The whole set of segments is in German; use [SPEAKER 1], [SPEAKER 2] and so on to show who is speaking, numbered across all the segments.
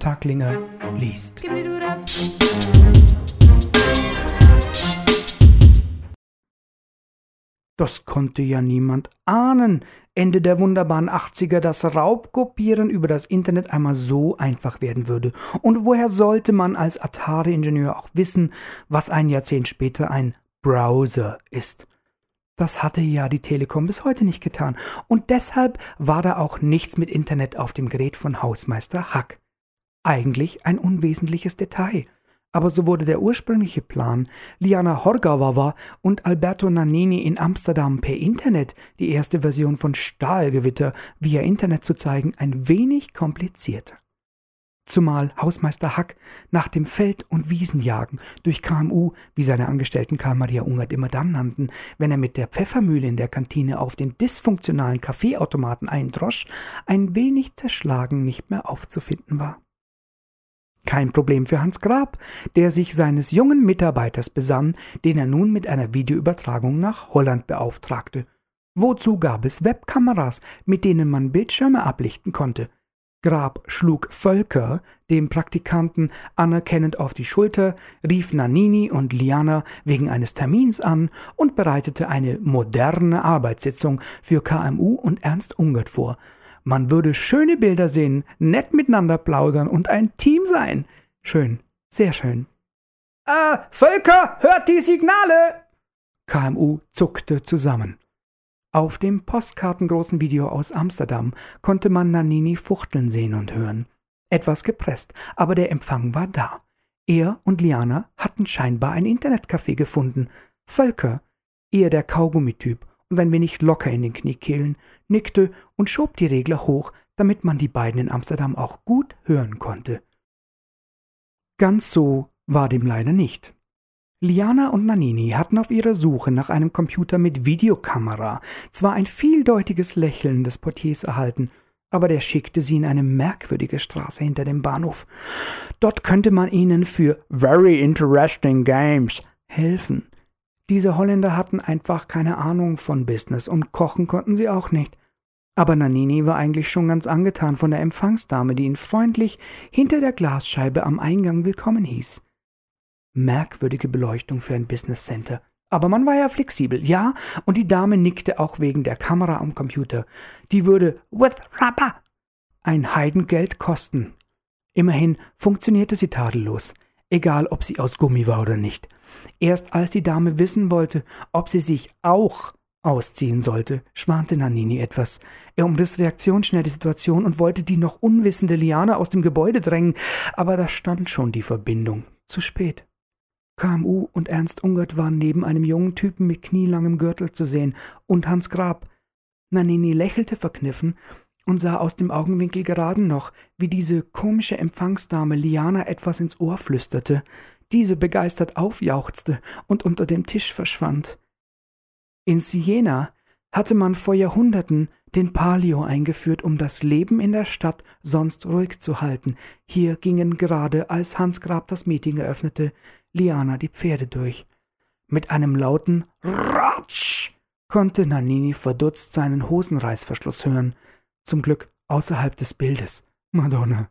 [SPEAKER 1] Taglinger liest. Das konnte ja niemand ahnen. Ende der wunderbaren 80er, dass Raubkopieren über das Internet einmal so einfach werden würde. Und woher sollte man als Atari-Ingenieur auch wissen, was ein Jahrzehnt später ein Browser ist? Das hatte ja die Telekom bis heute nicht getan. Und deshalb war da auch nichts mit Internet auf dem Gerät von Hausmeister Hack. Eigentlich ein unwesentliches Detail. Aber so wurde der ursprüngliche Plan, Liana Horgavawa und Alberto Nannini in Amsterdam per Internet die erste Version von Stahlgewitter via Internet zu zeigen, ein wenig komplizierter. Zumal Hausmeister Hack nach dem Feld- und Wiesenjagen durch KMU, wie seine Angestellten Karl Maria Ungert immer dann nannten, wenn er mit der Pfeffermühle in der Kantine auf den dysfunktionalen Kaffeeautomaten eindrosch, ein wenig zerschlagen nicht mehr aufzufinden war. Kein Problem für Hans Grab, der sich seines jungen Mitarbeiters besann, den er nun mit einer Videoübertragung nach Holland beauftragte. Wozu gab es Webkameras, mit denen man Bildschirme ablichten konnte? Grab schlug Völker, dem Praktikanten, anerkennend auf die Schulter, rief Nanini und Liana wegen eines Termins an und bereitete eine moderne Arbeitssitzung für KMU und Ernst Ungert vor, man würde schöne Bilder sehen, nett miteinander plaudern und ein Team sein. Schön, sehr schön. Äh, Völker, hört die Signale! KMU zuckte zusammen. Auf dem postkartengroßen Video aus Amsterdam konnte man Nanini fuchteln sehen und hören. Etwas gepresst, aber der Empfang war da. Er und Liana hatten scheinbar ein Internetcafé gefunden. Völker, eher der Kaugummityp, ein wenig locker in den Kniekehlen, nickte und schob die Regler hoch, damit man die beiden in Amsterdam auch gut hören konnte. Ganz so war dem leider nicht. Liana und Nanini hatten auf ihrer Suche nach einem Computer mit Videokamera zwar ein vieldeutiges Lächeln des Portiers erhalten, aber der schickte sie in eine merkwürdige Straße hinter dem Bahnhof. Dort könnte man ihnen für very interesting games helfen. Diese Holländer hatten einfach keine Ahnung von Business und kochen konnten sie auch nicht. Aber Nanini war eigentlich schon ganz angetan von der Empfangsdame, die ihn freundlich hinter der Glasscheibe am Eingang willkommen hieß. Merkwürdige Beleuchtung für ein Business Center. Aber man war ja flexibel, ja, und die Dame nickte auch wegen der Kamera am Computer. Die würde with rubber ein Heidengeld kosten. Immerhin funktionierte sie tadellos egal ob sie aus Gummi war oder nicht. Erst als die Dame wissen wollte, ob sie sich auch ausziehen sollte, schwante Nanini etwas. Er umriss reaktionsschnell die Situation und wollte die noch unwissende Liane aus dem Gebäude drängen, aber da stand schon die Verbindung. Zu spät. KMU und Ernst Ungert waren neben einem jungen Typen mit knielangem Gürtel zu sehen und Hans Grab. Nanini lächelte verkniffen und sah aus dem Augenwinkel gerade noch, wie diese komische Empfangsdame Liana etwas ins Ohr flüsterte, diese begeistert aufjauchzte und unter dem Tisch verschwand. In Siena hatte man vor Jahrhunderten den Palio eingeführt, um das Leben in der Stadt sonst ruhig zu halten. Hier gingen gerade, als Hans Grab das Meeting eröffnete, Liana die Pferde durch. Mit einem lauten Ratsch konnte Nanini verdutzt seinen Hosenreißverschluss hören. Zum Glück außerhalb des Bildes. Madonna.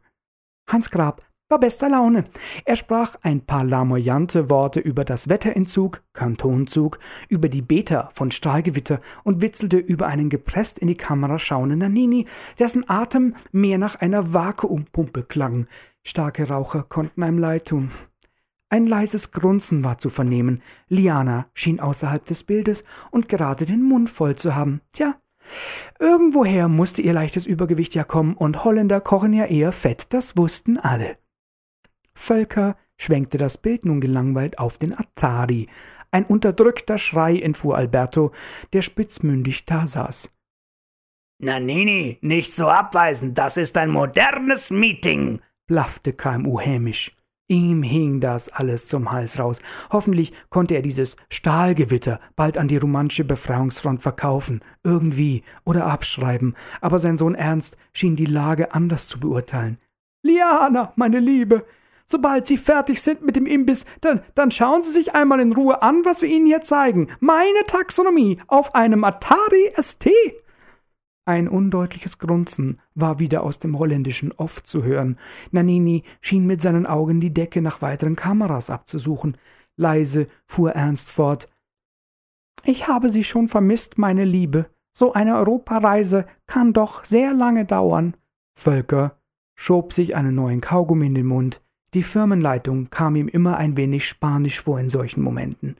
[SPEAKER 1] Hans Grab war bester Laune. Er sprach ein paar lamoyante Worte über das Wetterentzug, Kantonzug, über die Beta von Stahlgewitter und witzelte über einen gepresst in die Kamera schauenden Nannini, dessen Atem mehr nach einer Vakuumpumpe klang. Starke Raucher konnten einem leid tun. Ein leises Grunzen war zu vernehmen. Liana schien außerhalb des Bildes und gerade den Mund voll zu haben. Tja, Irgendwoher musste ihr leichtes Übergewicht ja kommen, und Holländer kochen ja eher Fett, das wussten alle. Völker schwenkte das Bild nun gelangweilt auf den Atari. Ein unterdrückter Schrei entfuhr Alberto, der spitzmündig dasaß.
[SPEAKER 2] Na Nini, nicht so abweisen, das ist ein modernes Meeting,
[SPEAKER 1] blaffte KMU hämisch. Ihm hing das alles zum Hals raus. Hoffentlich konnte er dieses Stahlgewitter bald an die romantische Befreiungsfront verkaufen, irgendwie oder abschreiben, aber sein Sohn Ernst schien die Lage anders zu beurteilen. Liana, meine Liebe, sobald Sie fertig sind mit dem Imbiss, dann, dann schauen Sie sich einmal in Ruhe an, was wir Ihnen hier zeigen. Meine Taxonomie auf einem Atari ST. Ein undeutliches Grunzen war wieder aus dem holländischen Off zu hören. Nanini schien mit seinen Augen die Decke nach weiteren Kameras abzusuchen. Leise fuhr Ernst fort. Ich habe Sie schon vermisst, meine Liebe. So eine Europareise kann doch sehr lange dauern. Völker schob sich einen neuen Kaugummi in den Mund. Die Firmenleitung kam ihm immer ein wenig spanisch vor in solchen Momenten.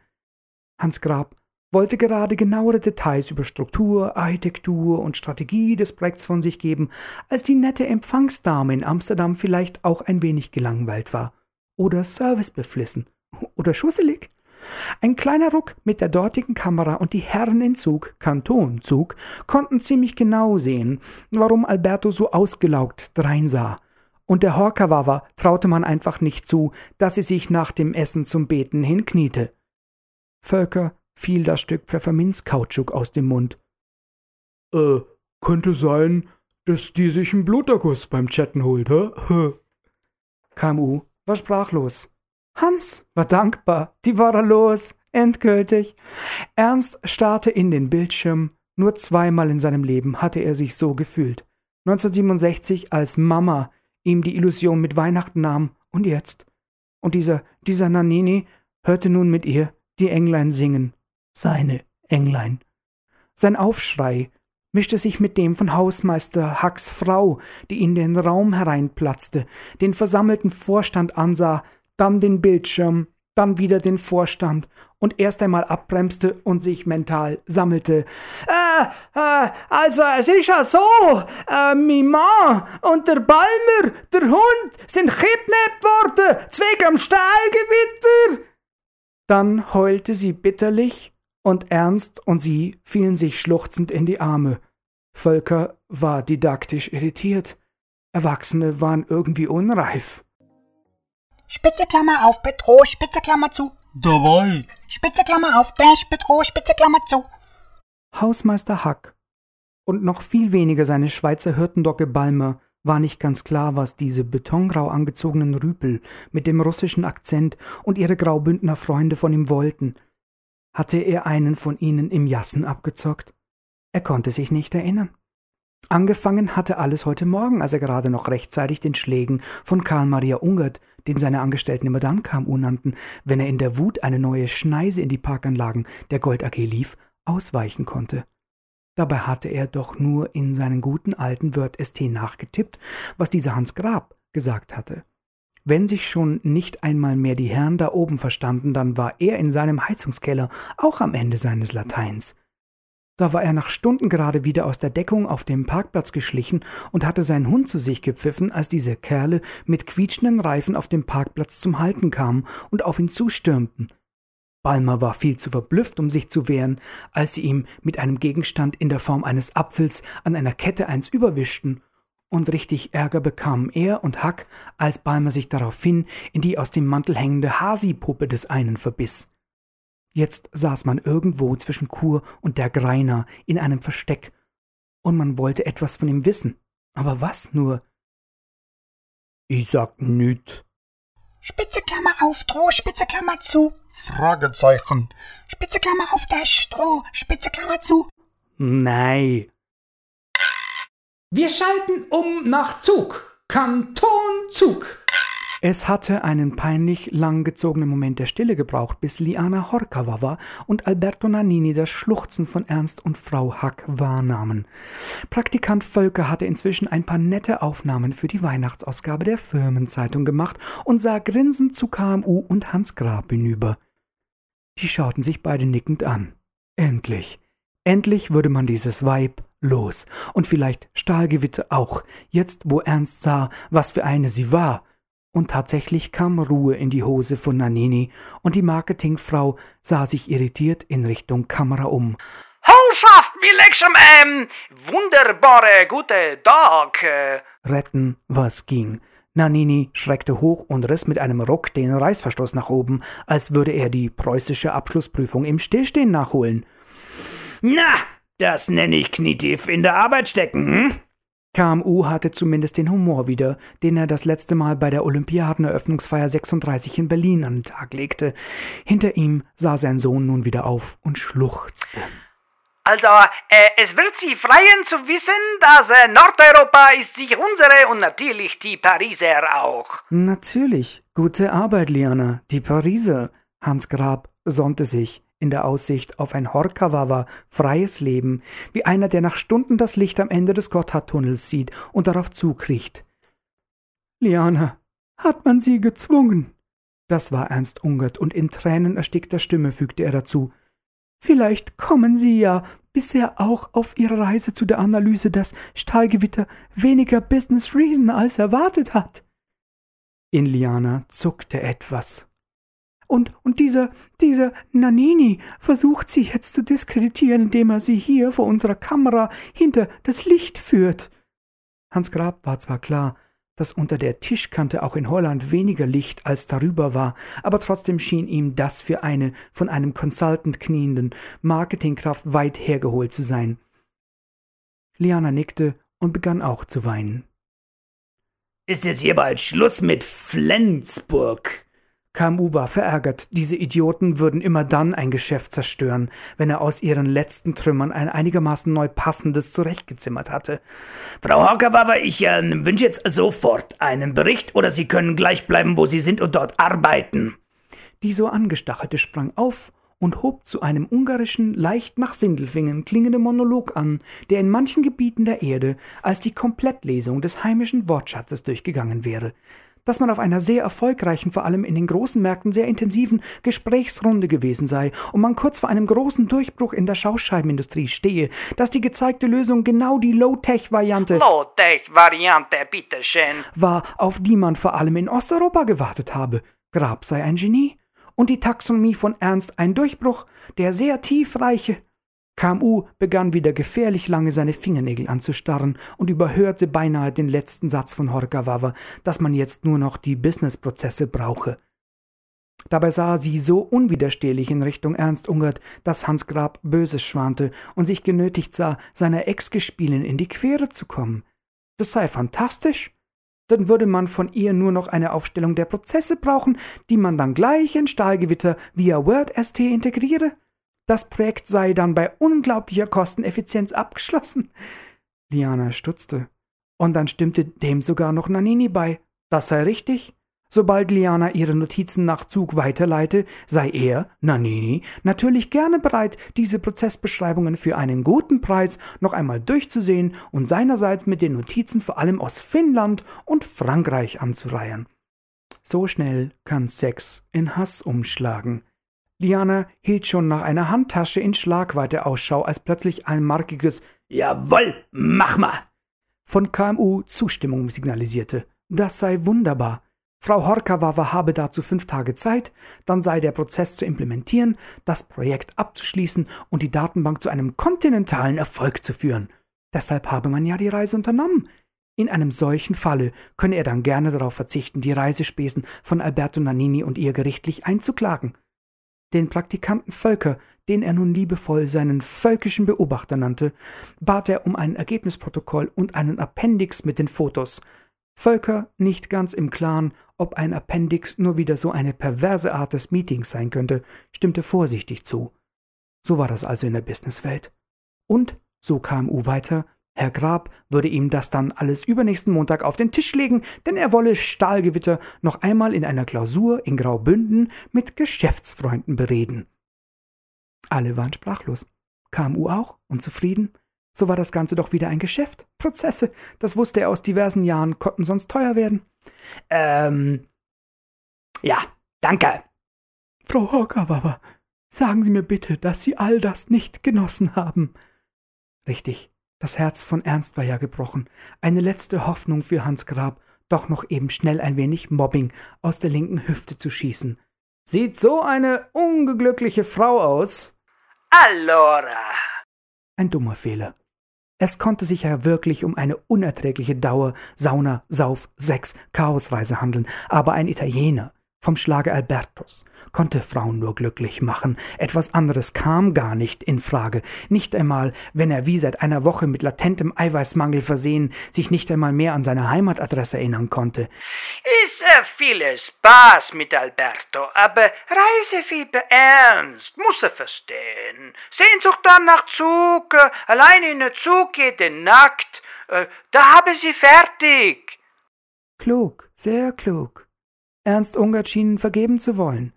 [SPEAKER 1] Hans Grab wollte gerade genauere Details über Struktur, Architektur und Strategie des Projekts von sich geben, als die nette Empfangsdame in Amsterdam vielleicht auch ein wenig gelangweilt war. Oder servicebeflissen. Oder schusselig. Ein kleiner Ruck mit der dortigen Kamera und die Herren in Zug, Kantonzug, konnten ziemlich genau sehen, warum Alberto so ausgelaugt dreinsah. Und der Horkawawa traute man einfach nicht zu, dass sie sich nach dem Essen zum Beten hinkniete. Völker fiel das Stück Pfefferminzkautschuk aus dem Mund. Äh, könnte sein, dass die sich einen Bluterguss beim Chatten holt, hä? KMU war sprachlos. Hans war dankbar, die war los, endgültig. Ernst starrte in den Bildschirm, nur zweimal in seinem Leben hatte er sich so gefühlt. 1967, als Mama ihm die Illusion mit Weihnachten nahm, und jetzt. Und dieser, dieser Nanini hörte nun mit ihr die Englein singen seine Englein. Sein Aufschrei mischte sich mit dem von Hausmeister Hacks Frau, die in den Raum hereinplatzte, den versammelten Vorstand ansah, dann den Bildschirm, dann wieder den Vorstand und erst einmal abbremste und sich mental sammelte. Äh, äh, also es ist ja so, äh, mi Mann und der Balmer, der Hund, sind kidnappt worden, zwegen am Stahlgewitter. Dann heulte sie bitterlich und Ernst und sie fielen sich schluchzend in die Arme. Völker war didaktisch irritiert. Erwachsene waren irgendwie unreif.
[SPEAKER 3] Spitze Klammer auf, Petro, Spitze Klammer zu.
[SPEAKER 4] Dabei.
[SPEAKER 3] Spitze Klammer auf, Dash, Petro, Spitze Klammer zu.
[SPEAKER 1] Hausmeister Hack und noch viel weniger seine Schweizer Hirtendocke Balmer war nicht ganz klar, was diese betongrau angezogenen Rüpel mit dem russischen Akzent und ihre Graubündner Freunde von ihm wollten – hatte er einen von ihnen im Jassen abgezockt? Er konnte sich nicht erinnern. Angefangen hatte alles heute Morgen, als er gerade noch rechtzeitig den Schlägen von Karl Maria Ungert, den seine Angestellten immer dann kam, unnannten, wenn er in der Wut eine neue Schneise in die Parkanlagen der Gold AG lief, ausweichen konnte. Dabei hatte er doch nur in seinen guten alten Word ST nachgetippt, was dieser Hans Grab gesagt hatte. Wenn sich schon nicht einmal mehr die Herren da oben verstanden, dann war er in seinem Heizungskeller auch am Ende seines Lateins. Da war er nach Stunden gerade wieder aus der Deckung auf dem Parkplatz geschlichen und hatte seinen Hund zu sich gepfiffen, als diese Kerle mit quietschenden Reifen auf dem Parkplatz zum Halten kamen und auf ihn zustürmten. Balmer war viel zu verblüfft, um sich zu wehren, als sie ihm mit einem Gegenstand in der Form eines Apfels an einer Kette eins überwischten und richtig Ärger bekamen er und Hack, als Balmer sich daraufhin in die aus dem Mantel hängende Hasi-Puppe des einen verbiss. Jetzt saß man irgendwo zwischen Kur und der Greiner in einem Versteck, und man wollte etwas von ihm wissen. Aber was nur? Ich sag nüt.
[SPEAKER 3] Spitze Klammer auf, Droh, Spitze Klammer zu.
[SPEAKER 4] Fragezeichen.
[SPEAKER 3] Spitze Klammer auf, der Stroh, Spitze Klammer zu.
[SPEAKER 1] Nein.
[SPEAKER 2] Wir schalten um nach Zug. Kanton Zug.
[SPEAKER 1] Es hatte einen peinlich langgezogenen Moment der Stille gebraucht, bis Liana Horkawawa und Alberto Nannini das Schluchzen von Ernst und Frau Hack wahrnahmen. Praktikant Völker hatte inzwischen ein paar nette Aufnahmen für die Weihnachtsausgabe der Firmenzeitung gemacht und sah grinsend zu KMU und Hans Grab hinüber. Die schauten sich beide nickend an. Endlich. Endlich würde man dieses Weib los. Und vielleicht Stahlgewitter auch, jetzt wo Ernst sah, was für eine sie war. Und tatsächlich kam Ruhe in die Hose von Nanini, und die Marketingfrau sah sich irritiert in Richtung Kamera um.
[SPEAKER 2] Herrschaft, wie leckschem, ähm, wunderbare, gute Tag.
[SPEAKER 1] Retten, was ging. Nanini schreckte hoch und riss mit einem Ruck den Reißverschluss nach oben, als würde er die preußische Abschlussprüfung im Stillstehen nachholen.
[SPEAKER 2] Na, das nenne ich knietief in der Arbeit stecken, hm?
[SPEAKER 1] KMU hatte zumindest den Humor wieder, den er das letzte Mal bei der Olympiadeneröffnungsfeier 36 in Berlin an den Tag legte. Hinter ihm sah sein Sohn nun wieder auf und schluchzte.
[SPEAKER 2] Also, äh, es wird Sie freuen zu wissen, dass äh, Nordeuropa ist sich unsere und natürlich die Pariser auch.
[SPEAKER 1] Natürlich. Gute Arbeit, Liana. Die Pariser. Hans Grab sonnte sich in der Aussicht auf ein Horkawawa freies Leben, wie einer, der nach Stunden das Licht am Ende des Gotthardtunnels sieht und darauf zukriecht. Liana, hat man sie gezwungen? Das war Ernst Ungert, und in Tränen erstickter Stimme fügte er dazu. Vielleicht kommen Sie ja bisher auch auf Ihrer Reise zu der Analyse, dass Stahlgewitter weniger Business Reason als erwartet hat. In Liana zuckte etwas. Und, und dieser, dieser Nanini versucht sie jetzt zu diskreditieren, indem er sie hier vor unserer Kamera hinter das Licht führt. Hans Grab war zwar klar, dass unter der Tischkante auch in Holland weniger Licht als darüber war, aber trotzdem schien ihm das für eine von einem Consultant knienden Marketingkraft weit hergeholt zu sein. Liana nickte und begann auch zu weinen.
[SPEAKER 2] Ist jetzt hier bald Schluss mit Flensburg?
[SPEAKER 1] KMU war verärgert. Diese Idioten würden immer dann ein Geschäft zerstören, wenn er aus ihren letzten Trümmern ein einigermaßen neu passendes zurechtgezimmert hatte.
[SPEAKER 2] Frau Hockerwawer, ich äh, wünsche jetzt sofort einen Bericht oder Sie können gleich bleiben, wo Sie sind und dort arbeiten.
[SPEAKER 1] Die so angestachelte sprang auf und hob zu einem ungarischen, leicht nach Sindelfingen klingenden Monolog an, der in manchen Gebieten der Erde als die Komplettlesung des heimischen Wortschatzes durchgegangen wäre dass man auf einer sehr erfolgreichen, vor allem in den großen Märkten sehr intensiven Gesprächsrunde gewesen sei und man kurz vor einem großen Durchbruch in der Schauscheibenindustrie stehe, dass die gezeigte Lösung genau die Low-Tech-Variante
[SPEAKER 2] Low-Tech-Variante, bitteschön
[SPEAKER 1] war, auf die man vor allem in Osteuropa gewartet habe. Grab sei ein Genie und die Taxonomie von Ernst ein Durchbruch, der sehr tief reiche. KMU begann wieder gefährlich lange seine Fingernägel anzustarren und überhörte beinahe den letzten Satz von Horkawawa, dass man jetzt nur noch die Businessprozesse brauche. Dabei sah sie so unwiderstehlich in Richtung Ernst Ungert, dass Hans Grab Böses schwante und sich genötigt sah, seiner Ex-Gespielin in die Quere zu kommen. Das sei fantastisch. Dann würde man von ihr nur noch eine Aufstellung der Prozesse brauchen, die man dann gleich in Stahlgewitter via WordST integriere. Das Projekt sei dann bei unglaublicher Kosteneffizienz abgeschlossen. Liana stutzte. Und dann stimmte dem sogar noch Nanini bei. Das sei richtig. Sobald Liana ihre Notizen nach Zug weiterleite, sei er, Nanini, natürlich gerne bereit, diese Prozessbeschreibungen für einen guten Preis noch einmal durchzusehen und seinerseits mit den Notizen vor allem aus Finnland und Frankreich anzureihen. So schnell kann Sex in Hass umschlagen. Liana hielt schon nach einer Handtasche in Schlagweite Ausschau, als plötzlich ein markiges
[SPEAKER 2] Jawoll, mach mal
[SPEAKER 1] von KMU Zustimmung signalisierte. Das sei wunderbar. Frau Horkawawa habe dazu fünf Tage Zeit, dann sei der Prozess zu implementieren, das Projekt abzuschließen und die Datenbank zu einem kontinentalen Erfolg zu führen. Deshalb habe man ja die Reise unternommen. In einem solchen Falle könne er dann gerne darauf verzichten, die Reisespesen von Alberto Nannini und ihr gerichtlich einzuklagen den Praktikanten Völker, den er nun liebevoll seinen völkischen Beobachter nannte, bat er um ein Ergebnisprotokoll und einen Appendix mit den Fotos. Völker, nicht ganz im Klaren, ob ein Appendix nur wieder so eine perverse Art des Meetings sein könnte, stimmte vorsichtig zu. So war das also in der Businesswelt. Und, so kam U weiter, Herr Grab würde ihm das dann alles übernächsten Montag auf den Tisch legen, denn er wolle Stahlgewitter noch einmal in einer Klausur in Graubünden mit Geschäftsfreunden bereden. Alle waren sprachlos. KMU auch, unzufrieden. So war das Ganze doch wieder ein Geschäft. Prozesse, das wusste er aus diversen Jahren, konnten sonst teuer werden.
[SPEAKER 2] Ähm. Ja, danke.
[SPEAKER 1] Frau Horkawawa, sagen Sie mir bitte, dass Sie all das nicht genossen haben. Richtig, das Herz von Ernst war ja gebrochen. Eine letzte Hoffnung für Hans Grab, doch noch eben schnell ein wenig Mobbing aus der linken Hüfte zu schießen. Sieht so eine ungeglückliche Frau aus?
[SPEAKER 2] Allora.
[SPEAKER 1] Ein dummer Fehler. Es konnte sich ja wirklich um eine unerträgliche Dauer Sauna, Sauf, Sex, Chaosreise handeln, aber ein Italiener, vom Schlage Albertos, konnte Frauen nur glücklich machen. Etwas anderes kam gar nicht in Frage. Nicht einmal, wenn er wie seit einer Woche mit latentem Eiweißmangel versehen sich nicht einmal mehr an seine Heimatadresse erinnern konnte.
[SPEAKER 2] Ist äh, viel Spaß mit Alberto, aber Reisefieber ernst, muss er verstehen. Sehnsucht dann nach Zug, allein in den Zug geht er nackt, äh, da habe sie fertig.
[SPEAKER 1] Klug, sehr klug. Ernst Ungert schien vergeben zu wollen.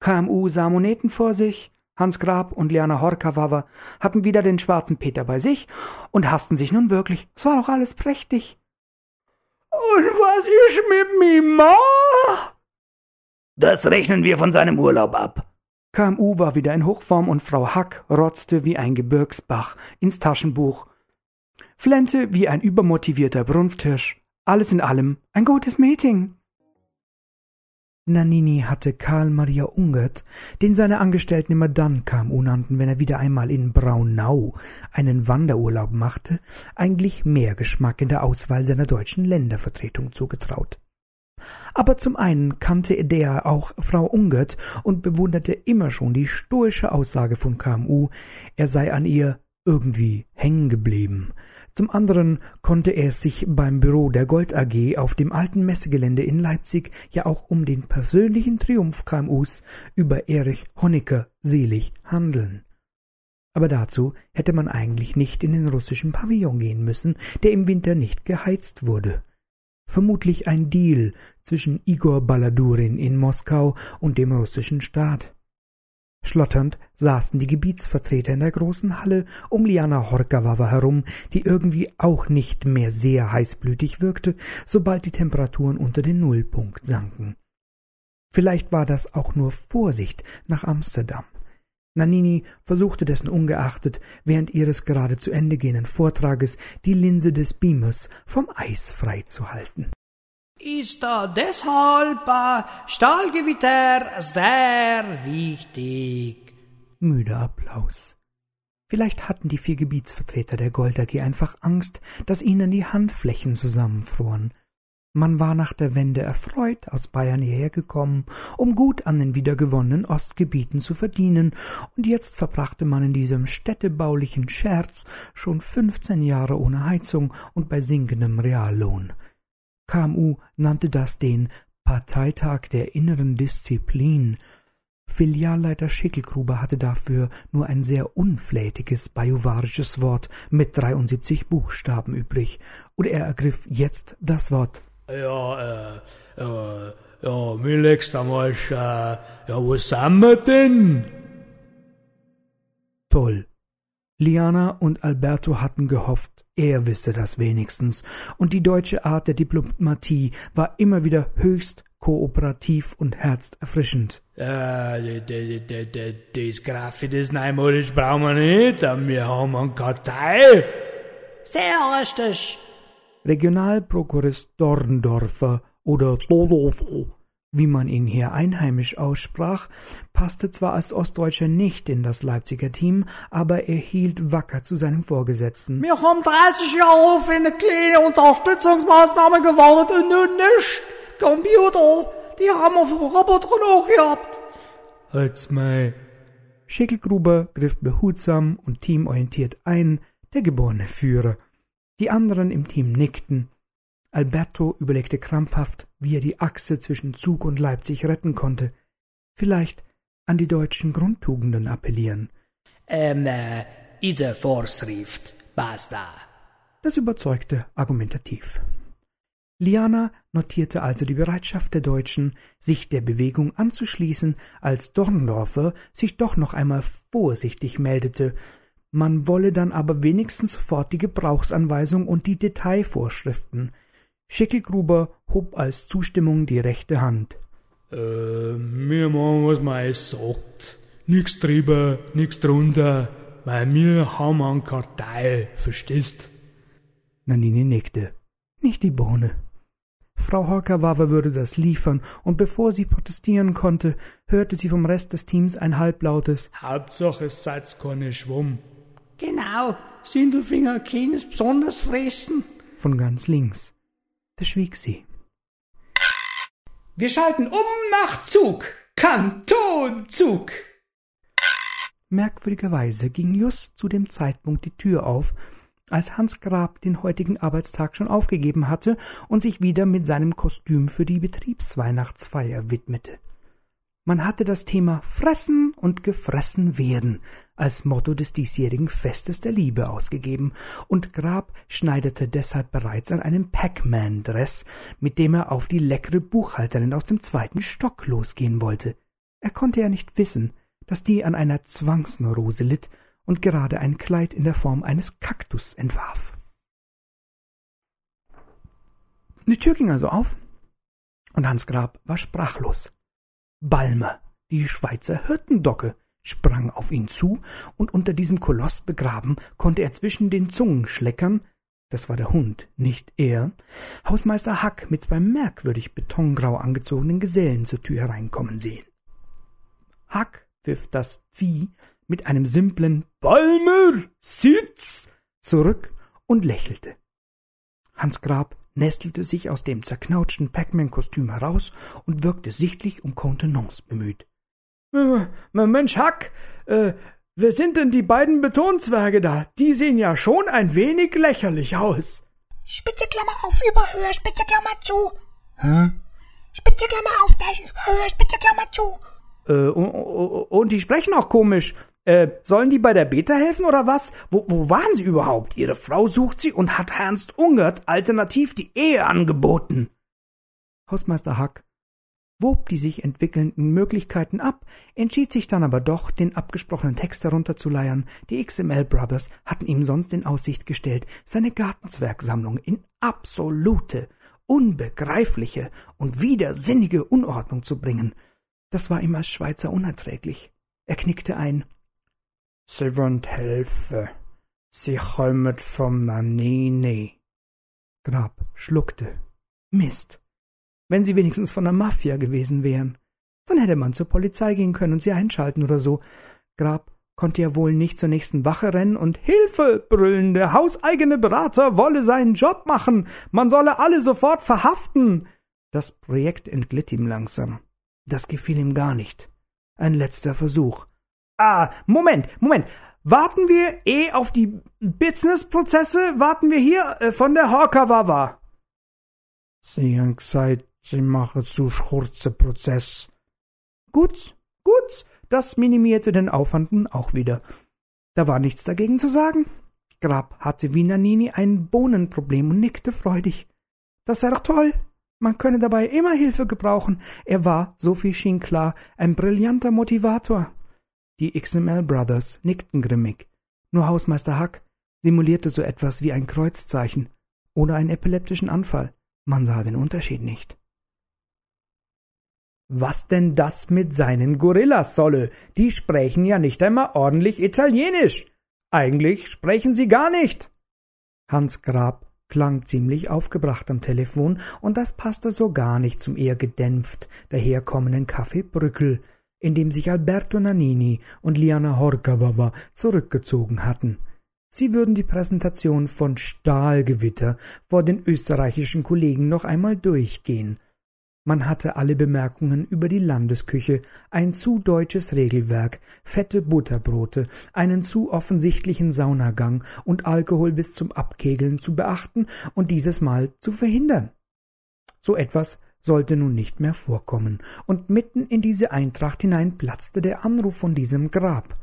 [SPEAKER 1] KMU sah Moneten vor sich, Hans Grab und Liana Horkawawa hatten wieder den schwarzen Peter bei sich und hassten sich nun wirklich. Es war doch alles prächtig.
[SPEAKER 4] Und was ist mit mir Ma?
[SPEAKER 5] Das rechnen wir von seinem Urlaub ab.
[SPEAKER 1] KMU war wieder in Hochform und Frau Hack rotzte wie ein Gebirgsbach ins Taschenbuch, flennte wie ein übermotivierter Brunfthirsch. Alles in allem ein gutes Meeting. Nannini hatte Karl Maria Ungert, den seine Angestellten immer dann KMU nannten, wenn er wieder einmal in Braunau einen Wanderurlaub machte, eigentlich mehr Geschmack in der Auswahl seiner deutschen Ländervertretung zugetraut. Aber zum einen kannte der auch Frau Ungert und bewunderte immer schon die stoische Aussage von KMU, er sei an ihr irgendwie hängen geblieben, zum anderen konnte er es sich beim Büro der Gold AG auf dem alten Messegelände in Leipzig ja auch um den persönlichen Triumph KMUs über Erich Honecker selig handeln. Aber dazu hätte man eigentlich nicht in den russischen Pavillon gehen müssen, der im Winter nicht geheizt wurde. Vermutlich ein Deal zwischen Igor Baladurin in Moskau und dem russischen Staat. Schlotternd saßen die Gebietsvertreter in der großen Halle um Liana Horkawawa herum, die irgendwie auch nicht mehr sehr heißblütig wirkte, sobald die Temperaturen unter den Nullpunkt sanken. Vielleicht war das auch nur Vorsicht nach Amsterdam. Nannini versuchte dessen ungeachtet, während ihres gerade zu Ende gehenden Vortrages die Linse des Beamers vom Eis freizuhalten
[SPEAKER 6] ist deshalb Stahlgewitter sehr wichtig.
[SPEAKER 1] Müder Applaus. Vielleicht hatten die vier Gebietsvertreter der Gold AG einfach Angst, dass ihnen die Handflächen zusammenfroren. Man war nach der Wende erfreut aus Bayern hierher gekommen, um gut an den wiedergewonnenen Ostgebieten zu verdienen, und jetzt verbrachte man in diesem städtebaulichen Scherz schon fünfzehn Jahre ohne Heizung und bei sinkendem Reallohn. KMU nannte das den Parteitag der inneren Disziplin. Filialleiter Schickelgruber hatte dafür nur ein sehr unflätiges bajuwarisches Wort mit 73 Buchstaben übrig, und er ergriff jetzt das Wort.
[SPEAKER 4] Ja, äh, äh, ja, mir legst einmal, äh, ja, wo sind wir denn?
[SPEAKER 1] Toll. Liana und Alberto hatten gehofft, er wisse das wenigstens, und die deutsche Art der Diplomatie war immer wieder höchst kooperativ und herzerfrischend.
[SPEAKER 4] Äh, das Graffitis Neumodisch brauchen wir nicht, wir haben eine Kartei.
[SPEAKER 6] Sehr richtig.
[SPEAKER 1] Regionalprokurist Dorndorfer oder Dodolfo wie man ihn hier einheimisch aussprach, passte zwar als Ostdeutscher nicht in das Leipziger Team, aber er hielt wacker zu seinem Vorgesetzten.
[SPEAKER 6] Wir haben 30 Jahre auf eine kleine Unterstützungsmaßnahme gewartet und nun nicht. Computer, die haben wir für Roboter auch gehabt.
[SPEAKER 4] Halt's mal.
[SPEAKER 1] Schickelgruber griff behutsam und teamorientiert ein, der geborene Führer. Die anderen im Team nickten, Alberto überlegte krampfhaft, wie er die Achse zwischen Zug und Leipzig retten konnte. Vielleicht an die deutschen Grundtugenden appellieren.
[SPEAKER 6] Ähm, äh, diese Vorschrift, basta.
[SPEAKER 1] Das überzeugte argumentativ. Liana notierte also die Bereitschaft der Deutschen, sich der Bewegung anzuschließen, als Dorndorfer sich doch noch einmal vorsichtig meldete, man wolle dann aber wenigstens sofort die Gebrauchsanweisung und die Detailvorschriften. Schickelgruber hob als Zustimmung die rechte Hand.
[SPEAKER 4] Äh, wir machen, was man alles sagt. Nix drüber, nix drunter, weil wir haben eine Kartei, verstehst?
[SPEAKER 1] Nanini nickte. Nicht die Bohne. Frau Horkawawa würde das liefern, und bevor sie protestieren konnte, hörte sie vom Rest des Teams ein halblautes
[SPEAKER 4] Hauptsache es seid keine Schwamm.
[SPEAKER 6] Genau, Sindelfinger keines besonders fressen.
[SPEAKER 1] Von ganz links. Da schwieg sie.
[SPEAKER 6] Wir schalten um nach Zug. Kantonzug.
[SPEAKER 1] Merkwürdigerweise ging just zu dem Zeitpunkt die Tür auf, als Hans Grab den heutigen Arbeitstag schon aufgegeben hatte und sich wieder mit seinem Kostüm für die Betriebsweihnachtsfeier widmete. Man hatte das Thema Fressen und gefressen werden als Motto des diesjährigen Festes der Liebe ausgegeben, und Grab schneiderte deshalb bereits an einem Pac-Man-Dress, mit dem er auf die leckere Buchhalterin aus dem zweiten Stock losgehen wollte. Er konnte ja nicht wissen, dass die an einer Zwangsneurose litt und gerade ein Kleid in der Form eines Kaktus entwarf. Die Tür ging also auf, und Hans Grab war sprachlos. Balmer, die Schweizer Hirtendocke, sprang auf ihn zu, und unter diesem Koloss begraben konnte er zwischen den Zungenschleckern das war der Hund, nicht er, Hausmeister Hack mit zwei merkwürdig betongrau angezogenen Gesellen zur Tür hereinkommen sehen. Hack pfiff das Vieh mit einem simplen Balmer, Sitz zurück und lächelte. Hans Grab nestelte sich aus dem zerknautschten Pac-Man-Kostüm heraus und wirkte sichtlich um Kontenance bemüht.
[SPEAKER 6] Äh, Mensch, Hack, äh, wer sind denn die beiden Betonswerge da? Die sehen ja schon ein wenig lächerlich aus.
[SPEAKER 3] Spitze Klammer auf, Überhöhe, Spitze Klammer zu.
[SPEAKER 5] Hä?
[SPEAKER 3] Spitze Klammer auf, Überhöhe, Spitze Klammer zu.
[SPEAKER 1] Äh, und, und die sprechen auch komisch. Äh, sollen die bei der Beta helfen oder was? Wo, wo waren sie überhaupt? Ihre Frau sucht sie und hat Ernst Ungert alternativ die Ehe angeboten. Hausmeister Hack wob die sich entwickelnden Möglichkeiten ab, entschied sich dann aber doch, den abgesprochenen Text herunterzuleiern. Die XML Brothers hatten ihm sonst in Aussicht gestellt, seine Gartenzwergsammlung in absolute, unbegreifliche und widersinnige Unordnung zu bringen. Das war ihm als Schweizer unerträglich. Er knickte ein.
[SPEAKER 4] Sie wollen helfen. Sie kommen vom Nanini.
[SPEAKER 1] Grab schluckte. Mist. Wenn sie wenigstens von der Mafia gewesen wären. Dann hätte man zur Polizei gehen können und sie einschalten oder so. Grab konnte ja wohl nicht zur nächsten Wache rennen und Hilfe brüllen, der hauseigene Berater wolle seinen Job machen, man solle alle sofort verhaften. Das Projekt entglitt ihm langsam. Das gefiel ihm gar nicht. Ein letzter Versuch. Ah, Moment, Moment. Warten wir eh auf die Business-Prozesse? Warten wir hier äh, von der Hawker-Wawa.
[SPEAKER 4] Sie haben gesagt, Sie machen zu kurzen Prozess.
[SPEAKER 1] Gut, gut, das minimierte den Aufwand nun auch wieder. Da war nichts dagegen zu sagen. Grab hatte wie Nanini ein Bohnenproblem und nickte freudig. Das sei doch toll. Man könne dabei immer Hilfe gebrauchen. Er war, so viel schien klar, ein brillanter Motivator. Die XML Brothers nickten grimmig. Nur Hausmeister Hack simulierte so etwas wie ein Kreuzzeichen oder einen epileptischen Anfall. Man sah den Unterschied nicht. Was denn das mit seinen Gorillas solle? Die sprechen ja nicht einmal ordentlich Italienisch. Eigentlich sprechen sie gar nicht. Hans Grab klang ziemlich aufgebracht am Telefon, und das passte so gar nicht zum eher gedämpft daherkommenden Kaffee Brückel, in dem sich Alberto Nannini und Liana Horkavawa zurückgezogen hatten. Sie würden die Präsentation von Stahlgewitter vor den österreichischen Kollegen noch einmal durchgehen, man hatte alle Bemerkungen über die Landesküche, ein zu deutsches Regelwerk, fette Butterbrote, einen zu offensichtlichen Saunagang und Alkohol bis zum Abkegeln zu beachten und dieses Mal zu verhindern. So etwas sollte nun nicht mehr vorkommen, und mitten in diese Eintracht hinein platzte der Anruf von diesem Grab.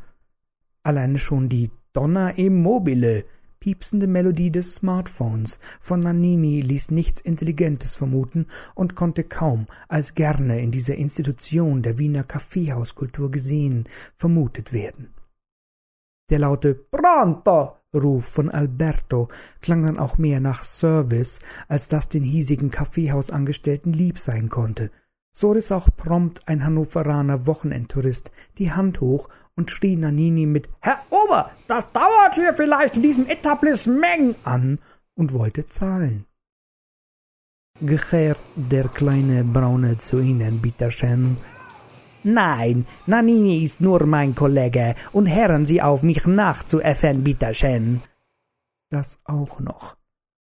[SPEAKER 1] Alleine schon die Donna Immobile piepsende Melodie des Smartphones von Nannini ließ nichts Intelligentes vermuten und konnte kaum als gerne in dieser Institution der Wiener Kaffeehauskultur gesehen vermutet werden. Der laute Pronto Ruf von Alberto klang dann auch mehr nach Service, als das den hiesigen Kaffeehausangestellten lieb sein konnte. So riss auch prompt ein Hannoveraner Wochenendtourist die Hand hoch und schrie Nanini mit Herr Ober, das dauert hier vielleicht in diesem Etablissement an und wollte zahlen. Gehört der kleine Braune zu Ihnen, bitteschön? Nein, Nanini ist nur mein Kollege, und hören Sie auf, mich nachzuäffen, bitteschön. Das auch noch.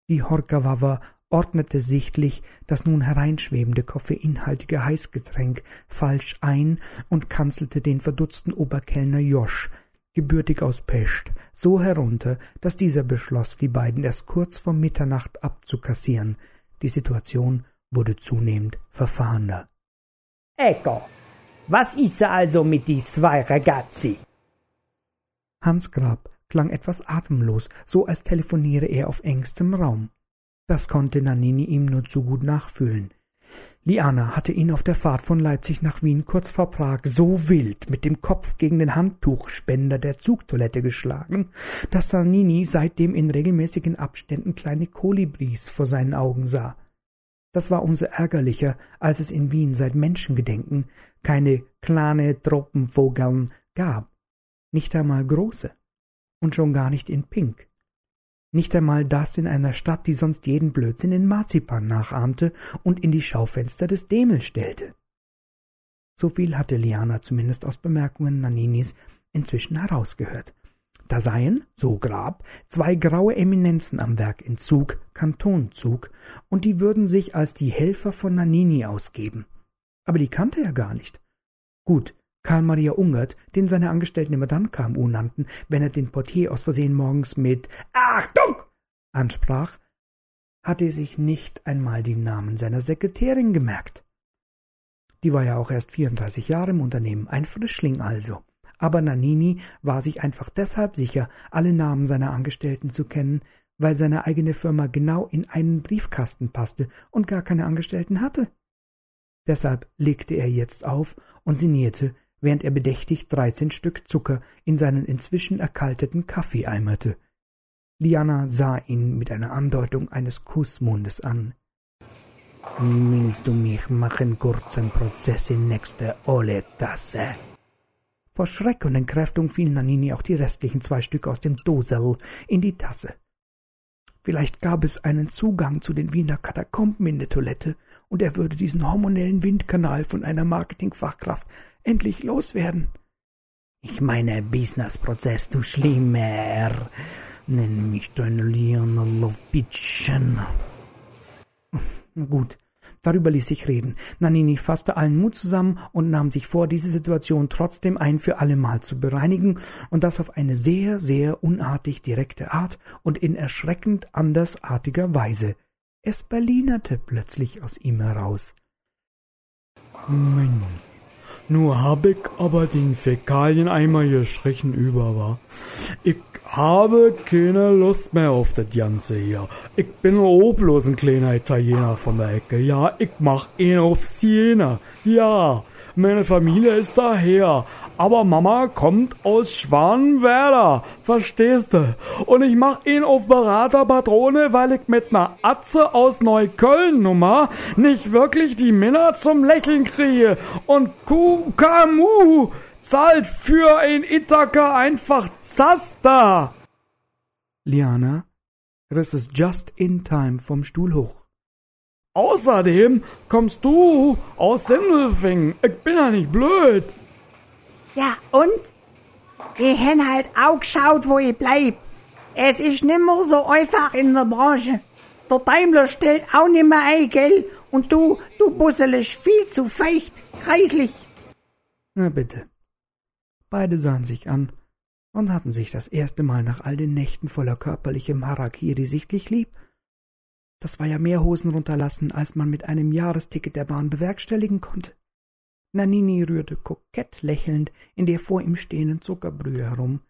[SPEAKER 1] Die Horkawawa ordnete sichtlich das nun hereinschwebende koffeinhaltige Heißgetränk falsch ein und kanzelte den verdutzten Oberkellner Josch, gebürtig aus Pest, so herunter, dass dieser beschloss, die beiden erst kurz vor Mitternacht abzukassieren. Die Situation wurde zunehmend verfahrender.
[SPEAKER 5] Ecco, was ist also mit die zwei Ragazzi?
[SPEAKER 1] Hans Grab klang etwas atemlos, so als telefoniere er auf engstem Raum. Das konnte Nannini ihm nur zu gut nachfühlen. Liana hatte ihn auf der Fahrt von Leipzig nach Wien kurz vor Prag so wild mit dem Kopf gegen den Handtuchspender der Zugtoilette geschlagen, dass Nannini seitdem in regelmäßigen Abständen kleine Kolibris vor seinen Augen sah. Das war umso ärgerlicher, als es in Wien seit Menschengedenken keine kleine Tropenvogeln gab, nicht einmal große, und schon gar nicht in Pink. Nicht einmal das in einer Stadt, die sonst jeden Blödsinn in Marzipan nachahmte und in die Schaufenster des Demel stellte. So viel hatte Liana zumindest aus Bemerkungen Naninis inzwischen herausgehört. Da seien, so Grab, zwei graue Eminenzen am Werk in Zug, Kantonzug, und die würden sich als die Helfer von Nanini ausgeben. Aber die kannte er gar nicht. Gut, Karl Maria Ungert, den seine Angestellten immer dann KMU nannten, wenn er den Portier aus Versehen morgens mit Achtung ansprach, hatte sich nicht einmal die Namen seiner Sekretärin gemerkt. Die war ja auch erst 34 Jahre im Unternehmen, ein Frischling also. Aber Nanini war sich einfach deshalb sicher, alle Namen seiner Angestellten zu kennen, weil seine eigene Firma genau in einen Briefkasten passte und gar keine Angestellten hatte. Deshalb legte er jetzt auf und sinnierte, während er bedächtig dreizehn Stück Zucker in seinen inzwischen erkalteten Kaffee eimerte. Liana sah ihn mit einer Andeutung eines Kussmundes an. Willst du mich machen kurzen Prozess in nächste Ole-Tasse? Vor Schreck und Entkräftung fielen Nanini auch die restlichen zwei Stück aus dem Dosel in die Tasse. Vielleicht gab es einen Zugang zu den Wiener Katakomben in der Toilette, und er würde diesen hormonellen Windkanal von einer Marketingfachkraft endlich loswerden. Ich meine Businessprozess, du Schlimmer. Nenn mich dein Lionel Love Bitchen. Gut, darüber ließ sich reden. Nanini fasste allen Mut zusammen und nahm sich vor, diese Situation trotzdem ein für allemal zu bereinigen und das auf eine sehr, sehr unartig direkte Art und in erschreckend andersartiger Weise. Es berlinerte plötzlich aus ihm heraus.
[SPEAKER 4] Mensch, nur hab ich aber den Fäkalieneimer gestrichen über, war. Ich habe keine Lust mehr auf das Ganze hier. Ich bin auch bloß ein kleiner Italiener von der Ecke. Ja, ich mach ihn auf Siena. Ja, meine Familie ist daher. Aber Mama kommt aus Schwanenwerder. Verstehst du? Und ich mach ihn auf Beraterpatrone, weil ich mit ner Atze aus Neukölln Nummer nicht wirklich die Männer zum Lächeln kriege. Und KMU zahlt für ein Ithaka einfach Zaster.
[SPEAKER 1] Liana riss es just in time vom Stuhl hoch.
[SPEAKER 4] Außerdem kommst du aus Sindelfingen. Ich bin ja nicht blöd.
[SPEAKER 3] Ja, und? Ich hen halt auch geschaut, wo ich bleib. Es ist nimmer so einfach in der Branche. Der Daimler stellt auch nimmer ein, gell? Und du, du busselisch viel zu feucht, kreislich.
[SPEAKER 1] Na bitte. Beide sahen sich an und hatten sich das erste Mal nach all den Nächten voller körperlichem Harakiri sichtlich lieb das war ja mehr Hosen runterlassen, als man mit einem Jahresticket der Bahn bewerkstelligen konnte. Nanini rührte kokett lächelnd in der vor ihm stehenden Zuckerbrühe herum.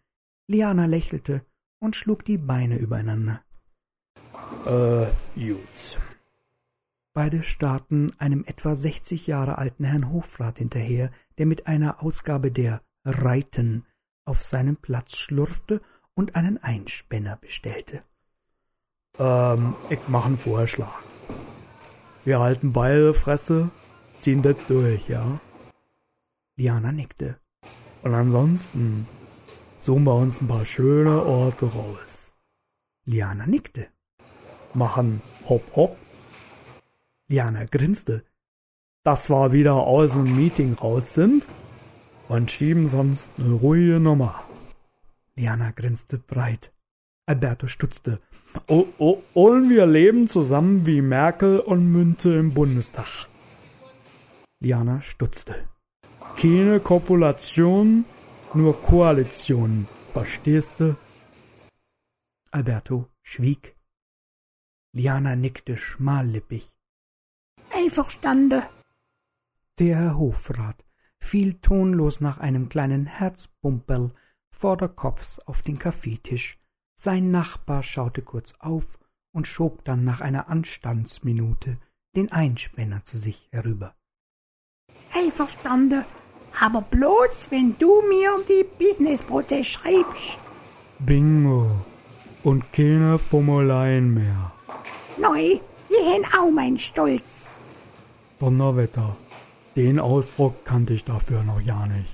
[SPEAKER 1] Liana lächelte und schlug die Beine übereinander.
[SPEAKER 4] Äh, gut.
[SPEAKER 1] Beide starrten einem etwa sechzig Jahre alten Herrn Hofrat hinterher, der mit einer Ausgabe der Reiten auf seinen Platz schlurfte und einen Einspänner bestellte.
[SPEAKER 4] Ähm, ich mach einen Vorschlag. Wir halten beide Fresse, ziehen das durch, ja?
[SPEAKER 1] Diana nickte.
[SPEAKER 4] Und ansonsten suchen wir uns ein paar schöne Orte raus.
[SPEAKER 1] Liana nickte.
[SPEAKER 4] Machen hopp hopp.
[SPEAKER 1] Liana grinste.
[SPEAKER 4] Dass wir wieder aus dem Meeting raus sind und schieben sonst eine ruhige Nummer.
[SPEAKER 1] Liana grinste breit. Alberto stutzte.
[SPEAKER 4] O o und wir leben zusammen wie Merkel und Münte im Bundestag.
[SPEAKER 1] Liana stutzte.
[SPEAKER 4] Keine Kopulation, nur Koalition. Verstehst du?
[SPEAKER 1] Alberto schwieg. Liana nickte schmallippig.
[SPEAKER 3] Einverstanden.
[SPEAKER 1] Der Hofrat fiel tonlos nach einem kleinen Herzpumperl vorderkopfs auf den Kaffeetisch. Sein Nachbar schaute kurz auf und schob dann nach einer Anstandsminute den Einspänner zu sich herüber.
[SPEAKER 3] Einverstanden. Aber bloß, wenn du mir die Businessprozess schreibst.
[SPEAKER 4] Bingo. Und keine Formuleien mehr.
[SPEAKER 3] Neu, wir haben auch meinen Stolz.
[SPEAKER 4] Donnerwetter. Den Ausdruck kannte ich dafür noch ja nicht.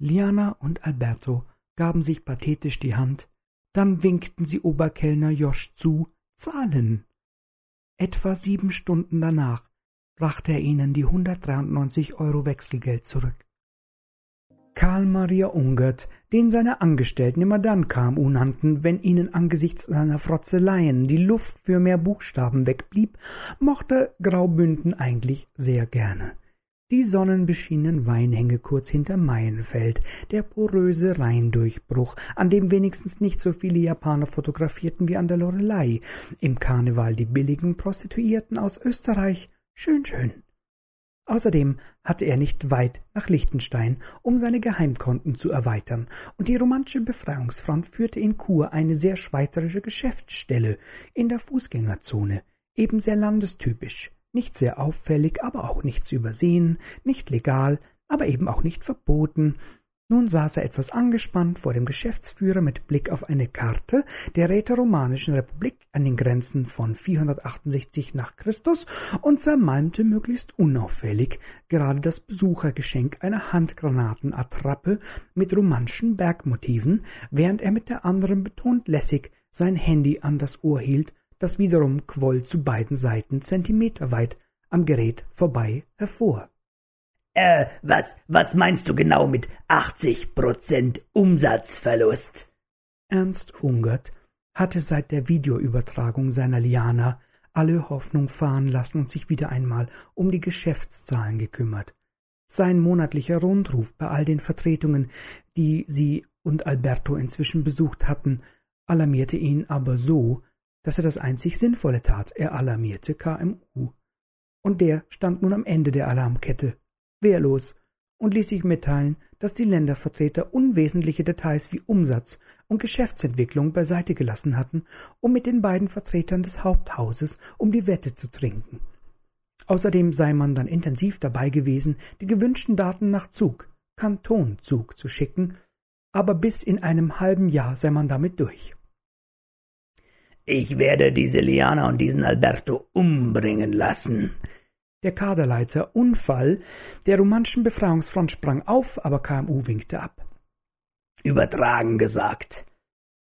[SPEAKER 1] Liana und Alberto gaben sich pathetisch die Hand, dann winkten sie Oberkellner Josch zu, zahlen. Etwa sieben Stunden danach brachte er ihnen die 193 Euro Wechselgeld zurück. Karl Maria Ungert, den seine Angestellten immer dann KMU nannten, wenn ihnen angesichts seiner Frotzeleien die Luft für mehr Buchstaben wegblieb, mochte Graubünden eigentlich sehr gerne. Die sonnenbeschienenen Weinhänge kurz hinter Maienfeld, der poröse Rheindurchbruch, an dem wenigstens nicht so viele Japaner fotografierten wie an der Lorelei, im Karneval die billigen Prostituierten aus Österreich, schön schön. Außerdem hatte er nicht weit nach Liechtenstein, um seine Geheimkonten zu erweitern, und die romantische Befreiungsfront führte in Chur eine sehr schweizerische Geschäftsstelle in der Fußgängerzone, eben sehr landestypisch, nicht sehr auffällig, aber auch nicht zu übersehen, nicht legal, aber eben auch nicht verboten, nun saß er etwas angespannt vor dem Geschäftsführer mit Blick auf eine Karte der rätoromanischen Republik an den Grenzen von 468 nach Christus und zermalmte möglichst unauffällig gerade das Besuchergeschenk einer Handgranatenattrappe mit romantischen Bergmotiven, während er mit der anderen betont lässig sein Handy an das Ohr hielt, das wiederum quoll zu beiden Seiten zentimeterweit am Gerät vorbei hervor.
[SPEAKER 5] Äh, was, was meinst du genau mit 80 Prozent Umsatzverlust?
[SPEAKER 1] Ernst Hungert hatte seit der Videoübertragung seiner Liana alle Hoffnung fahren lassen und sich wieder einmal um die Geschäftszahlen gekümmert. Sein monatlicher Rundruf bei all den Vertretungen, die sie und Alberto inzwischen besucht hatten, alarmierte ihn aber so, dass er das einzig Sinnvolle tat, er alarmierte KMU. Und der stand nun am Ende der Alarmkette wehrlos und ließ sich mitteilen, dass die Ländervertreter unwesentliche Details wie Umsatz und Geschäftsentwicklung beiseite gelassen hatten, um mit den beiden Vertretern des Haupthauses um die Wette zu trinken. Außerdem sei man dann intensiv dabei gewesen, die gewünschten Daten nach Zug, Kantonzug zu schicken, aber bis in einem halben Jahr sei man damit durch.
[SPEAKER 5] Ich werde diese Liana und diesen Alberto umbringen lassen,
[SPEAKER 1] der Kaderleiter Unfall der romantischen Befreiungsfront sprang auf, aber KMU winkte ab.
[SPEAKER 5] Übertragen gesagt.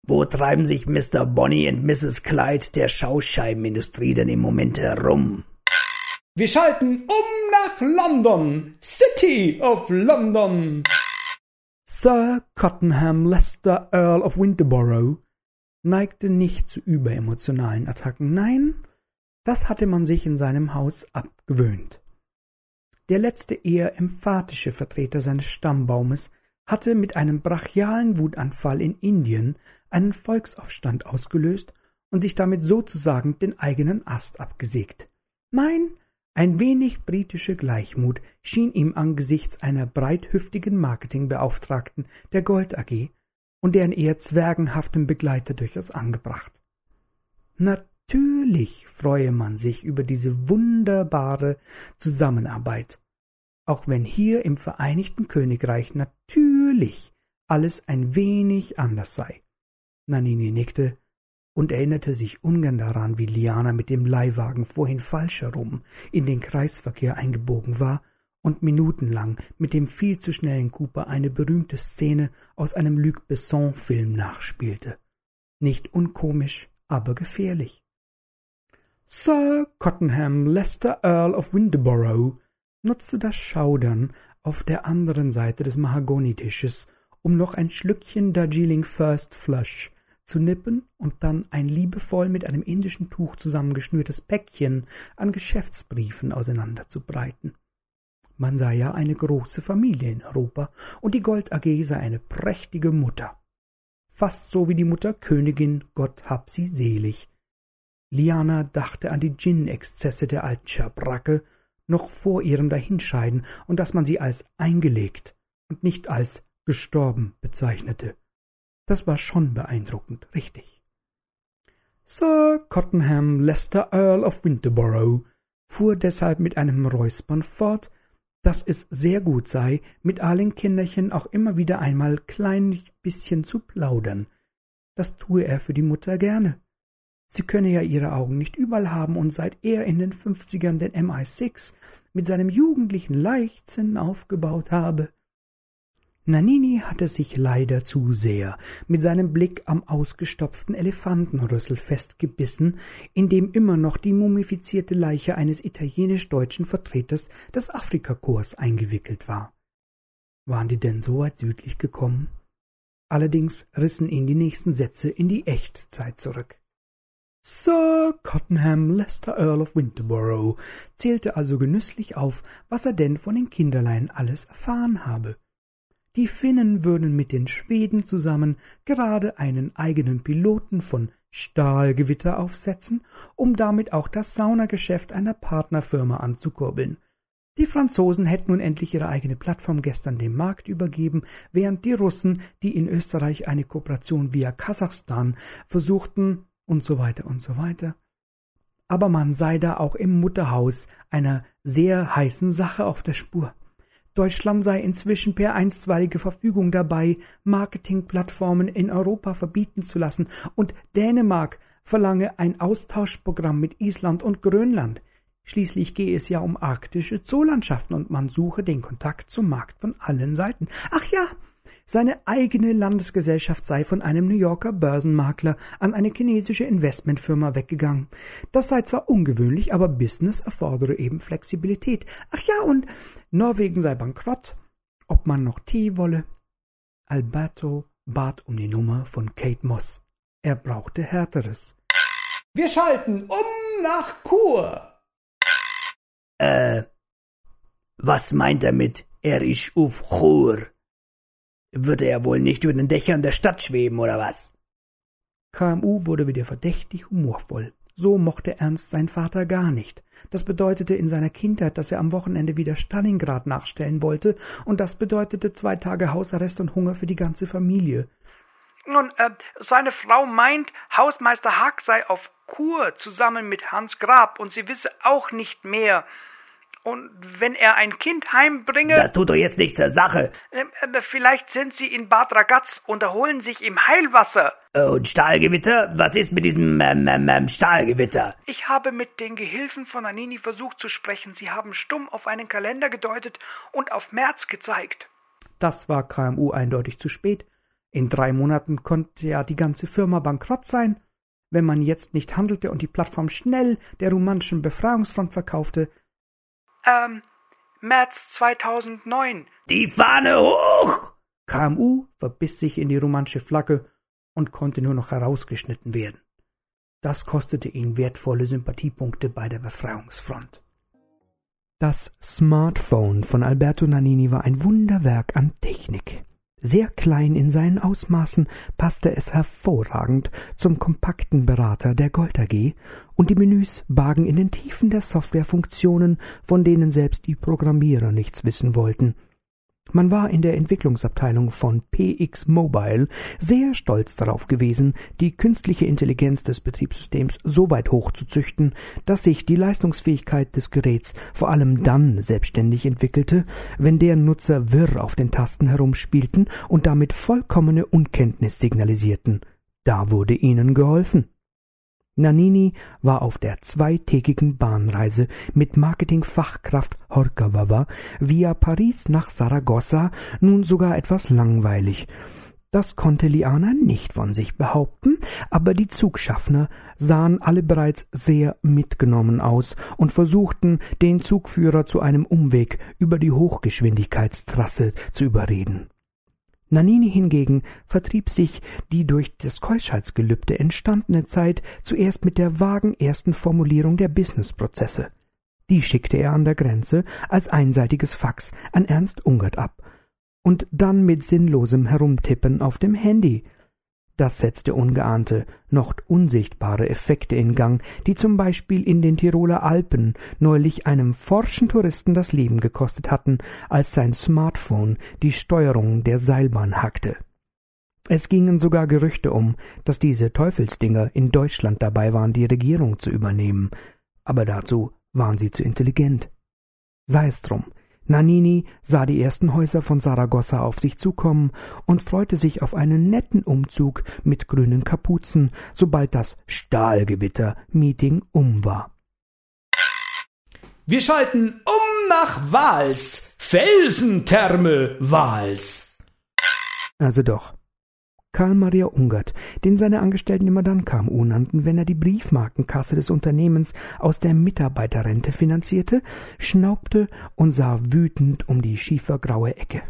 [SPEAKER 5] Wo treiben sich Mr. Bonnie und Mrs. Clyde der Schauscheibenindustrie denn im Moment herum?
[SPEAKER 4] Wir schalten um nach London, City of London.
[SPEAKER 1] Sir Cottenham Lester Earl of Winterborough neigte nicht zu überemotionalen Attacken. Nein, das hatte man sich in seinem Haus abgewöhnt. Der letzte eher emphatische Vertreter seines Stammbaumes hatte mit einem brachialen Wutanfall in Indien einen Volksaufstand ausgelöst und sich damit sozusagen den eigenen Ast abgesägt. Nein, ein wenig britische Gleichmut schien ihm angesichts einer breithüftigen Marketingbeauftragten der Gold AG und deren eher zwergenhaftem Begleiter durchaus angebracht. Natürlich freue man sich über diese wunderbare Zusammenarbeit, auch wenn hier im Vereinigten Königreich natürlich alles ein wenig anders sei. Nanini nickte und erinnerte sich ungern daran, wie Liana mit dem Leihwagen vorhin falsch herum in den Kreisverkehr eingebogen war und minutenlang mit dem viel zu schnellen Cooper eine berühmte Szene aus einem Luc Besson-Film nachspielte. Nicht unkomisch, aber gefährlich. Sir Cottenham Lester Earl of Winterborough nutzte das Schaudern auf der anderen Seite des Mahagonitisches, um noch ein Schlückchen Darjeeling First Flush zu nippen und dann ein liebevoll mit einem indischen Tuch zusammengeschnürtes Päckchen an Geschäftsbriefen auseinanderzubreiten. Man sei ja eine große Familie in Europa und die Gold AG sei eine prächtige Mutter. Fast so wie die Mutter Königin, Gott hab sie selig. Liana dachte an die Gin-Exzesse der alten Schabracke noch vor ihrem Dahinscheiden und dass man sie als eingelegt und nicht als gestorben bezeichnete. Das war schon beeindruckend, richtig. Sir Cottenham Lester Earl of Winterborough fuhr deshalb mit einem Räuspern fort, dass es sehr gut sei, mit allen Kinderchen auch immer wieder einmal klein bisschen zu plaudern. Das tue er für die Mutter gerne. Sie könne ja ihre Augen nicht überall haben, und seit er in den Fünfzigern den MI6 mit seinem jugendlichen Leichtsinn aufgebaut habe, Nanini hatte sich leider zu sehr mit seinem Blick am ausgestopften Elefantenrüssel festgebissen, in dem immer noch die mumifizierte Leiche eines italienisch-deutschen Vertreters des Afrikakorps eingewickelt war. Waren die denn so weit südlich gekommen? Allerdings rissen ihn die nächsten Sätze in die Echtzeit zurück. Sir Cottenham Lester Earl of Winterborough zählte also genüsslich auf, was er denn von den Kinderlein alles erfahren habe. Die Finnen würden mit den Schweden zusammen gerade einen eigenen Piloten von Stahlgewitter aufsetzen, um damit auch das Saunageschäft einer Partnerfirma anzukurbeln. Die Franzosen hätten nun endlich ihre eigene Plattform gestern dem Markt übergeben, während die Russen, die in Österreich eine Kooperation via Kasachstan versuchten, und so weiter und so weiter. Aber man sei da auch im Mutterhaus einer sehr heißen Sache auf der Spur. Deutschland sei inzwischen per einstweilige Verfügung dabei, Marketingplattformen in Europa verbieten zu lassen, und Dänemark verlange ein Austauschprogramm mit Island und Grönland. Schließlich gehe es ja um arktische Zoolandschaften und man suche den Kontakt zum Markt von allen Seiten. Ach ja, seine eigene Landesgesellschaft sei von einem New Yorker Börsenmakler an eine chinesische Investmentfirma weggegangen. Das sei zwar ungewöhnlich, aber Business erfordere eben Flexibilität. Ach ja, und Norwegen sei bankrott. Ob man noch Tee wolle? Alberto bat um die Nummer von Kate Moss. Er brauchte Härteres.
[SPEAKER 6] Wir schalten um nach Kur.
[SPEAKER 5] Äh, was meint er mit er ist auf Chur? Wird er wohl nicht über den Dächern der Stadt schweben, oder was?
[SPEAKER 1] KMU wurde wieder verdächtig humorvoll. So mochte Ernst seinen Vater gar nicht. Das bedeutete in seiner Kindheit, dass er am Wochenende wieder Stalingrad nachstellen wollte, und das bedeutete zwei Tage Hausarrest und Hunger für die ganze Familie.
[SPEAKER 2] Nun, äh, seine Frau meint, Hausmeister Hack sei auf Kur zusammen mit Hans Grab, und sie wisse auch nicht mehr. Und wenn er ein Kind heimbringe.
[SPEAKER 5] Das tut doch jetzt nichts zur Sache.
[SPEAKER 2] Äh, äh, vielleicht sind sie in Bad Ragaz und erholen sich im Heilwasser.
[SPEAKER 5] Äh, und Stahlgewitter? Was ist mit diesem ähm, ähm, ähm, Stahlgewitter?
[SPEAKER 2] Ich habe mit den Gehilfen von Anini versucht zu sprechen. Sie haben stumm auf einen Kalender gedeutet und auf März gezeigt.
[SPEAKER 1] Das war KMU eindeutig zu spät. In drei Monaten konnte ja die ganze Firma bankrott sein. Wenn man jetzt nicht handelte und die Plattform schnell der rumänischen Befreiungsfront verkaufte,
[SPEAKER 2] ähm, März 2009.
[SPEAKER 5] Die Fahne hoch!
[SPEAKER 1] KMU verbiss sich in die romanische Flagge und konnte nur noch herausgeschnitten werden. Das kostete ihn wertvolle Sympathiepunkte bei der Befreiungsfront. Das Smartphone von Alberto Nannini war ein Wunderwerk an Technik. Sehr klein in seinen Ausmaßen passte es hervorragend zum kompakten Berater der Gold AG, und die Menüs bargen in den Tiefen der Software Funktionen, von denen selbst die Programmierer nichts wissen wollten. Man war in der Entwicklungsabteilung von PX Mobile sehr stolz darauf gewesen, die künstliche Intelligenz des Betriebssystems so weit hochzuzüchten, dass sich die Leistungsfähigkeit des Geräts vor allem dann selbstständig entwickelte, wenn deren Nutzer wirr auf den Tasten herumspielten und damit vollkommene Unkenntnis signalisierten. Da wurde ihnen geholfen. Nannini war auf der zweitägigen Bahnreise mit Marketingfachkraft Horkavawa via Paris nach Saragossa nun sogar etwas langweilig. Das konnte Liana nicht von sich behaupten, aber die Zugschaffner sahen alle bereits sehr mitgenommen aus und versuchten, den Zugführer zu einem Umweg über die Hochgeschwindigkeitstrasse zu überreden. Nanini hingegen vertrieb sich die durch das Keuschheitsgelübde entstandene Zeit zuerst mit der vagen ersten Formulierung der Businessprozesse. Die schickte er an der Grenze als einseitiges Fax an Ernst Ungert ab. Und dann mit sinnlosem Herumtippen auf dem Handy. Das setzte ungeahnte, noch unsichtbare Effekte in Gang, die zum Beispiel in den Tiroler Alpen neulich einem forschen Touristen das Leben gekostet hatten, als sein Smartphone die Steuerung der Seilbahn hackte. Es gingen sogar Gerüchte um, dass diese Teufelsdinger in Deutschland dabei waren, die Regierung zu übernehmen, aber dazu waren sie zu intelligent. Sei es drum, Nanini sah die ersten Häuser von Saragossa auf sich zukommen und freute sich auf einen netten Umzug mit grünen Kapuzen, sobald das Stahlgewitter-Meeting um war.
[SPEAKER 7] Wir schalten um nach Wals, Felsentherme Wals.
[SPEAKER 1] Also doch, Karl Maria Ungert, den seine Angestellten immer dann KMU nannten, wenn er die Briefmarkenkasse des Unternehmens aus der Mitarbeiterrente finanzierte, schnaubte und sah wütend um die schiefergraue Ecke.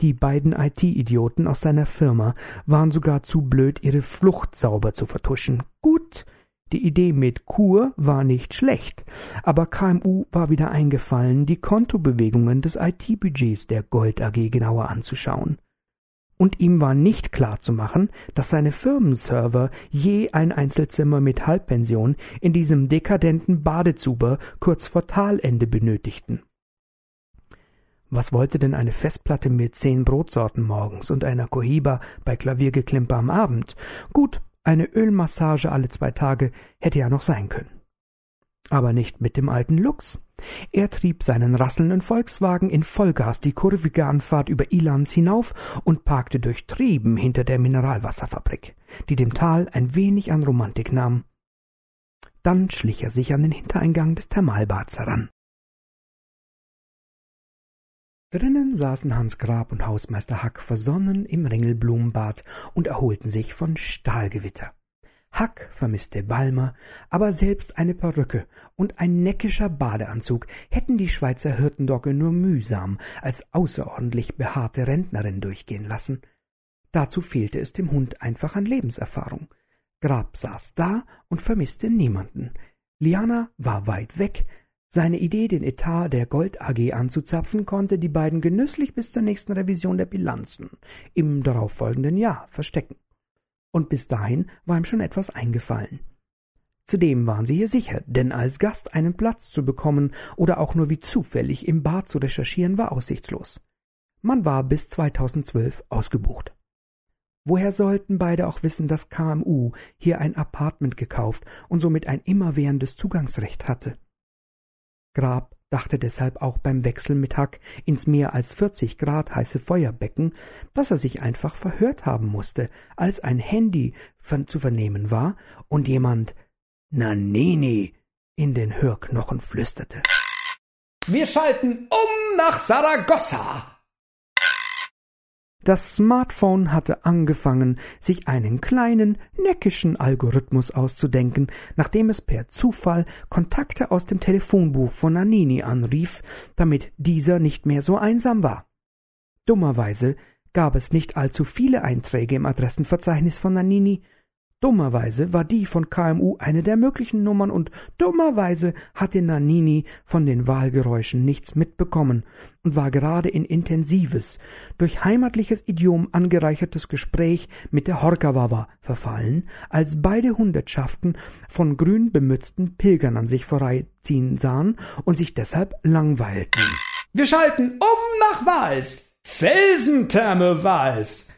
[SPEAKER 1] Die beiden IT-Idioten aus seiner Firma waren sogar zu blöd, ihre Flucht sauber zu vertuschen. Gut, die Idee mit Kur war nicht schlecht, aber KMU war wieder eingefallen, die Kontobewegungen des IT-Budgets der Gold AG genauer anzuschauen und ihm war nicht klar zu machen, dass seine Firmenserver je ein Einzelzimmer mit Halbpension in diesem dekadenten Badezuber kurz vor Talende benötigten. Was wollte denn eine Festplatte mit zehn Brotsorten morgens und einer Cohiba bei Klaviergeklimper am Abend? Gut, eine Ölmassage alle zwei Tage hätte ja noch sein können aber nicht mit dem alten Lux. Er trieb seinen rasselnden Volkswagen in Vollgas die kurvige Anfahrt über Ilans hinauf und parkte durchtrieben hinter der Mineralwasserfabrik, die dem Tal ein wenig an Romantik nahm. Dann schlich er sich an den Hintereingang des Thermalbads heran. Drinnen saßen Hans Grab und Hausmeister Hack versonnen im Ringelblumenbad und erholten sich von Stahlgewitter. Hack vermisste Balmer, aber selbst eine Perücke und ein neckischer Badeanzug hätten die Schweizer Hirtendogge nur mühsam als außerordentlich behaarte Rentnerin durchgehen lassen. Dazu fehlte es dem Hund einfach an Lebenserfahrung. Grab saß da und vermisste niemanden. Liana war weit weg. Seine Idee, den Etat der Gold AG anzuzapfen, konnte die beiden genüsslich bis zur nächsten Revision der Bilanzen im darauffolgenden Jahr verstecken und bis dahin war ihm schon etwas eingefallen. Zudem waren sie hier sicher, denn als Gast einen Platz zu bekommen oder auch nur wie zufällig im Bar zu recherchieren war aussichtslos. Man war bis 2012 ausgebucht. Woher sollten beide auch wissen, dass KMU hier ein Apartment gekauft und somit ein immerwährendes Zugangsrecht hatte? Grab dachte deshalb auch beim Wechsel mit Hack ins mehr als 40 Grad heiße Feuerbecken, dass er sich einfach verhört haben musste, als ein Handy zu vernehmen war und jemand Nanini in den Hörknochen flüsterte.
[SPEAKER 7] Wir schalten um nach Saragossa.
[SPEAKER 1] Das Smartphone hatte angefangen, sich einen kleinen, neckischen Algorithmus auszudenken, nachdem es per Zufall Kontakte aus dem Telefonbuch von Nanini anrief, damit dieser nicht mehr so einsam war. Dummerweise gab es nicht allzu viele Einträge im Adressenverzeichnis von Nanini, Dummerweise war die von KMU eine der möglichen Nummern und dummerweise hatte Nanini von den Wahlgeräuschen nichts mitbekommen und war gerade in intensives, durch heimatliches Idiom angereichertes Gespräch mit der Horkawawa verfallen, als beide Hundertschaften von grün bemützten Pilgern an sich vorbeiziehen sahen und sich deshalb langweilten.
[SPEAKER 7] Wir schalten um nach Wals. Felsentherme Wals.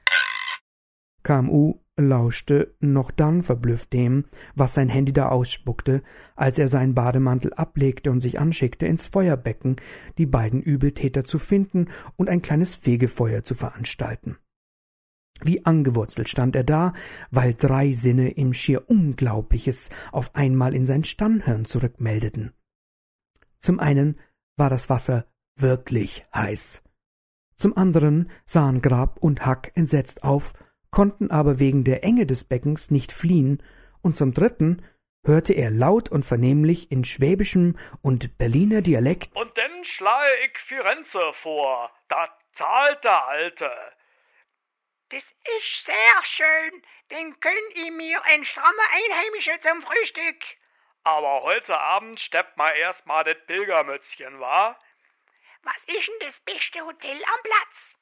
[SPEAKER 1] KMU lauschte noch dann verblüfft dem, was sein Handy da ausspuckte, als er seinen Bademantel ablegte und sich anschickte, ins Feuerbecken die beiden Übeltäter zu finden und ein kleines Fegefeuer zu veranstalten. Wie angewurzelt stand er da, weil drei Sinne ihm schier Unglaubliches auf einmal in sein Stammhirn zurückmeldeten. Zum einen war das Wasser wirklich heiß. Zum anderen sahen Grab und Hack entsetzt auf konnten aber wegen der Enge des Beckens nicht fliehen, und zum dritten hörte er laut und vernehmlich in schwäbischem und Berliner Dialekt
[SPEAKER 8] Und denn schlahe ich Firenze vor, da zahlt der Alte.
[SPEAKER 3] Das ist sehr schön. Den könnt ihr mir ein strammer Einheimischer zum Frühstück.
[SPEAKER 8] Aber heute Abend steppt mal erst mal das Pilgermützchen, wa?
[SPEAKER 3] Was ist denn das beste Hotel am Platz?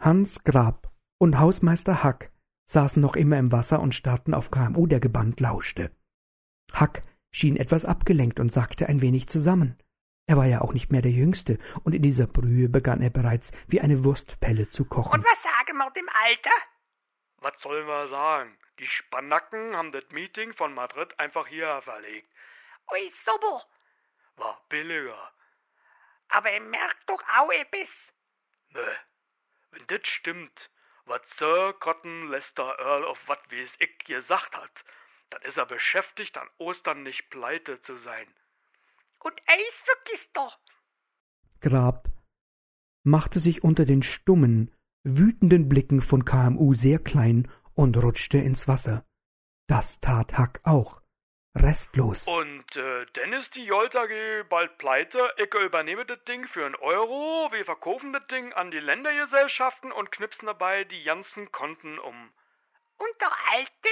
[SPEAKER 1] Hans Grab und Hausmeister Hack saßen noch immer im Wasser und starrten auf KMU, der gebannt lauschte. Hack schien etwas abgelenkt und sackte ein wenig zusammen. Er war ja auch nicht mehr der Jüngste, und in dieser Brühe begann er bereits wie eine Wurstpelle zu kochen.
[SPEAKER 3] Und was sagen wir dem Alter?
[SPEAKER 8] Was sollen wir sagen? Die Spanacken haben das Meeting von Madrid einfach hier verlegt.
[SPEAKER 3] Ui, super.
[SPEAKER 8] War billiger.
[SPEAKER 3] Aber er merkt doch auch etwas.
[SPEAKER 8] Nö. Wenn das stimmt, was Sir Cotton Lester Earl of wat weiß ich gesagt hat, dann ist er beschäftigt, an Ostern nicht pleite zu sein.
[SPEAKER 3] Und Eis vergisst er.
[SPEAKER 1] Grab machte sich unter den stummen, wütenden Blicken von KMU sehr klein und rutschte ins Wasser. Das tat Hack auch. Restlos.
[SPEAKER 8] Und äh, dann ist die Jolt AG bald pleite. Ich übernehme das Ding für einen Euro. Wir verkaufen das Ding an die Ländergesellschaften und knipsen dabei die ganzen Konten um.
[SPEAKER 3] Und der Alte?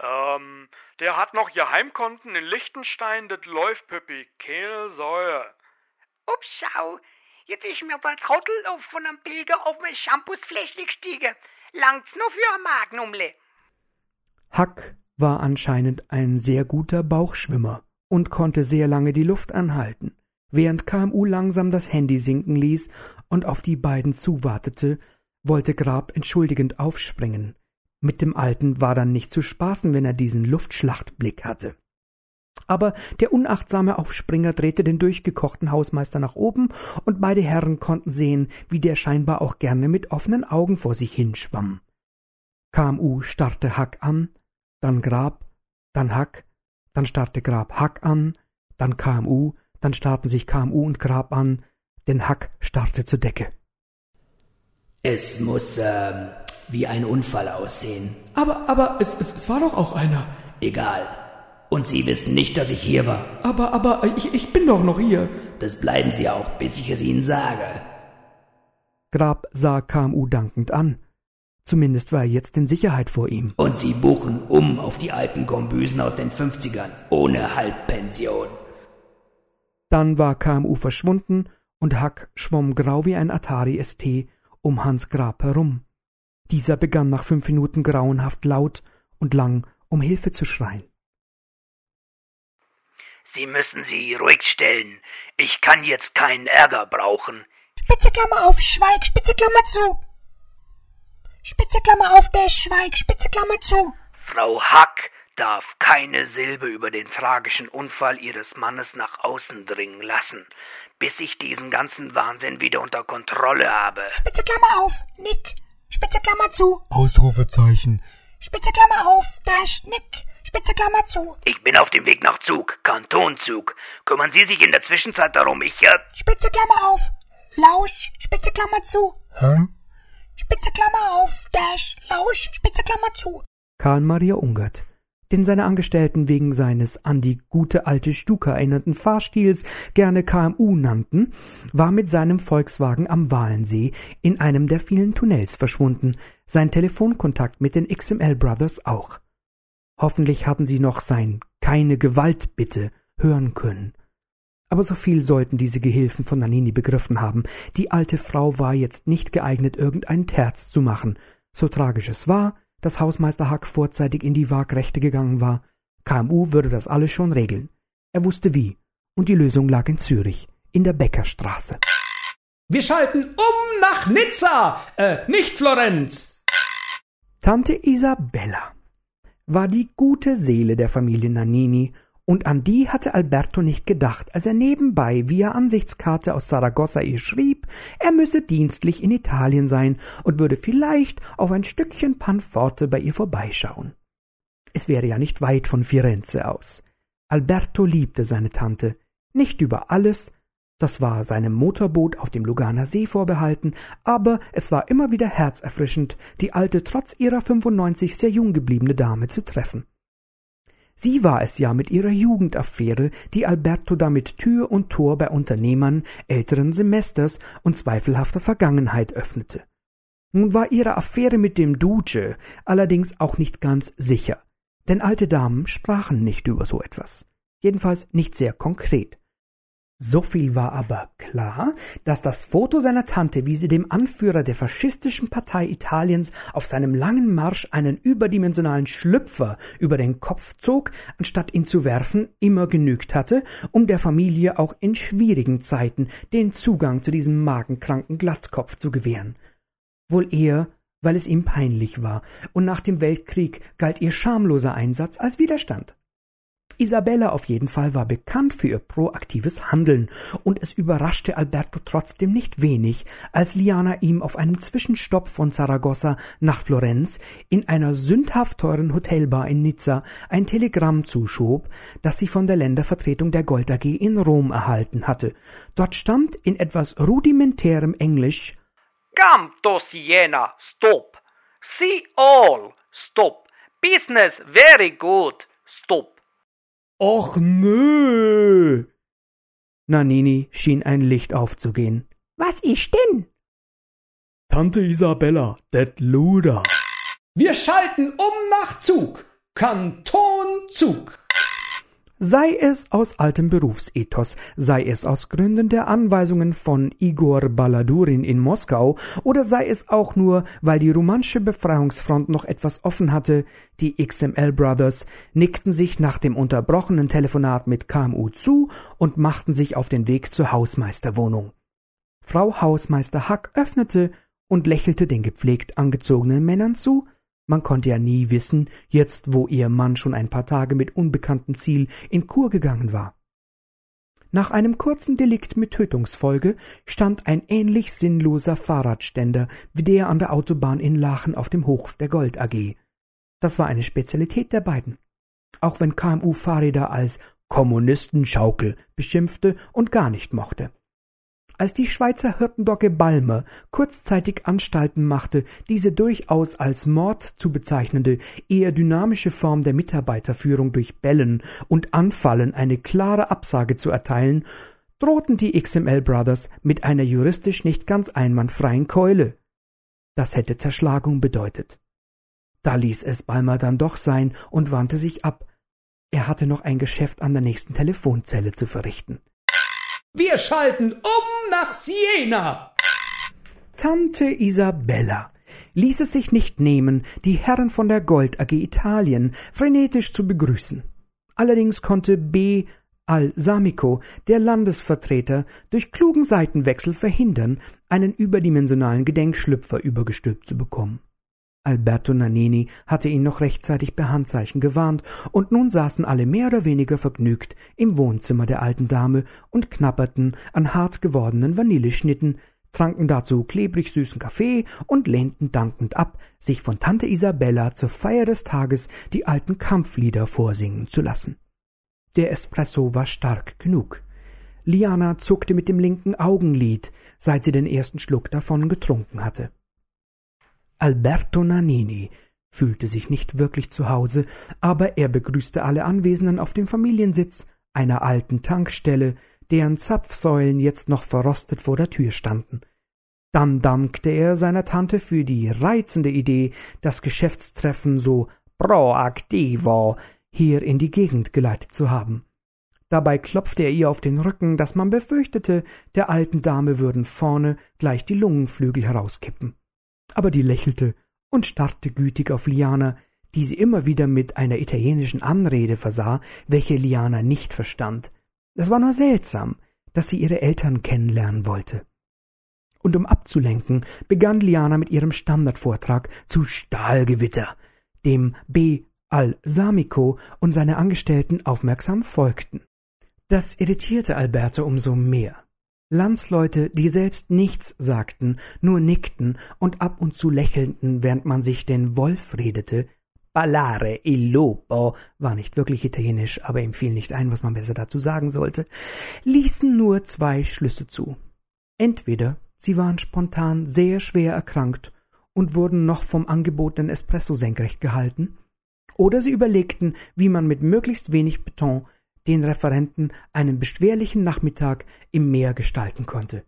[SPEAKER 8] Ähm, der hat noch Geheimkonten in Liechtenstein, das läuft, Püppi. Keine Säure.
[SPEAKER 3] Ups, schau. Jetzt ist mir der Trottel auf von einem Pilger auf mein Shampoosfläschli gestiegen. Langt's nur für ein Magnumle.
[SPEAKER 1] Hack war anscheinend ein sehr guter Bauchschwimmer und konnte sehr lange die Luft anhalten, während KMU langsam das Handy sinken ließ und auf die beiden zuwartete, wollte Grab entschuldigend aufspringen. Mit dem Alten war dann nicht zu spaßen, wenn er diesen Luftschlachtblick hatte. Aber der unachtsame Aufspringer drehte den durchgekochten Hausmeister nach oben, und beide Herren konnten sehen, wie der scheinbar auch gerne mit offenen Augen vor sich hinschwamm. KMU starrte Hack an, dann Grab, dann Hack, dann starrte Grab Hack an, dann KMU, dann starrten sich KMU und Grab an, denn Hack starrte zur Decke.
[SPEAKER 5] Es muss ähm, wie ein Unfall aussehen.
[SPEAKER 7] Aber, aber, es, es, es war doch auch einer.
[SPEAKER 5] Egal. Und Sie wissen nicht, dass ich hier war.
[SPEAKER 7] Aber, aber, ich, ich bin doch noch hier.
[SPEAKER 5] Das bleiben Sie auch, bis ich es Ihnen sage.
[SPEAKER 1] Grab sah KMU dankend an. Zumindest war er jetzt in Sicherheit vor ihm.
[SPEAKER 5] Und Sie buchen um auf die alten Kombüsen aus den 50ern, ohne Halbpension.
[SPEAKER 1] Dann war KMU verschwunden und Hack schwamm grau wie ein Atari ST um Hans Grab herum. Dieser begann nach fünf Minuten grauenhaft laut und lang um Hilfe zu schreien.
[SPEAKER 2] Sie müssen sie ruhig stellen. Ich kann jetzt keinen Ärger brauchen.
[SPEAKER 3] Spitze Klammer auf, Schweig, Spitze Klammer zu. Spitze Klammer auf, der Schweig, Spitze Klammer zu.
[SPEAKER 2] Frau Hack darf keine Silbe über den tragischen Unfall ihres Mannes nach außen dringen lassen, bis ich diesen ganzen Wahnsinn wieder unter Kontrolle habe.
[SPEAKER 3] Spitze Klammer auf, Nick. Spitze Klammer zu.
[SPEAKER 4] Ausrufezeichen.
[SPEAKER 3] Spitze Klammer auf, Dash, Nick. Spitze Klammer zu.
[SPEAKER 2] Ich bin auf dem Weg nach Zug, Kantonzug. Kümmern Sie sich in der Zwischenzeit darum, ich, äh,
[SPEAKER 3] Spitze Klammer auf. Lausch, Spitze Klammer zu.
[SPEAKER 4] Hä?
[SPEAKER 3] Spitze Klammer auf, Dash, Lausch, Spitze Klammer zu.
[SPEAKER 1] Karl Maria Ungert, den seine Angestellten wegen seines an die gute alte Stuka erinnernden Fahrstils gerne KMU nannten, war mit seinem Volkswagen am Walensee in einem der vielen Tunnels verschwunden, sein Telefonkontakt mit den XML Brothers auch. Hoffentlich hatten sie noch sein Keine Gewalt bitte hören können. Aber so viel sollten diese Gehilfen von Nanini begriffen haben. Die alte Frau war jetzt nicht geeignet, irgendeinen Terz zu machen. So tragisch es war, dass Hausmeister Hack vorzeitig in die Waagrechte gegangen war. KMU würde das alles schon regeln. Er wusste wie. Und die Lösung lag in Zürich, in der Bäckerstraße.
[SPEAKER 7] Wir schalten um nach Nizza, äh, nicht Florenz.
[SPEAKER 1] Tante Isabella war die gute Seele der Familie Nannini, und an die hatte Alberto nicht gedacht, als er nebenbei via Ansichtskarte aus Saragossa ihr schrieb, er müsse dienstlich in Italien sein und würde vielleicht auf ein Stückchen Panforte bei ihr vorbeischauen. Es wäre ja nicht weit von Firenze aus. Alberto liebte seine Tante, nicht über alles, das war seinem Motorboot auf dem Luganer See vorbehalten, aber es war immer wieder herzerfrischend, die alte trotz ihrer 95 sehr jung gebliebene Dame zu treffen. Sie war es ja mit ihrer Jugendaffäre, die Alberto damit Tür und Tor bei Unternehmern älteren Semesters und zweifelhafter Vergangenheit öffnete. Nun war ihre Affäre mit dem Duce allerdings auch nicht ganz sicher, denn alte Damen sprachen nicht über so etwas. Jedenfalls nicht sehr konkret. So viel war aber klar, dass das Foto seiner Tante, wie sie dem Anführer der faschistischen Partei Italiens auf seinem langen Marsch einen überdimensionalen Schlüpfer über den Kopf zog, anstatt ihn zu werfen, immer genügt hatte, um der Familie auch in schwierigen Zeiten den Zugang zu diesem magenkranken Glatzkopf zu gewähren. Wohl eher, weil es ihm peinlich war, und nach dem Weltkrieg galt ihr schamloser Einsatz als Widerstand. Isabella auf jeden Fall war bekannt für ihr proaktives Handeln, und es überraschte Alberto trotzdem nicht wenig, als Liana ihm auf einem Zwischenstopp von Saragossa nach Florenz in einer sündhaft teuren Hotelbar in Nizza ein Telegramm zuschob, das sie von der Ländervertretung der Gold AG in Rom erhalten hatte. Dort stand in etwas rudimentärem Englisch
[SPEAKER 2] Come to Siena, stop. See all, stop. Business very good, stop.
[SPEAKER 4] Och nö.
[SPEAKER 1] Nanini schien ein Licht aufzugehen.
[SPEAKER 3] Was ist denn?
[SPEAKER 4] Tante Isabella, det Luder.
[SPEAKER 7] Wir schalten um nach Zug. Kanton Zug.
[SPEAKER 1] Sei es aus altem Berufsethos, sei es aus Gründen der Anweisungen von Igor Baladurin in Moskau oder sei es auch nur, weil die romanische Befreiungsfront noch etwas offen hatte, die XML Brothers nickten sich nach dem unterbrochenen Telefonat mit KMU zu und machten sich auf den Weg zur Hausmeisterwohnung. Frau Hausmeister Hack öffnete und lächelte den gepflegt angezogenen Männern zu, man konnte ja nie wissen, jetzt wo ihr Mann schon ein paar Tage mit unbekanntem Ziel in Kur gegangen war. Nach einem kurzen Delikt mit Tötungsfolge stand ein ähnlich sinnloser Fahrradständer wie der an der Autobahn in Lachen auf dem Hof der Gold AG. Das war eine Spezialität der beiden. Auch wenn KMU Fahrräder als Kommunistenschaukel beschimpfte und gar nicht mochte. Als die Schweizer Hirtendogge Balmer kurzzeitig Anstalten machte, diese durchaus als Mord zu bezeichnende, eher dynamische Form der Mitarbeiterführung durch Bellen und Anfallen eine klare Absage zu erteilen, drohten die XML Brothers mit einer juristisch nicht ganz einwandfreien Keule. Das hätte Zerschlagung bedeutet. Da ließ es Balmer dann doch sein und wandte sich ab. Er hatte noch ein Geschäft an der nächsten Telefonzelle zu verrichten.
[SPEAKER 7] Wir schalten um nach Siena.
[SPEAKER 1] Tante Isabella ließ es sich nicht nehmen, die Herren von der Gold AG Italien frenetisch zu begrüßen. Allerdings konnte B. Al-Samico, der Landesvertreter, durch klugen Seitenwechsel verhindern, einen überdimensionalen Gedenkschlüpfer übergestülpt zu bekommen. Alberto Nannini hatte ihn noch rechtzeitig per Handzeichen gewarnt, und nun saßen alle mehr oder weniger vergnügt im Wohnzimmer der alten Dame und knapperten an hart gewordenen Vanilleschnitten, tranken dazu klebrig süßen Kaffee und lehnten dankend ab, sich von Tante Isabella zur Feier des Tages die alten Kampflieder vorsingen zu lassen. Der Espresso war stark genug. Liana zuckte mit dem linken Augenlid, seit sie den ersten Schluck davon getrunken hatte. Alberto Nannini fühlte sich nicht wirklich zu Hause, aber er begrüßte alle Anwesenden auf dem Familiensitz einer alten Tankstelle, deren Zapfsäulen jetzt noch verrostet vor der Tür standen. Dann dankte er seiner Tante für die reizende Idee, das Geschäftstreffen so proaktivo hier in die Gegend geleitet zu haben. Dabei klopfte er ihr auf den Rücken, dass man befürchtete, der alten Dame würden vorne gleich die Lungenflügel herauskippen aber die lächelte und starrte gütig auf Liana, die sie immer wieder mit einer italienischen Anrede versah, welche Liana nicht verstand. Es war nur seltsam, dass sie ihre Eltern kennenlernen wollte. Und um abzulenken, begann Liana mit ihrem Standardvortrag zu Stahlgewitter, dem B. Al-Samico und seine Angestellten aufmerksam folgten. Das irritierte Alberto umso mehr. Landsleute, die selbst nichts sagten, nur nickten und ab und zu lächelten, während man sich den Wolf redete. Ballare il lupo war nicht wirklich italienisch, aber ihm fiel nicht ein, was man besser dazu sagen sollte, ließen nur zwei Schlüsse zu. Entweder sie waren spontan sehr schwer erkrankt und wurden noch vom angebotenen Espresso senkrecht gehalten, oder sie überlegten, wie man mit möglichst wenig Beton den Referenten einen beschwerlichen Nachmittag im Meer gestalten konnte.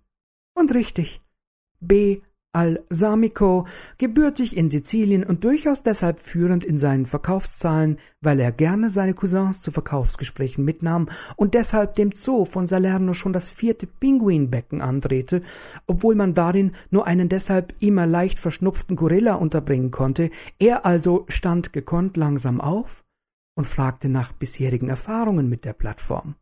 [SPEAKER 1] Und richtig, B. Al-Samico, gebürtig in Sizilien und durchaus deshalb führend in seinen Verkaufszahlen, weil er gerne seine Cousins zu Verkaufsgesprächen mitnahm und deshalb dem Zoo von Salerno schon das vierte Pinguinbecken andrehte, obwohl man darin nur einen deshalb immer leicht verschnupften Gorilla unterbringen konnte. Er also stand gekonnt langsam auf und fragte nach bisherigen Erfahrungen mit der Plattform.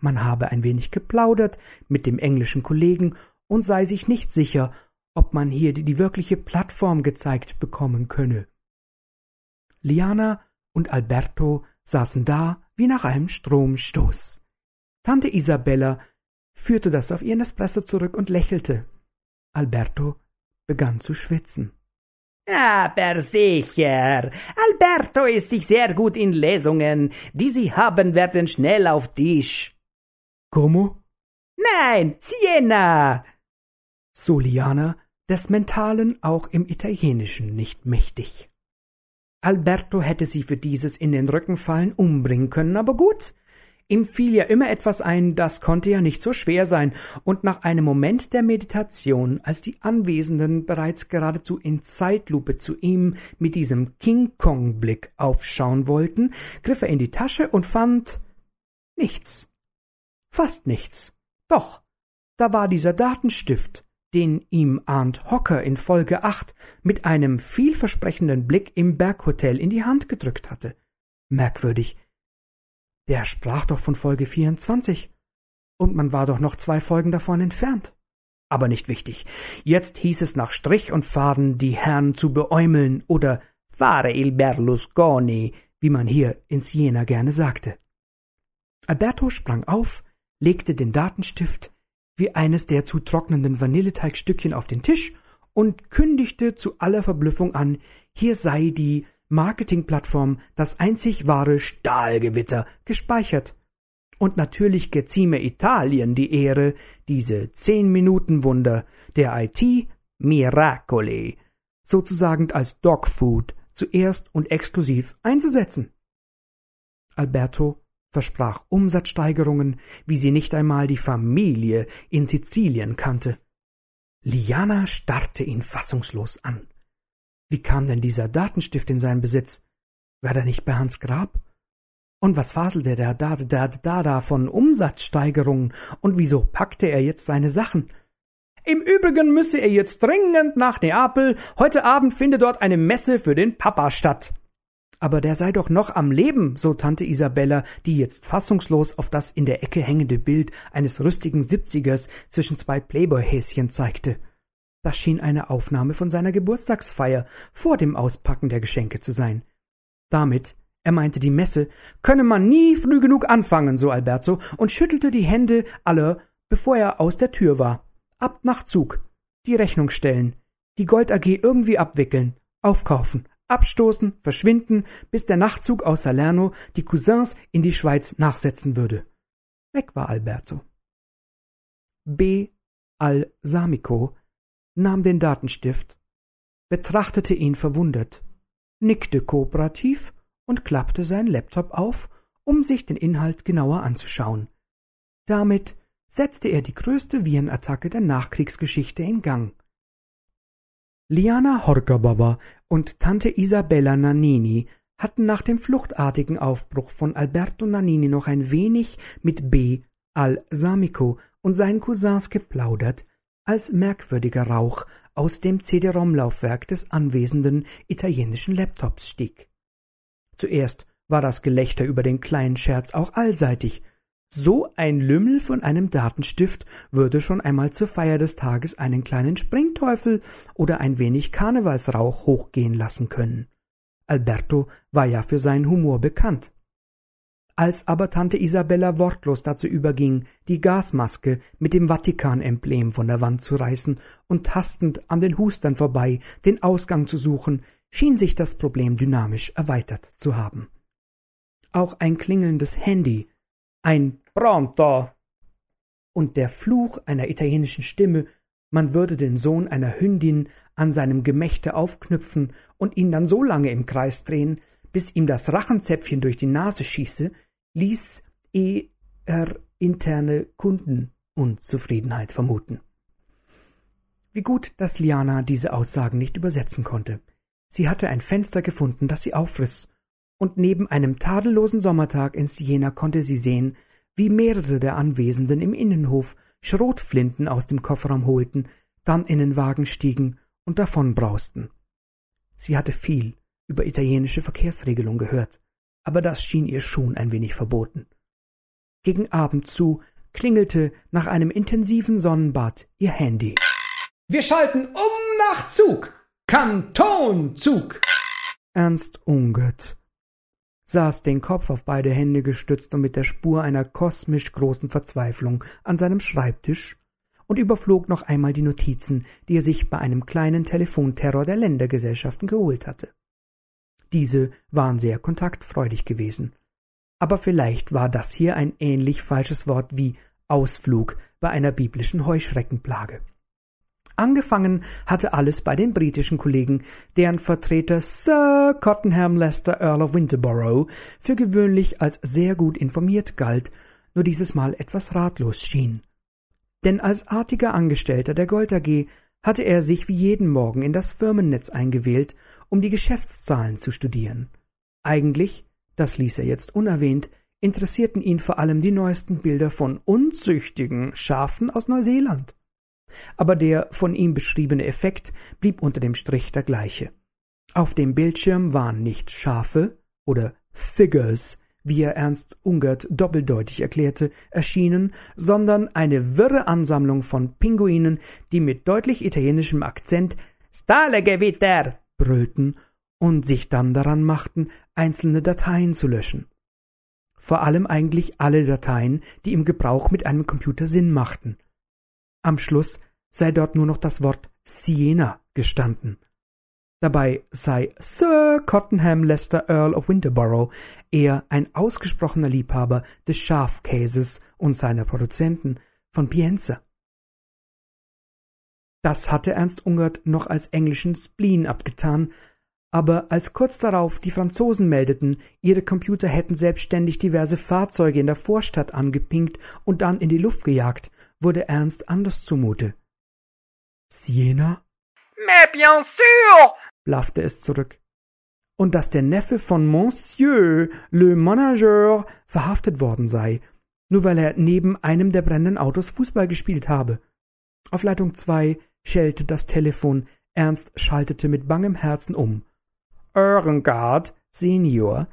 [SPEAKER 1] Man habe ein wenig geplaudert mit dem englischen Kollegen und sei sich nicht sicher, ob man hier die, die wirkliche Plattform gezeigt bekommen könne. Liana und Alberto saßen da wie nach einem Stromstoß. Tante Isabella führte das auf ihren Espresso zurück und lächelte. Alberto begann zu schwitzen.
[SPEAKER 5] Aber sicher. Alberto ist sich sehr gut in Lesungen. Die Sie haben, werden schnell auf Tisch.
[SPEAKER 1] Como?
[SPEAKER 5] Nein, Siena.
[SPEAKER 1] Soliana, des Mentalen auch im Italienischen nicht mächtig. Alberto hätte sie für dieses in den Rücken fallen umbringen können, aber gut. Ihm fiel ja immer etwas ein, das konnte ja nicht so schwer sein, und nach einem Moment der Meditation, als die Anwesenden bereits geradezu in Zeitlupe zu ihm mit diesem King Kong Blick aufschauen wollten, griff er in die Tasche und fand nichts. Fast nichts. Doch, da war dieser Datenstift, den ihm Arndt Hocker in Folge 8 mit einem vielversprechenden Blick im Berghotel in die Hand gedrückt hatte. Merkwürdig. Der sprach doch von Folge 24. Und man war doch noch zwei Folgen davon entfernt. Aber nicht wichtig. Jetzt hieß es nach Strich und Faden, die Herren zu beäumeln oder fare il Berlusconi, wie man hier in Siena gerne sagte. Alberto sprang auf, legte den Datenstift wie eines der zu trocknenden Vanilleteigstückchen auf den Tisch und kündigte zu aller Verblüffung an, hier sei die Marketingplattform das einzig wahre Stahlgewitter gespeichert. Und natürlich gezieme Italien die Ehre, diese Zehn-Minuten-Wunder der IT Miracoli sozusagen als Dogfood zuerst und exklusiv einzusetzen. Alberto versprach Umsatzsteigerungen, wie sie nicht einmal die Familie in Sizilien kannte. Liana starrte ihn fassungslos an. Wie kam denn dieser Datenstift in seinen Besitz? War er nicht bei Hans Grab? Und was faselte der da, da, da, da von Umsatzsteigerungen? Und wieso packte er jetzt seine Sachen? Im Übrigen müsse er jetzt dringend nach Neapel. Heute Abend finde dort eine Messe für den Papa statt. Aber der sei doch noch am Leben, so Tante Isabella, die jetzt fassungslos auf das in der Ecke hängende Bild eines rüstigen Siebzigers zwischen zwei Playboy-Häschen zeigte. Das schien eine Aufnahme von seiner Geburtstagsfeier vor dem Auspacken der Geschenke zu sein. Damit, er meinte die Messe, könne man nie früh genug anfangen, so Alberto, und schüttelte die Hände aller, bevor er aus der Tür war. Ab nach Zug, die Rechnung stellen, die Gold AG irgendwie abwickeln, aufkaufen, abstoßen, verschwinden, bis der Nachtzug aus Salerno die Cousins in die Schweiz nachsetzen würde. Weg war Alberto. B. Al-Samico nahm den Datenstift, betrachtete ihn verwundert, nickte kooperativ und klappte seinen Laptop auf, um sich den Inhalt genauer anzuschauen. Damit setzte er die größte Virenattacke der Nachkriegsgeschichte in Gang. Liana Horkababa und Tante Isabella Nannini hatten nach dem fluchtartigen Aufbruch von Alberto Nannini noch ein wenig mit B. al-Samico und seinen Cousins geplaudert, als merkwürdiger Rauch aus dem CD-ROM-Laufwerk des anwesenden italienischen Laptops stieg. Zuerst war das Gelächter über den kleinen Scherz auch allseitig, so ein Lümmel von einem Datenstift würde schon einmal zur Feier des Tages einen kleinen Springteufel oder ein wenig Karnevalsrauch hochgehen lassen können. Alberto war ja für seinen Humor bekannt. Als aber Tante Isabella wortlos dazu überging, die Gasmaske mit dem Vatikan-Emblem von der Wand zu reißen und tastend an den Hustern vorbei den Ausgang zu suchen, schien sich das Problem dynamisch erweitert zu haben. Auch ein klingelndes Handy, ein Pronto! Und der Fluch einer italienischen Stimme, man würde den Sohn einer Hündin an seinem Gemächte aufknüpfen und ihn dann so lange im Kreis drehen, bis ihm das Rachenzäpfchen durch die Nase schieße, ließ er interne Kundenunzufriedenheit vermuten. Wie gut, dass Liana diese Aussagen nicht übersetzen konnte. Sie hatte ein Fenster gefunden, das sie aufriss, und neben einem tadellosen Sommertag in Siena konnte sie sehen, wie mehrere der Anwesenden im Innenhof Schrotflinten aus dem Kofferraum holten, dann in den Wagen stiegen und davonbrausten. Sie hatte viel über italienische Verkehrsregelung gehört, aber das schien ihr schon ein wenig verboten. Gegen Abend zu klingelte nach einem intensiven Sonnenbad ihr Handy.
[SPEAKER 7] Wir schalten um nach Zug. Kantonzug.
[SPEAKER 1] Ernst Ungert saß den Kopf auf beide Hände gestützt und mit der Spur einer kosmisch großen Verzweiflung an seinem Schreibtisch und überflog noch einmal die Notizen, die er sich bei einem kleinen Telefonterror der Ländergesellschaften geholt hatte. Diese waren sehr kontaktfreudig gewesen. Aber vielleicht war das hier ein ähnlich falsches Wort wie Ausflug bei einer biblischen Heuschreckenplage. Angefangen hatte alles bei den britischen Kollegen, deren Vertreter Sir Cottenham Lester Earl of Winterborough für gewöhnlich als sehr gut informiert galt, nur dieses Mal etwas ratlos schien. Denn als artiger Angestellter der Gold AG hatte er sich wie jeden Morgen in das Firmennetz eingewählt, um die Geschäftszahlen zu studieren. Eigentlich, das ließ er jetzt unerwähnt, interessierten ihn vor allem die neuesten Bilder von unzüchtigen Schafen aus Neuseeland aber der von ihm beschriebene Effekt blieb unter dem Strich der gleiche. Auf dem Bildschirm waren nicht Schafe oder Figures, wie er Ernst Ungert doppeldeutig erklärte, erschienen, sondern eine wirre Ansammlung von Pinguinen, die mit deutlich italienischem Akzent Stahlegewitter brüllten und sich dann daran machten, einzelne Dateien zu löschen. Vor allem eigentlich alle Dateien, die im Gebrauch mit einem Computer Sinn machten. Am Schluss sei dort nur noch das Wort Siena gestanden. Dabei sei Sir Cottenham Lester Earl of Winterborough eher ein ausgesprochener Liebhaber des Schafkäses und seiner Produzenten von Pienza. Das hatte Ernst Ungert noch als englischen Spleen abgetan, aber als kurz darauf die Franzosen meldeten, ihre Computer hätten selbstständig diverse Fahrzeuge in der Vorstadt angepinkt und dann in die Luft gejagt, wurde Ernst anders zumute. Siena?
[SPEAKER 2] Mais bien sûr!
[SPEAKER 1] Blaffte es zurück. Und dass der Neffe von Monsieur le Manager verhaftet worden sei, nur weil er neben einem der brennenden Autos Fußball gespielt habe. Auf Leitung zwei schellte das Telefon. Ernst schaltete mit bangem Herzen um. Ehrengard, Senior,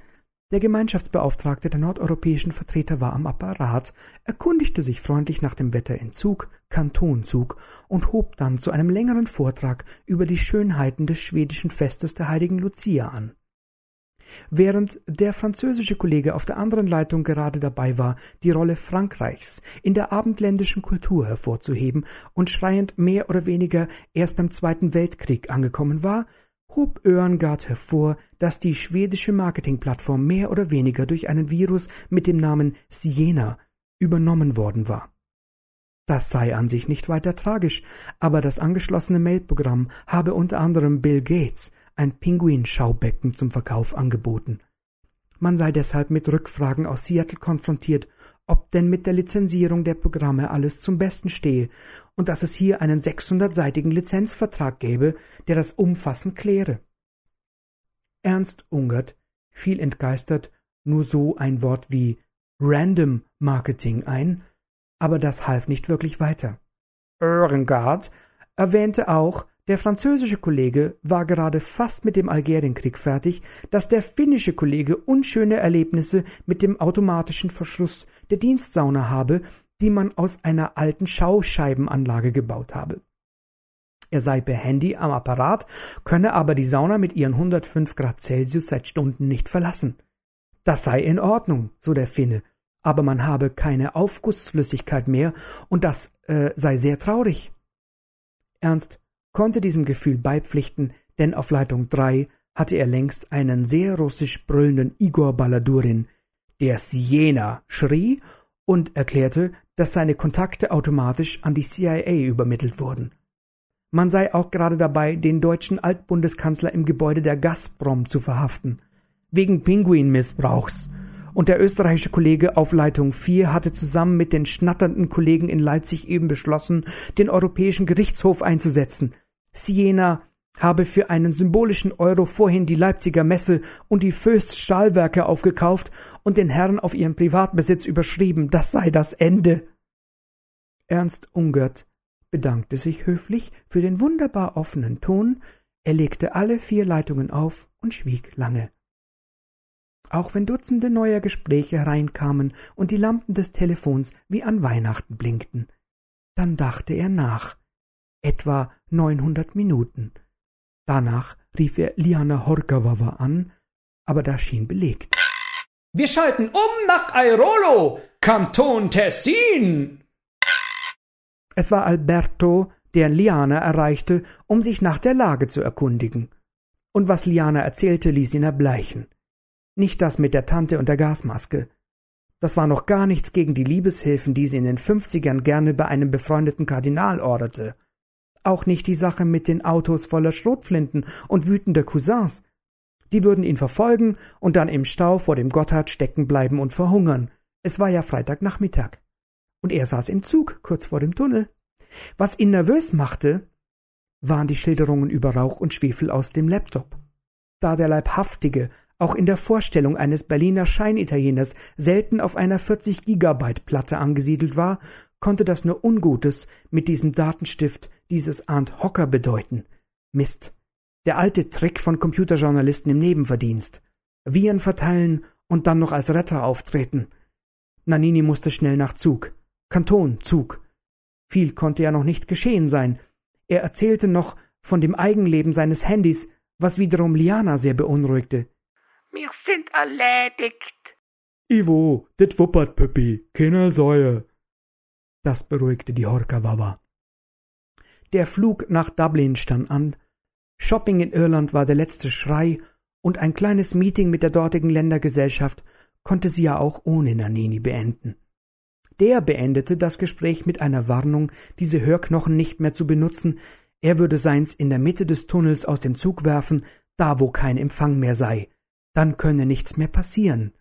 [SPEAKER 1] der Gemeinschaftsbeauftragte der nordeuropäischen Vertreter war am Apparat, erkundigte sich freundlich nach dem Wetter in Zug, Kantonzug und hob dann zu einem längeren Vortrag über die Schönheiten des schwedischen Festes der heiligen Lucia an. Während der französische Kollege auf der anderen Leitung gerade dabei war, die Rolle Frankreichs in der abendländischen Kultur hervorzuheben und schreiend mehr oder weniger erst beim Zweiten Weltkrieg angekommen war, hob Örngard hervor, dass die schwedische Marketingplattform mehr oder weniger durch einen Virus mit dem Namen Siena übernommen worden war. Das sei an sich nicht weiter tragisch, aber das angeschlossene Mailprogramm habe unter anderem Bill Gates ein Pinguinschaubecken zum Verkauf angeboten. Man sei deshalb mit Rückfragen aus Seattle konfrontiert, ob denn mit der Lizenzierung der Programme alles zum Besten stehe und dass es hier einen 600-seitigen Lizenzvertrag gäbe, der das umfassend kläre. Ernst Ungert fiel entgeistert nur so ein Wort wie Random Marketing ein, aber das half nicht wirklich weiter. Oerengard erwähnte auch, der französische Kollege war gerade fast mit dem Algerienkrieg fertig, dass der finnische Kollege unschöne Erlebnisse mit dem automatischen Verschluss der Dienstsauna habe, die man aus einer alten Schauscheibenanlage gebaut habe. Er sei per Handy am Apparat, könne aber die Sauna mit ihren 105 Grad Celsius seit Stunden nicht verlassen. Das sei in Ordnung, so der Finne, aber man habe keine Aufgussflüssigkeit mehr und das äh, sei sehr traurig. Ernst konnte diesem Gefühl beipflichten, denn auf Leitung 3 hatte er längst einen sehr russisch brüllenden Igor Baladurin, der Siena schrie und erklärte, dass seine Kontakte automatisch an die CIA übermittelt wurden. Man sei auch gerade dabei, den deutschen Altbundeskanzler im Gebäude der Gazprom zu verhaften, wegen Pinguinmissbrauchs und der österreichische Kollege auf Leitung 4 hatte zusammen mit den schnatternden Kollegen in Leipzig eben beschlossen, den Europäischen Gerichtshof einzusetzen. Siena habe für einen symbolischen Euro vorhin die Leipziger Messe und die Föst Stahlwerke aufgekauft und den Herren auf ihren Privatbesitz überschrieben. Das sei das Ende. Ernst Ungert bedankte sich höflich für den wunderbar offenen Ton, er legte alle vier Leitungen auf und schwieg lange. Auch wenn Dutzende neuer Gespräche hereinkamen und die Lampen des Telefons wie an Weihnachten blinkten, dann dachte er nach. Etwa neunhundert Minuten. Danach rief er Liana Horkawawa an, aber da schien belegt.
[SPEAKER 7] Wir schalten um nach Airolo, Kanton Tessin.
[SPEAKER 1] Es war Alberto, der Liana erreichte, um sich nach der Lage zu erkundigen. Und was Liana erzählte, ließ ihn erbleichen. Nicht das mit der Tante und der Gasmaske. Das war noch gar nichts gegen die Liebeshilfen, die sie in den Fünfzigern gerne bei einem befreundeten Kardinal orderte. Auch nicht die Sache mit den Autos voller Schrotflinten und wütender Cousins. Die würden ihn verfolgen und dann im Stau vor dem Gotthard stecken bleiben und verhungern. Es war ja Freitagnachmittag. Und er saß im Zug, kurz vor dem Tunnel. Was ihn nervös machte, waren die Schilderungen über Rauch und Schwefel aus dem Laptop. Da der Leibhaftige auch in der Vorstellung eines Berliner Scheinitalieners selten auf einer 40 Gigabyte Platte angesiedelt war, konnte das nur Ungutes mit diesem Datenstift dieses Arndt Hocker bedeuten. Mist. Der alte Trick von Computerjournalisten im Nebenverdienst. Viren verteilen und dann noch als Retter auftreten. Nanini musste schnell nach Zug. Kanton, Zug. Viel konnte ja noch nicht geschehen sein. Er erzählte noch von dem Eigenleben seines Handys, was wiederum Liana sehr beunruhigte.
[SPEAKER 2] Wir sind erledigt.
[SPEAKER 4] Ivo, dit wuppert, Püppi, keine Säue.
[SPEAKER 1] Das beruhigte die Horkawawa. Der Flug nach Dublin stand an. Shopping in Irland war der letzte Schrei und ein kleines Meeting mit der dortigen Ländergesellschaft konnte sie ja auch ohne Nanini beenden. Der beendete das Gespräch mit einer Warnung, diese Hörknochen nicht mehr zu benutzen, er würde seins in der Mitte des Tunnels aus dem Zug werfen, da wo kein Empfang mehr sei, dann könne nichts mehr passieren.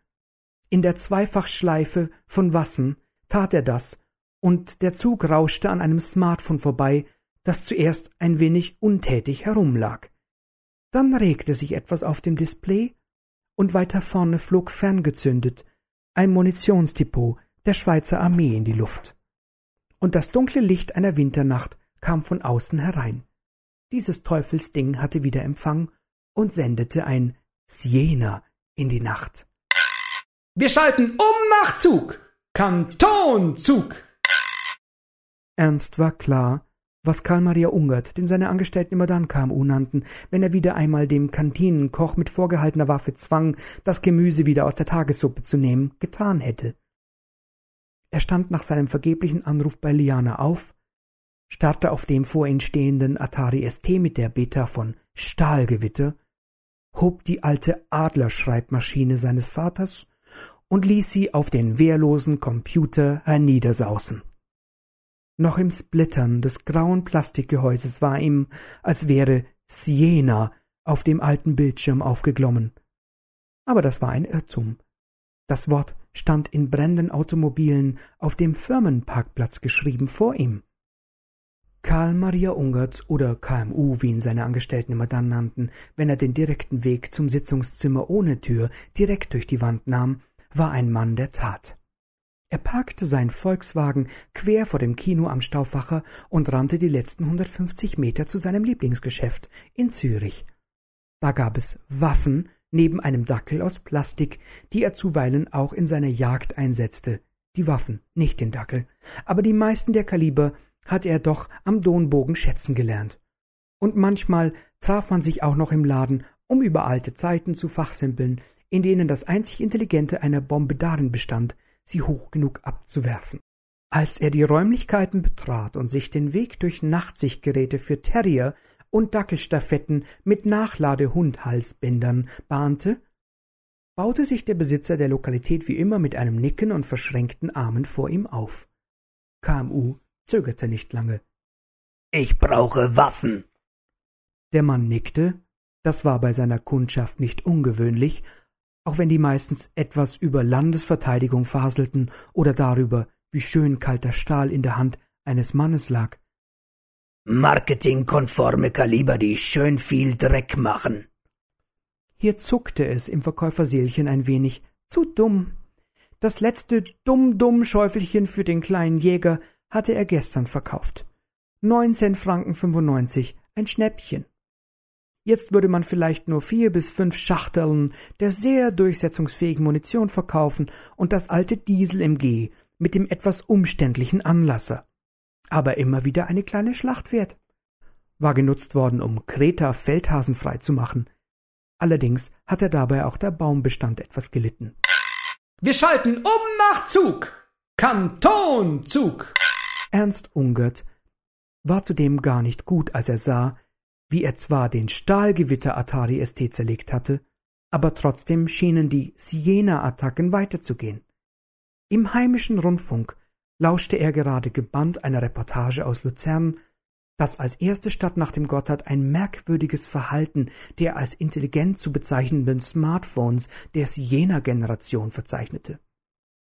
[SPEAKER 1] In der Zweifachschleife von Wassen tat er das, und der Zug rauschte an einem Smartphone vorbei, das zuerst ein wenig untätig herumlag. Dann regte sich etwas auf dem Display, und weiter vorne flog ferngezündet ein Munitionsdepot der Schweizer Armee in die Luft. Und das dunkle Licht einer Winternacht kam von außen herein. Dieses Teufelsding hatte wieder Empfang und sendete ein Siena in die Nacht.
[SPEAKER 7] Wir schalten um nach Zug. Kantonzug.
[SPEAKER 1] Ernst war klar, was Karl Maria Ungert, den seine Angestellten immer dann KMU nannten, wenn er wieder einmal dem Kantinenkoch mit vorgehaltener Waffe zwang, das Gemüse wieder aus der Tagessuppe zu nehmen, getan hätte. Er stand nach seinem vergeblichen Anruf bei Liana auf, starrte auf dem vor ihm stehenden Atari ST mit der Beta von Stahlgewitter, hob die alte Adlerschreibmaschine seines Vaters und ließ sie auf den wehrlosen Computer herniedersausen. Noch im Splittern des grauen Plastikgehäuses war ihm, als wäre Siena auf dem alten Bildschirm aufgeglommen. Aber das war ein Irrtum. Das Wort stand in brennenden Automobilen auf dem Firmenparkplatz geschrieben vor ihm. Karl Maria Ungert oder KMU, wie ihn seine Angestellten immer dann nannten, wenn er den direkten Weg zum Sitzungszimmer ohne Tür direkt durch die Wand nahm, war ein Mann der Tat. Er parkte seinen Volkswagen quer vor dem Kino am Stauffacher und rannte die letzten 150 Meter zu seinem Lieblingsgeschäft in Zürich. Da gab es Waffen neben einem Dackel aus Plastik, die er zuweilen auch in seiner Jagd einsetzte. Die Waffen, nicht den Dackel. Aber die meisten der Kaliber hatte er doch am Donbogen schätzen gelernt. Und manchmal traf man sich auch noch im Laden, um über alte Zeiten zu fachsimpeln, in denen das einzig Intelligente einer Bombe darin bestand, sie hoch genug abzuwerfen. Als er die Räumlichkeiten betrat und sich den Weg durch Nachtsichtgeräte für Terrier und Dackelstaffetten mit Nachladehundhalsbändern bahnte, baute sich der Besitzer der Lokalität wie immer mit einem Nicken und verschränkten Armen vor ihm auf. KMU zögerte nicht lange.
[SPEAKER 5] Ich brauche Waffen.
[SPEAKER 1] Der Mann nickte, das war bei seiner Kundschaft nicht ungewöhnlich, auch wenn die meistens etwas über Landesverteidigung faselten oder darüber, wie schön kalter Stahl in der Hand eines Mannes lag.
[SPEAKER 5] Marketingkonforme Kaliber, die schön viel Dreck machen.
[SPEAKER 1] Hier zuckte es im Verkäuferseelchen ein wenig. Zu dumm. Das letzte Dumm-Dumm-Schäufelchen für den kleinen Jäger hatte er gestern verkauft. Neunzehn Franken fünfundneunzig, ein Schnäppchen. Jetzt würde man vielleicht nur vier bis fünf Schachteln der sehr durchsetzungsfähigen Munition verkaufen und das alte Diesel-MG mit dem etwas umständlichen Anlasser. Aber immer wieder eine kleine Schlacht wert. War genutzt worden, um Kreta Feldhasen freizumachen. Allerdings hatte dabei auch der Baumbestand etwas gelitten.
[SPEAKER 7] Wir schalten um nach Zug. Kantonzug.
[SPEAKER 1] Ernst Ungert war zudem gar nicht gut, als er sah, wie er zwar den Stahlgewitter Atari ST zerlegt hatte, aber trotzdem schienen die Siena-Attacken weiterzugehen. Im heimischen Rundfunk lauschte er gerade gebannt einer Reportage aus Luzern, das als erste Stadt nach dem Gotthard ein merkwürdiges Verhalten der als intelligent zu bezeichnenden Smartphones der Siena-Generation verzeichnete.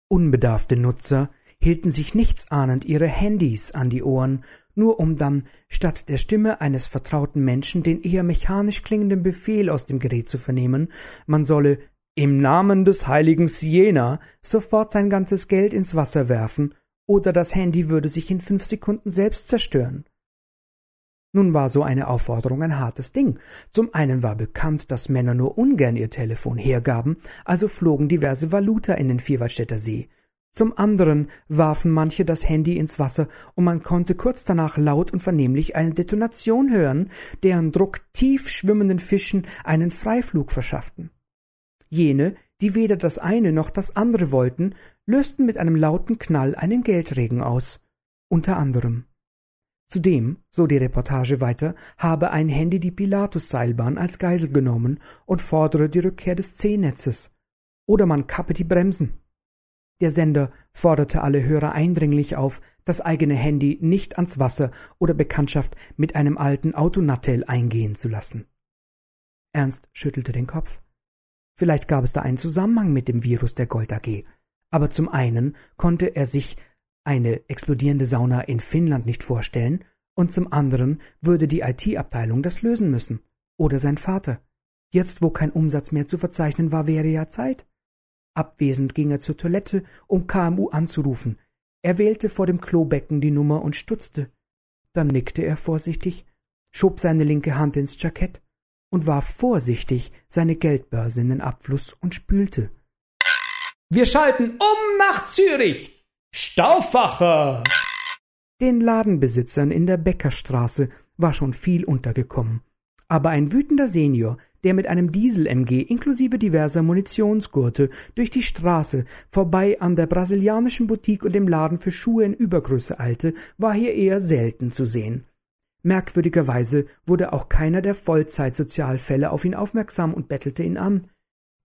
[SPEAKER 1] Unbedarfte Nutzer hielten sich nichtsahnend ihre Handys an die Ohren nur um dann statt der Stimme eines vertrauten Menschen den eher mechanisch klingenden Befehl aus dem Gerät zu vernehmen, man solle im Namen des heiligen Siena sofort sein ganzes Geld ins Wasser werfen, oder das Handy würde sich in fünf Sekunden selbst zerstören. Nun war so eine Aufforderung ein hartes Ding. Zum einen war bekannt, dass Männer nur ungern ihr Telefon hergaben, also flogen diverse Valuta in den Vierwaldstätter See. Zum anderen warfen manche das Handy ins Wasser, und man konnte kurz danach laut und vernehmlich eine Detonation hören, deren Druck tief schwimmenden Fischen einen Freiflug verschafften. Jene, die weder das eine noch das andere wollten, lösten mit einem lauten Knall einen Geldregen aus. Unter anderem. Zudem, so die Reportage weiter, habe ein Handy die Pilatus-Seilbahn als Geisel genommen und fordere die Rückkehr des C-Netzes. Oder man kappe die Bremsen. Der Sender forderte alle Hörer eindringlich auf, das eigene Handy nicht ans Wasser oder Bekanntschaft mit einem alten Autonattel eingehen zu lassen. Ernst schüttelte den Kopf. Vielleicht gab es da einen Zusammenhang mit dem Virus der Gold AG. Aber zum einen konnte er sich eine explodierende Sauna in Finnland nicht vorstellen, und zum anderen würde die IT-Abteilung das lösen müssen. Oder sein Vater. Jetzt, wo kein Umsatz mehr zu verzeichnen war, wäre ja Zeit. Abwesend ging er zur Toilette, um KMU anzurufen. Er wählte vor dem Klobecken die Nummer und stutzte. Dann nickte er vorsichtig, schob seine linke Hand ins Jackett und warf vorsichtig seine Geldbörse in den Abfluss und spülte.
[SPEAKER 7] Wir schalten um nach Zürich. Stauffacher!
[SPEAKER 1] Den Ladenbesitzern in der Bäckerstraße war schon viel untergekommen. Aber ein wütender Senior, der mit einem Diesel-MG inklusive diverser Munitionsgurte durch die Straße vorbei an der brasilianischen Boutique und dem Laden für Schuhe in Übergröße eilte, war hier eher selten zu sehen. Merkwürdigerweise wurde auch keiner der Vollzeitsozialfälle auf ihn aufmerksam und bettelte ihn an.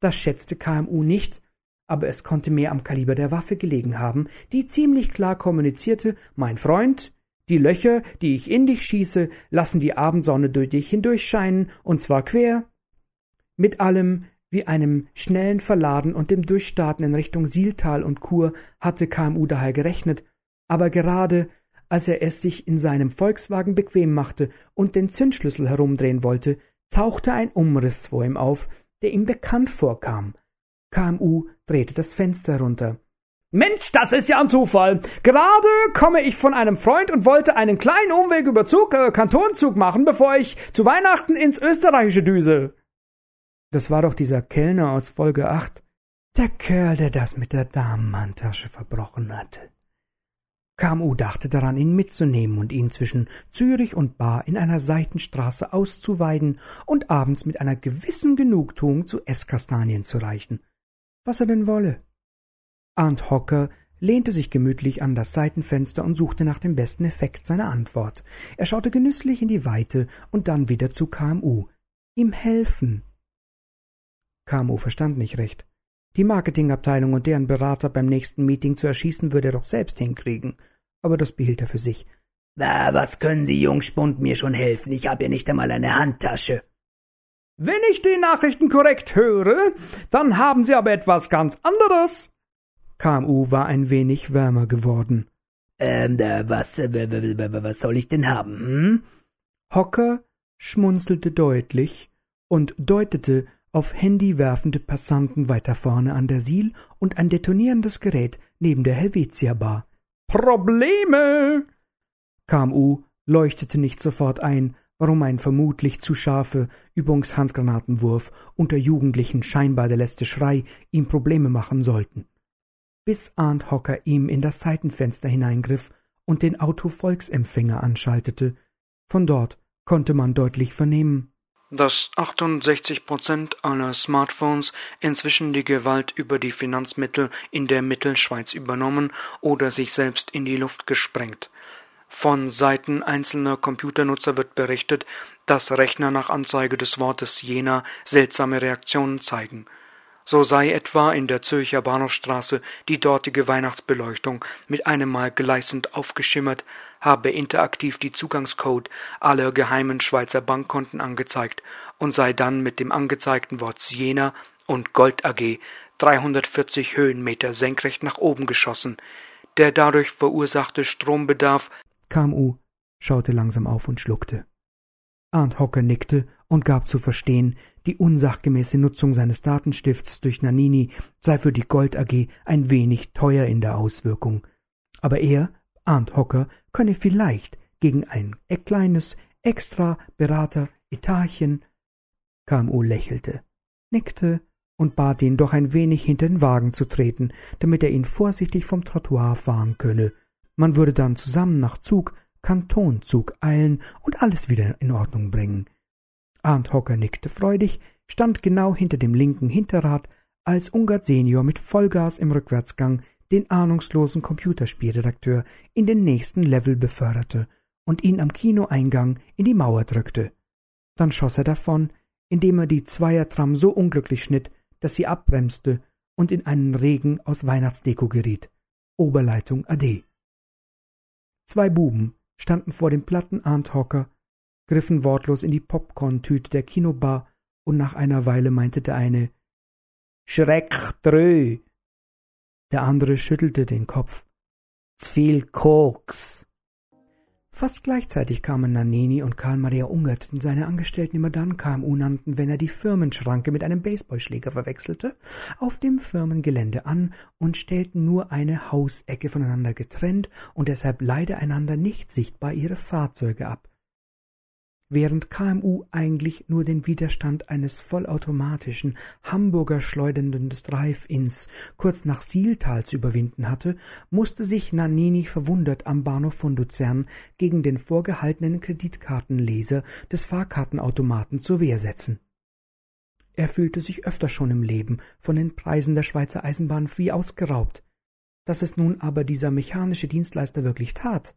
[SPEAKER 1] Das schätzte KMU nicht, aber es konnte mehr am Kaliber der Waffe gelegen haben, die ziemlich klar kommunizierte, mein Freund, die Löcher, die ich in dich schieße, lassen die Abendsonne durch dich hindurchscheinen, und zwar quer, mit allem wie einem schnellen Verladen und dem Durchstarten in Richtung Sieltal und Chur hatte KMU daher gerechnet, aber gerade als er es sich in seinem Volkswagen bequem machte und den Zündschlüssel herumdrehen wollte, tauchte ein Umriss vor ihm auf, der ihm bekannt vorkam. KMU drehte das Fenster runter. Mensch, das ist ja ein Zufall. Gerade komme ich von einem Freund und wollte einen kleinen Umweg über Zug, äh, Kantonzug machen, bevor ich zu Weihnachten ins Österreichische düse. Das war doch dieser Kellner aus Folge 8. Der Kerl, der das mit der Damenhandtasche verbrochen hatte. KMU dachte daran, ihn mitzunehmen und ihn zwischen Zürich und Bar in einer Seitenstraße auszuweiden und abends mit einer gewissen Genugtuung zu Esskastanien zu reichen. Was er denn wolle. Arndt Hocker lehnte sich gemütlich an das Seitenfenster und suchte nach dem besten Effekt seiner Antwort. Er schaute genüsslich in die Weite und dann wieder zu KMU. Ihm helfen. KMU verstand nicht recht. Die Marketingabteilung und deren Berater beim nächsten Meeting zu erschießen, würde er doch selbst hinkriegen. Aber das behielt er für sich.
[SPEAKER 5] Na, was können Sie, Jungspund, mir schon helfen? Ich habe ja nicht einmal eine Handtasche.
[SPEAKER 1] Wenn ich die Nachrichten korrekt höre, dann haben Sie aber etwas ganz anderes. KMU war ein wenig wärmer geworden.
[SPEAKER 5] Ähm, da, was, äh, was soll ich denn haben, hm?
[SPEAKER 1] Hocker schmunzelte deutlich und deutete auf handywerfende Passanten weiter vorne an der Siel und ein detonierendes Gerät neben der Helvetia Bar. Probleme! KMU leuchtete nicht sofort ein, warum ein vermutlich zu scharfe Übungshandgranatenwurf unter Jugendlichen scheinbar der letzte Schrei ihm Probleme machen sollten. Bis Arndt Hocker ihm in das Seitenfenster hineingriff und den Autovolksempfänger anschaltete. Von dort konnte man deutlich vernehmen,
[SPEAKER 9] dass 68 Prozent aller Smartphones inzwischen die Gewalt über die Finanzmittel in der Mittelschweiz übernommen oder sich selbst in die Luft gesprengt. Von Seiten einzelner Computernutzer wird berichtet, dass Rechner nach Anzeige des Wortes Jena seltsame Reaktionen zeigen. So sei etwa in der Zürcher Bahnhofstraße die dortige Weihnachtsbeleuchtung mit einem Mal gleißend aufgeschimmert, habe interaktiv die Zugangscode aller geheimen Schweizer Bankkonten angezeigt und sei dann mit dem angezeigten Wort Siena und Gold AG 340 Höhenmeter senkrecht nach oben geschossen. Der dadurch verursachte Strombedarf
[SPEAKER 1] KMU schaute langsam auf und schluckte. Arndt Hocker nickte und gab zu verstehen, die unsachgemäße Nutzung seines Datenstifts durch Nanini sei für die Gold AG ein wenig teuer in der Auswirkung. Aber er, Arndt Hocker, könne vielleicht gegen ein kleines extra Berater Etatchen KMU lächelte, nickte und bat ihn, doch ein wenig hinter den Wagen zu treten, damit er ihn vorsichtig vom Trottoir fahren könne. Man würde dann zusammen nach Zug Kantonzug eilen und alles wieder in Ordnung bringen. Arndt Hocker nickte freudig, stand genau hinter dem linken Hinterrad, als Ungert Senior mit Vollgas im Rückwärtsgang den ahnungslosen Computerspielredakteur in den nächsten Level beförderte und ihn am Kinoeingang in die Mauer drückte. Dann schoss er davon, indem er die Zweiertram so unglücklich schnitt, dass sie abbremste und in einen Regen aus Weihnachtsdeko geriet. Oberleitung Ade. Zwei Buben standen vor dem platten Arndhocker, griffen wortlos in die Popcorn-Tüte der Kinobar und nach einer Weile meinte der eine Schreck drö. Der andere schüttelte den Kopf. Zviel Koks. Fast gleichzeitig kamen Nannini und Karl Maria Ungert, den seine Angestellten immer dann KMU nannten, wenn er die Firmenschranke mit einem Baseballschläger verwechselte, auf dem Firmengelände an und stellten nur eine Hausecke voneinander getrennt und deshalb leider einander nicht sichtbar ihre Fahrzeuge ab während KMU eigentlich nur den Widerstand eines vollautomatischen, Hamburger schleudernden Drive-Ins kurz nach Sieltal zu überwinden hatte, musste sich Nannini verwundert am Bahnhof von Luzern gegen den vorgehaltenen Kreditkartenleser des Fahrkartenautomaten zur Wehr setzen. Er fühlte sich öfter schon im Leben von den Preisen der Schweizer Eisenbahn wie ausgeraubt. Dass es nun aber dieser mechanische Dienstleister wirklich tat,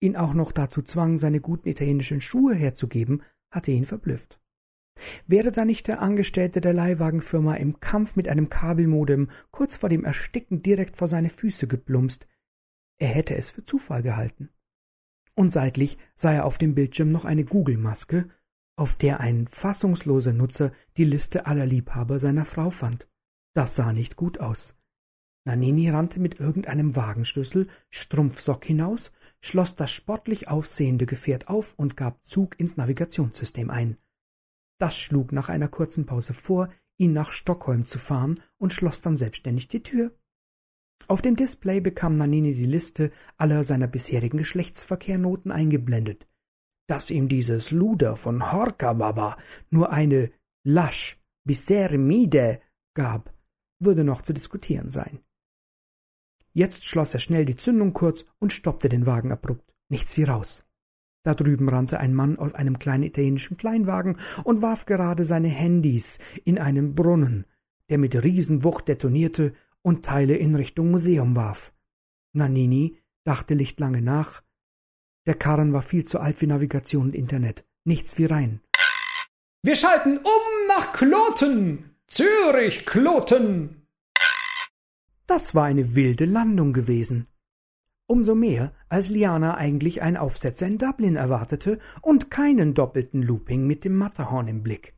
[SPEAKER 1] ihn auch noch dazu zwang, seine guten italienischen Schuhe herzugeben, hatte ihn verblüfft. Wäre da nicht der Angestellte der Leihwagenfirma im Kampf mit einem Kabelmodem kurz vor dem Ersticken direkt vor seine Füße geplumpst, er hätte es für Zufall gehalten. Und seitlich sah er auf dem Bildschirm noch eine Google-Maske, auf der ein fassungsloser Nutzer die Liste aller Liebhaber seiner Frau fand. Das sah nicht gut aus. Nanini rannte mit irgendeinem Wagenschlüssel Strumpfsock hinaus, schloss das sportlich aussehende Gefährt auf und gab Zug ins Navigationssystem ein. Das schlug nach einer kurzen Pause vor, ihn nach Stockholm zu fahren und schloss dann selbstständig die Tür. Auf dem Display bekam Nanini die Liste aller seiner bisherigen Geschlechtsverkehrnoten eingeblendet. Dass ihm dieses Luder von Horkawaba nur eine Lasch Bisermide gab, würde noch zu diskutieren sein. Jetzt schloss er schnell die Zündung kurz und stoppte den Wagen abrupt. Nichts wie raus. Da drüben rannte ein Mann aus einem kleinen italienischen Kleinwagen und warf gerade seine Handys in einen Brunnen, der mit Riesenwucht detonierte und Teile in Richtung Museum warf. Nannini dachte nicht lange nach. Der Karren war viel zu alt für Navigation und Internet. Nichts wie rein.
[SPEAKER 7] Wir schalten um nach Kloten. Zürich, Kloten.
[SPEAKER 1] Das war eine wilde Landung gewesen. Umso mehr, als Liana eigentlich einen Aufsetzer in Dublin erwartete und keinen doppelten Looping mit dem Matterhorn im Blick.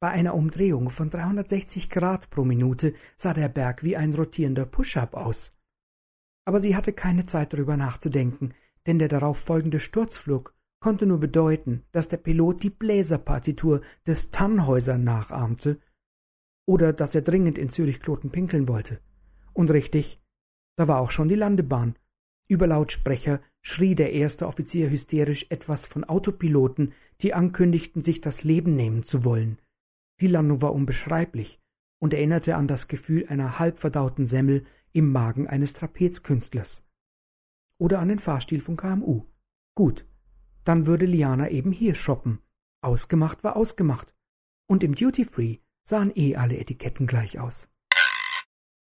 [SPEAKER 1] Bei einer Umdrehung von 360 Grad pro Minute sah der Berg wie ein rotierender Push-up aus. Aber sie hatte keine Zeit darüber nachzudenken, denn der darauf folgende Sturzflug konnte nur bedeuten, dass der Pilot die Bläserpartitur des Tannhäuser nachahmte oder dass er dringend in Zürich-Kloten pinkeln wollte. Und richtig, da war auch schon die Landebahn. Über Lautsprecher schrie der erste Offizier hysterisch etwas von Autopiloten, die ankündigten, sich das Leben nehmen zu wollen. Die Landung war unbeschreiblich und erinnerte an das Gefühl einer halbverdauten Semmel im Magen eines Trapezkünstlers. Oder an den Fahrstil von KMU. Gut, dann würde Liana eben hier shoppen. Ausgemacht war ausgemacht. Und im Duty Free sahen eh alle Etiketten gleich aus.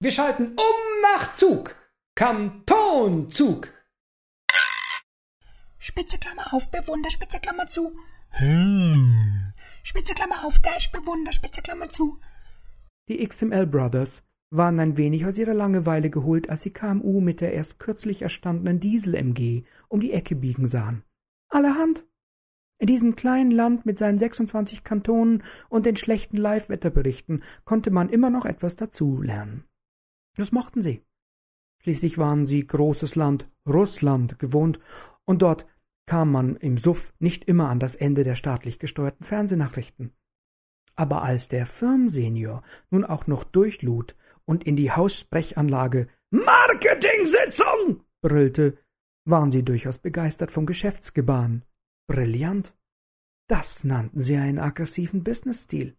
[SPEAKER 7] Wir schalten um nach Zug. Kantonzug.
[SPEAKER 3] Spitze Klammer auf, Bewunder, Spitze Klammer zu. Hm. Spitze Klammer auf, Dash, Bewunder, Spitze Klammer zu.
[SPEAKER 1] Die XML Brothers waren ein wenig aus ihrer Langeweile geholt, als sie KMU mit der erst kürzlich erstandenen Diesel-MG um die Ecke biegen sahen. Allerhand. In diesem kleinen Land mit seinen 26 Kantonen und den schlechten Live-Wetterberichten konnte man immer noch etwas dazulernen. Das mochten sie. Schließlich waren sie großes Land Russland gewohnt, und dort kam man im Suff nicht immer an das Ende der staatlich gesteuerten Fernsehnachrichten. Aber als der Firmsenior nun auch noch durchlud und in die Haussprechanlage Marketing-Sitzung brüllte, waren sie durchaus begeistert vom Geschäftsgebaren. Brillant. Das nannten sie einen aggressiven Businessstil.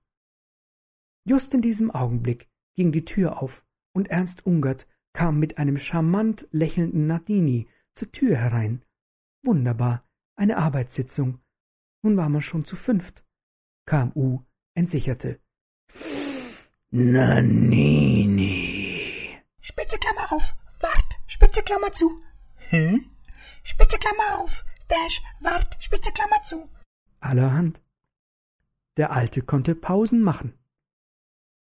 [SPEAKER 1] Just in diesem Augenblick ging die Tür auf und Ernst Ungert kam mit einem charmant lächelnden Nadini zur Tür herein. Wunderbar, eine Arbeitssitzung. Nun war man schon zu fünft. KMU entsicherte. Nanini.
[SPEAKER 3] Spitze Klammer auf, wart, Spitze Klammer zu. Hm? Spitze Klammer auf, Dash, wart, Spitze Klammer zu.
[SPEAKER 1] Allerhand. Der Alte konnte Pausen machen.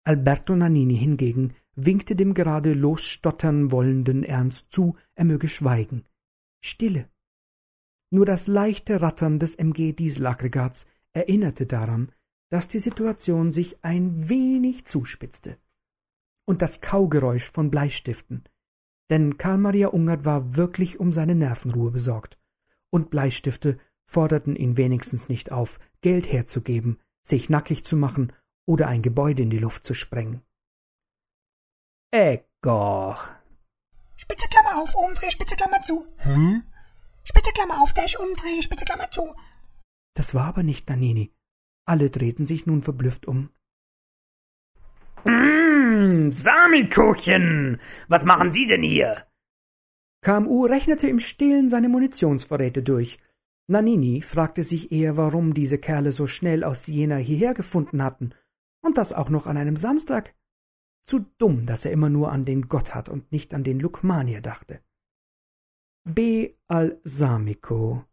[SPEAKER 1] Alberto Nannini hingegen winkte dem gerade losstottern wollenden Ernst zu, er möge schweigen. Stille. Nur das leichte Rattern des MG-Dieselaggregats erinnerte daran, dass die Situation sich ein wenig zuspitzte. Und das Kaugeräusch von Bleistiften. Denn Karl Maria Ungert war wirklich um seine Nervenruhe besorgt. Und Bleistifte forderten ihn wenigstens nicht auf, Geld herzugeben, sich nackig zu machen oder ein Gebäude in die Luft zu sprengen. Ecco.
[SPEAKER 3] Spitze Klammer auf, umdreh, Spitze Klammer zu. Hm? Spitze Klammer auf, Dash, umdreh, Spitze Klammer zu.
[SPEAKER 1] Das war aber nicht Nanini. Alle drehten sich nun verblüfft um.
[SPEAKER 5] Mmh, Samikuchen! Was machen Sie denn hier?
[SPEAKER 1] KMU rechnete im Stillen seine Munitionsvorräte durch. Nanini fragte sich eher, warum diese Kerle so schnell aus Siena hierher gefunden hatten. Und das auch noch an einem Samstag. Zu dumm, dass er immer nur an den Gotthard und nicht an den Lukmanier dachte. B. al-Samiko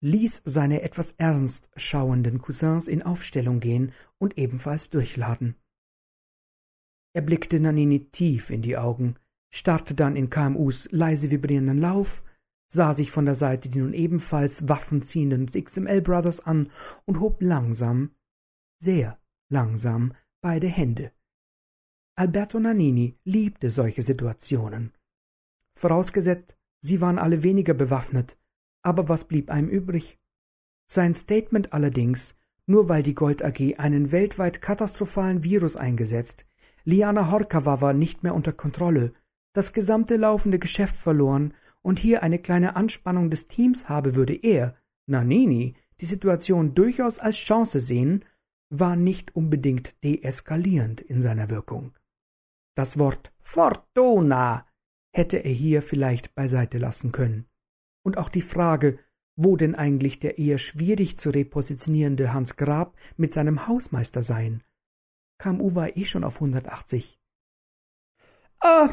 [SPEAKER 1] ließ seine etwas ernst schauenden Cousins in Aufstellung gehen und ebenfalls durchladen. Er blickte Nanini tief in die Augen, starrte dann in KMUs leise vibrierenden Lauf, sah sich von der Seite die nun ebenfalls waffenziehenden XML Brothers an und hob langsam, sehr langsam beide Hände. Alberto Nannini liebte solche Situationen. Vorausgesetzt, sie waren alle weniger bewaffnet, aber was blieb einem übrig? Sein Statement allerdings, nur weil die Gold AG einen weltweit katastrophalen Virus eingesetzt, Liana Horkawa nicht mehr unter Kontrolle, das gesamte laufende Geschäft verloren und hier eine kleine Anspannung des Teams habe, würde er, Nannini, die Situation durchaus als Chance sehen, war nicht unbedingt deeskalierend in seiner Wirkung. Das Wort Fortuna hätte er hier vielleicht beiseite lassen können. Und auch die Frage, wo denn eigentlich der eher schwierig zu repositionierende Hans Grab mit seinem Hausmeister seien. KMU war eh schon auf 180. Ah,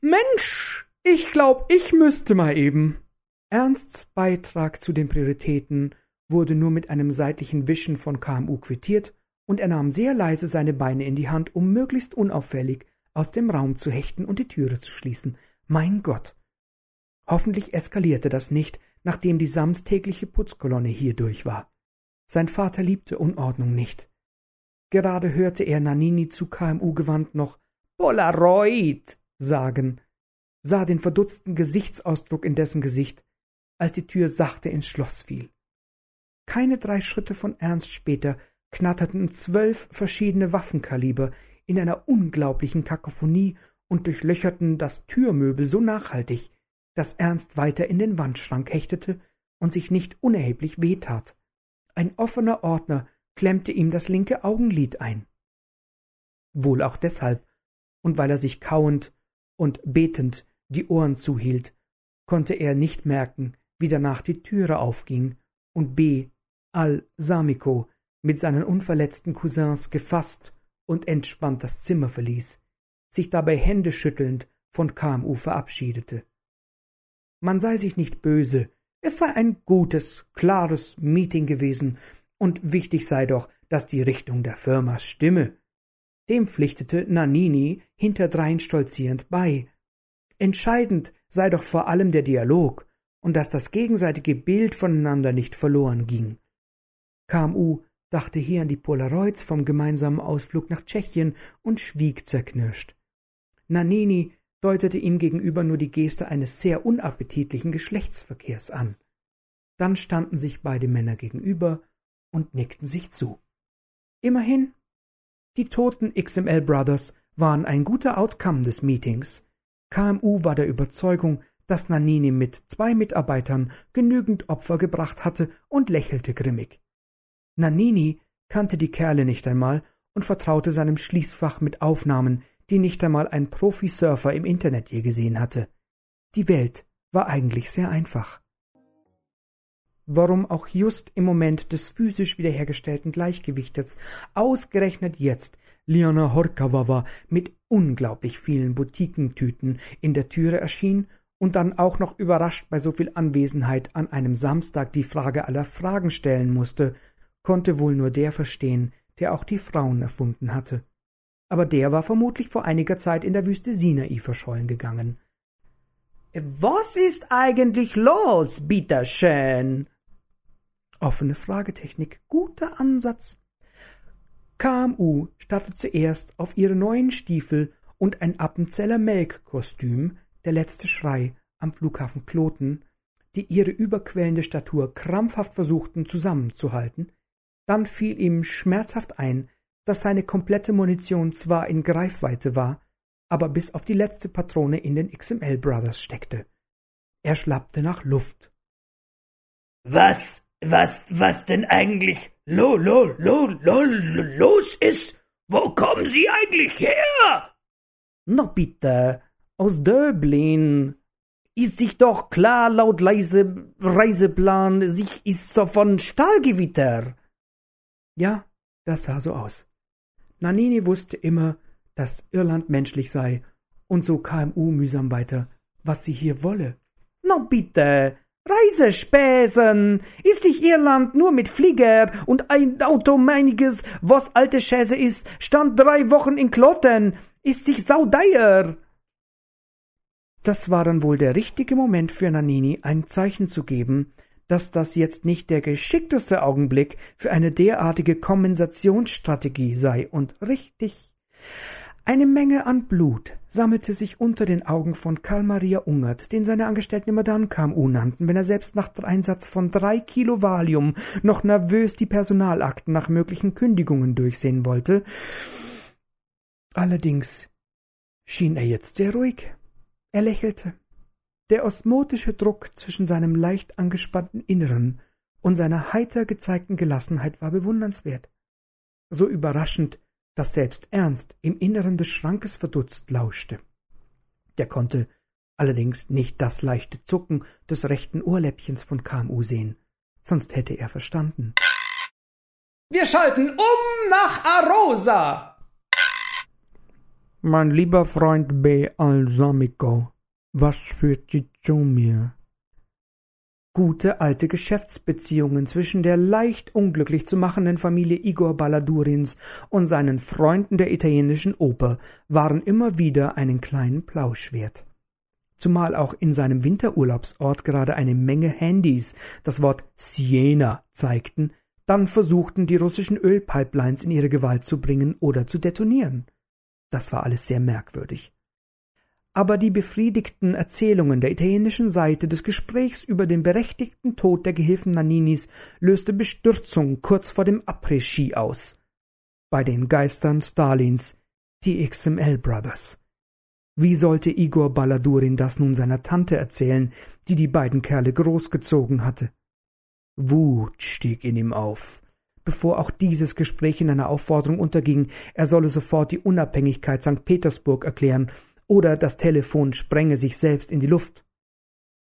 [SPEAKER 1] Mensch, ich glaub, ich müsste mal eben. Ernsts Beitrag zu den Prioritäten wurde nur mit einem seitlichen Wischen von KMU quittiert und er nahm sehr leise seine Beine in die Hand, um möglichst unauffällig aus dem Raum zu hechten und die Türe zu schließen. Mein Gott. Hoffentlich eskalierte das nicht, nachdem die samstägliche Putzkolonne hier durch war. Sein Vater liebte Unordnung nicht. Gerade hörte er Nanini zu KMU gewandt noch Polaroid sagen, sah den verdutzten Gesichtsausdruck in dessen Gesicht, als die Tür sachte ins Schloss fiel. Keine drei Schritte von Ernst später knatterten zwölf verschiedene Waffenkaliber in einer unglaublichen Kakophonie und durchlöcherten das Türmöbel so nachhaltig, dass Ernst weiter in den Wandschrank hechtete und sich nicht unerheblich wehtat. Ein offener Ordner klemmte ihm das linke Augenlid ein. Wohl auch deshalb, und weil er sich kauend und betend die Ohren zuhielt, konnte er nicht merken, wie danach die Türe aufging und B. al-Samiko mit seinen unverletzten Cousins gefasst und entspannt das Zimmer verließ, sich dabei händeschüttelnd von KMU verabschiedete. Man sei sich nicht böse, es sei ein gutes, klares Meeting gewesen, und wichtig sei doch, dass die Richtung der Firma stimme. Dem pflichtete Nanini hinterdrein stolzierend bei. Entscheidend sei doch vor allem der Dialog und dass das gegenseitige Bild voneinander nicht verloren ging. KMU dachte hier an die Polaroids vom gemeinsamen Ausflug nach Tschechien und schwieg zerknirscht. Nanini deutete ihm gegenüber nur die Geste eines sehr unappetitlichen Geschlechtsverkehrs an. Dann standen sich beide Männer gegenüber und nickten sich zu. Immerhin, die toten XML Brothers waren ein guter Outcome des Meetings. KMU war der Überzeugung, dass Nanini mit zwei Mitarbeitern genügend Opfer gebracht hatte und lächelte grimmig. Nanini kannte die Kerle nicht einmal und vertraute seinem Schließfach mit Aufnahmen, die nicht einmal ein Profisurfer im Internet je gesehen hatte. Die Welt war eigentlich sehr einfach. Warum auch just im Moment des physisch wiederhergestellten Gleichgewichtes ausgerechnet jetzt Liana Horkavawa mit unglaublich vielen Boutiquentüten in der Türe erschien und dann auch noch überrascht bei so viel Anwesenheit an einem Samstag die Frage aller Fragen stellen musste, konnte wohl nur der verstehen, der auch die Frauen erfunden hatte aber der war vermutlich vor einiger Zeit in der Wüste Sinai verschollen gegangen. Was ist eigentlich los, bitterschön? Offene Fragetechnik, guter Ansatz. KMU starrte zuerst auf ihre neuen Stiefel und ein Appenzeller Melkkostüm, der letzte Schrei am Flughafen Kloten, die ihre überquellende Statur krampfhaft versuchten zusammenzuhalten, dann fiel ihm schmerzhaft ein, dass seine komplette Munition zwar in Greifweite war, aber bis auf die letzte Patrone in den XML Brothers steckte. Er schlappte nach Luft.
[SPEAKER 5] Was, was, was denn eigentlich lo, lo, lo, lo, los ist? Wo kommen Sie eigentlich her?
[SPEAKER 1] Na bitte, aus Döblin. Ist sich doch klar laut leise Reiseplan, sich ist so von Stahlgewitter. Ja, das sah so aus. Nanini wusste immer, dass Irland menschlich sei, und so KMU mühsam weiter, was sie hier wolle. Na bitte, Reisespäßen! Ist sich Irland nur mit Flieger und ein Auto meiniges, was alte Schäse ist, stand drei Wochen in Klotten, ist sich saudeier! Das war dann wohl der richtige Moment für Nanini, ein Zeichen zu geben, dass das jetzt nicht der geschickteste Augenblick für eine derartige Kompensationsstrategie sei und richtig. Eine Menge an Blut sammelte sich unter den Augen von Karl Maria Ungert, den seine Angestellten immer dann KMU nannten, wenn er selbst nach Einsatz von drei Kilo Valium noch nervös die Personalakten nach möglichen Kündigungen durchsehen wollte. Allerdings schien er jetzt sehr ruhig. Er lächelte. Der osmotische Druck zwischen seinem leicht angespannten Inneren und seiner heiter gezeigten Gelassenheit war bewundernswert. So überraschend, dass selbst Ernst im Inneren des Schrankes verdutzt lauschte. Der konnte allerdings nicht das leichte Zucken des rechten Ohrläppchens von KMU sehen, sonst hätte er verstanden.
[SPEAKER 7] Wir schalten um nach Arosa!
[SPEAKER 1] Mein lieber Freund B. Alsamico, was führt Sie zu mir? Gute alte Geschäftsbeziehungen zwischen der leicht unglücklich zu machenden Familie Igor Balladurins und seinen Freunden der italienischen Oper waren immer wieder einen kleinen Plausch wert. Zumal auch in seinem Winterurlaubsort gerade eine Menge Handys das Wort Siena zeigten, dann versuchten, die russischen Ölpipelines in ihre Gewalt zu bringen oder zu detonieren. Das war alles sehr merkwürdig. Aber die befriedigten Erzählungen der italienischen Seite des Gesprächs über den berechtigten Tod der Gehilfen Naninis löste Bestürzung kurz vor dem Après-Ski aus. Bei den Geistern Stalins, die XML Brothers. Wie sollte Igor Balladurin das nun seiner Tante erzählen, die die beiden Kerle großgezogen hatte? Wut stieg in ihm auf bevor auch dieses Gespräch in einer Aufforderung unterging, er solle sofort die Unabhängigkeit St. Petersburg erklären oder das Telefon sprenge sich selbst in die Luft.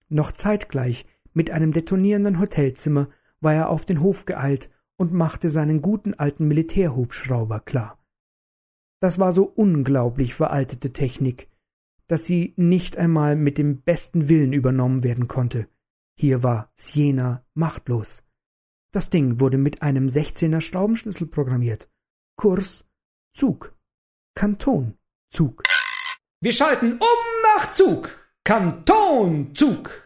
[SPEAKER 1] Noch zeitgleich mit einem detonierenden Hotelzimmer war er auf den Hof geeilt und machte seinen guten alten Militärhubschrauber klar. Das war so unglaublich veraltete Technik, dass sie nicht einmal mit dem besten Willen übernommen werden konnte. Hier war Siena machtlos. Das Ding wurde mit einem 16er Schraubenschlüssel programmiert. Kurs Zug. Kanton Zug.
[SPEAKER 7] Wir schalten um nach Zug. Kanton Zug.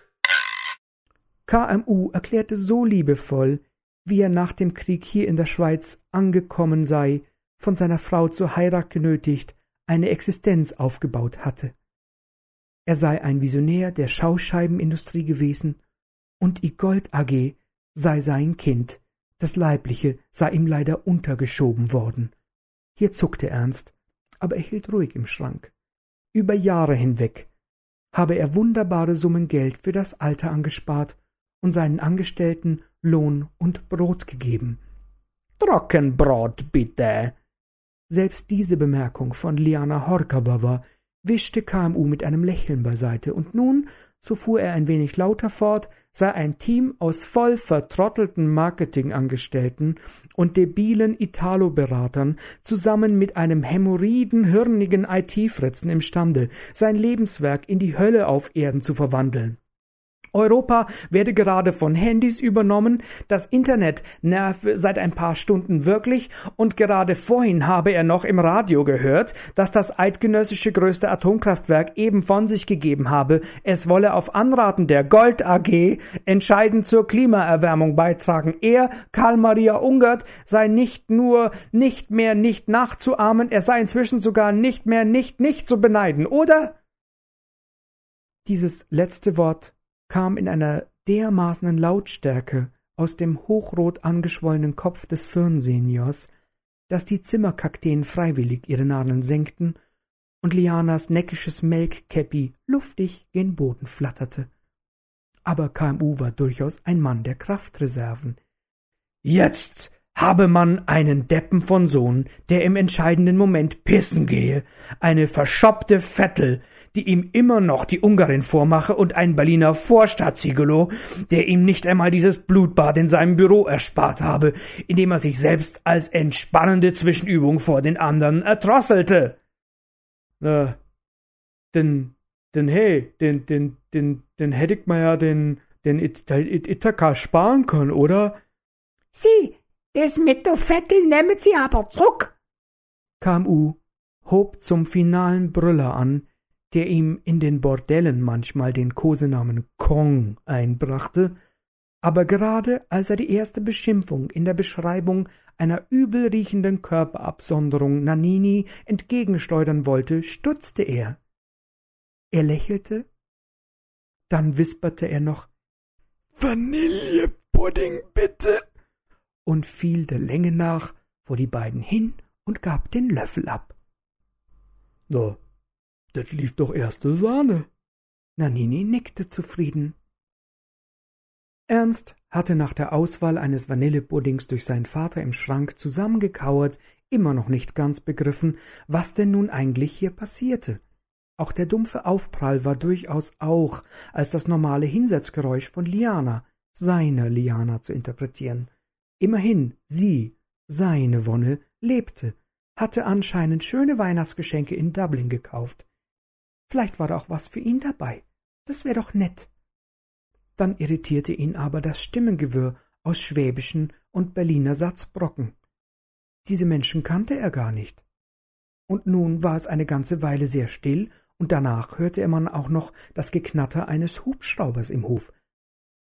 [SPEAKER 1] KMU erklärte so liebevoll, wie er nach dem Krieg hier in der Schweiz angekommen sei, von seiner Frau zur Heirat genötigt, eine Existenz aufgebaut hatte. Er sei ein Visionär der Schauscheibenindustrie gewesen und Igold AG sei sein Kind, das Leibliche sei ihm leider untergeschoben worden. Hier zuckte Ernst, aber er hielt ruhig im Schrank. Über Jahre hinweg habe er wunderbare Summen Geld für das Alter angespart und seinen Angestellten Lohn und Brot gegeben. Trockenbrot, bitte. Selbst diese Bemerkung von Liana Horkabawa wischte KMU mit einem Lächeln beiseite, und nun so fuhr er ein wenig lauter fort, sei ein Team aus voll vertrottelten Marketingangestellten und debilen Italo-Beratern zusammen mit einem hämorrhoiden, hirnigen IT-Fritzen imstande, sein Lebenswerk in die Hölle auf Erden zu verwandeln. Europa werde gerade von Handys übernommen, das Internet nerve seit ein paar Stunden wirklich, und gerade vorhin habe er noch im Radio gehört, dass das eidgenössische größte Atomkraftwerk eben von sich gegeben habe, es wolle auf Anraten der Gold AG entscheidend zur Klimaerwärmung beitragen. Er, Karl Maria Ungert, sei nicht nur nicht mehr nicht nachzuahmen, er sei inzwischen sogar nicht mehr nicht nicht zu beneiden, oder? Dieses letzte Wort kam in einer dermaßenen Lautstärke aus dem hochrot angeschwollenen Kopf des Firnseniors, dass die Zimmerkakteen freiwillig ihre Nadeln senkten und Lianas neckisches Melkkäppi luftig gen Boden flatterte. Aber KMU war durchaus ein Mann der Kraftreserven. Jetzt habe man einen Deppen von Sohn, der im entscheidenden Moment pissen gehe, eine verschoppte Vettel, die ihm immer noch die Ungarin vormache und ein Berliner Vorstadtsigolo, der ihm nicht einmal dieses Blutbad in seinem Büro erspart habe, indem er sich selbst als entspannende Zwischenübung vor den anderen erdrosselte. Äh, denn, denn hey, den, den, den, den hätte ich mal ja den, den It It Ithaka sparen können, oder?
[SPEAKER 3] Sie, das mit der Vettel nehmen Sie aber zurück.
[SPEAKER 1] KMU hob zum finalen Brüller an, der ihm in den Bordellen manchmal den Kosenamen Kong einbrachte, aber gerade als er die erste Beschimpfung in der Beschreibung einer übelriechenden Körperabsonderung Nanini entgegensteuern wollte, stutzte er. Er lächelte, dann wisperte er noch Vanillepudding bitte und fiel der Länge nach vor die beiden hin und gab den Löffel ab.
[SPEAKER 4] Na, das lief doch erste Sahne.
[SPEAKER 1] Nanini nickte zufrieden. Ernst hatte nach der Auswahl eines Vanillepuddings durch seinen Vater im Schrank zusammengekauert immer noch nicht ganz begriffen, was denn nun eigentlich hier passierte. Auch der dumpfe Aufprall war durchaus auch als das normale Hinsetzgeräusch von Liana, seiner Liana zu interpretieren. Immerhin, sie, seine Wonne, lebte, hatte anscheinend schöne Weihnachtsgeschenke in Dublin gekauft. Vielleicht war da auch was für ihn dabei. Das wäre doch nett. Dann irritierte ihn aber das Stimmengewirr aus schwäbischen und Berliner Satzbrocken. Diese Menschen kannte er gar nicht. Und nun war es eine ganze Weile sehr still, und danach hörte man auch noch das Geknatter eines Hubschraubers im Hof.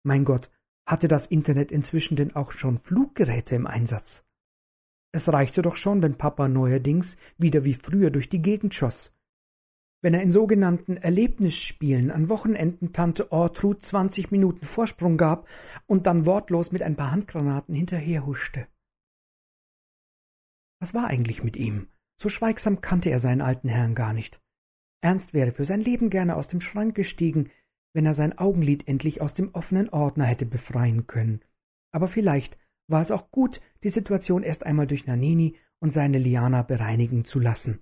[SPEAKER 1] Mein Gott, Hatte das Internet inzwischen denn auch schon Fluggeräte im Einsatz? Es reichte doch schon, wenn Papa neuerdings wieder wie früher durch die Gegend schoss. Wenn er in sogenannten Erlebnisspielen an Wochenenden Tante Ortrud zwanzig Minuten Vorsprung gab und dann wortlos mit ein paar Handgranaten hinterherhuschte. Was war eigentlich mit ihm? So schweigsam kannte er seinen alten Herrn gar nicht. Ernst wäre für sein Leben gerne aus dem Schrank gestiegen, wenn er sein Augenlid endlich aus dem offenen Ordner hätte befreien können. Aber vielleicht war es auch gut, die Situation erst einmal durch Nanini und seine Liana bereinigen zu lassen.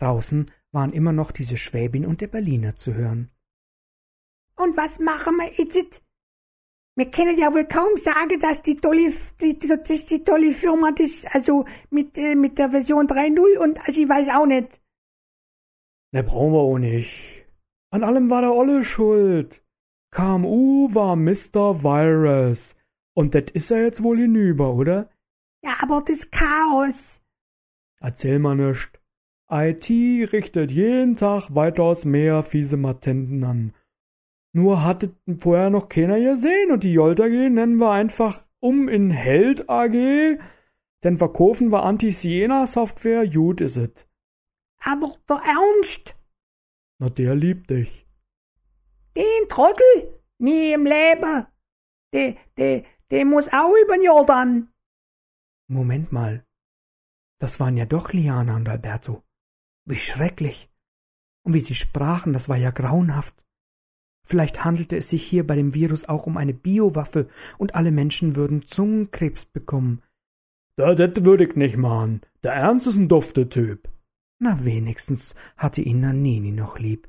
[SPEAKER 1] Draußen waren immer noch diese Schwäbin und der Berliner zu hören.
[SPEAKER 3] Und was machen wir jetzt? Wir können ja wohl kaum sagen, dass die tolle, die, dass die tolle Firma das, also mit, äh, mit der Version 3.0 und also ich weiß auch nicht.
[SPEAKER 4] Ne, brauchen wir auch nicht. An allem war der Olle schuld. KMU war Mr. Virus. Und das ist ja jetzt wohl hinüber, oder?
[SPEAKER 3] Ja, aber das Chaos.
[SPEAKER 4] Erzähl mal nischt. IT richtet jeden Tag weitaus mehr fiese Matenten an. Nur hatte vorher noch keiner gesehen und die Jolt AG nennen wir einfach um in Held AG, denn verkaufen wir Anti-Siena-Software, gut is it.
[SPEAKER 3] Aber der Ernst?
[SPEAKER 4] Na, der liebt dich.
[SPEAKER 3] Den Trottel? Nie im Leben. Der, der, der muss auch übern Jordan.
[SPEAKER 1] Moment mal. Das waren ja doch Liana und Alberto. Wie schrecklich. Und wie sie sprachen, das war ja grauenhaft. Vielleicht handelte es sich hier bei dem Virus auch um eine Biowaffe und alle Menschen würden Zungenkrebs bekommen.
[SPEAKER 4] Da, das würde ich nicht machen. Der Ernst ist ein dufter Typ.
[SPEAKER 1] Na, wenigstens hatte ihn Nanini noch lieb.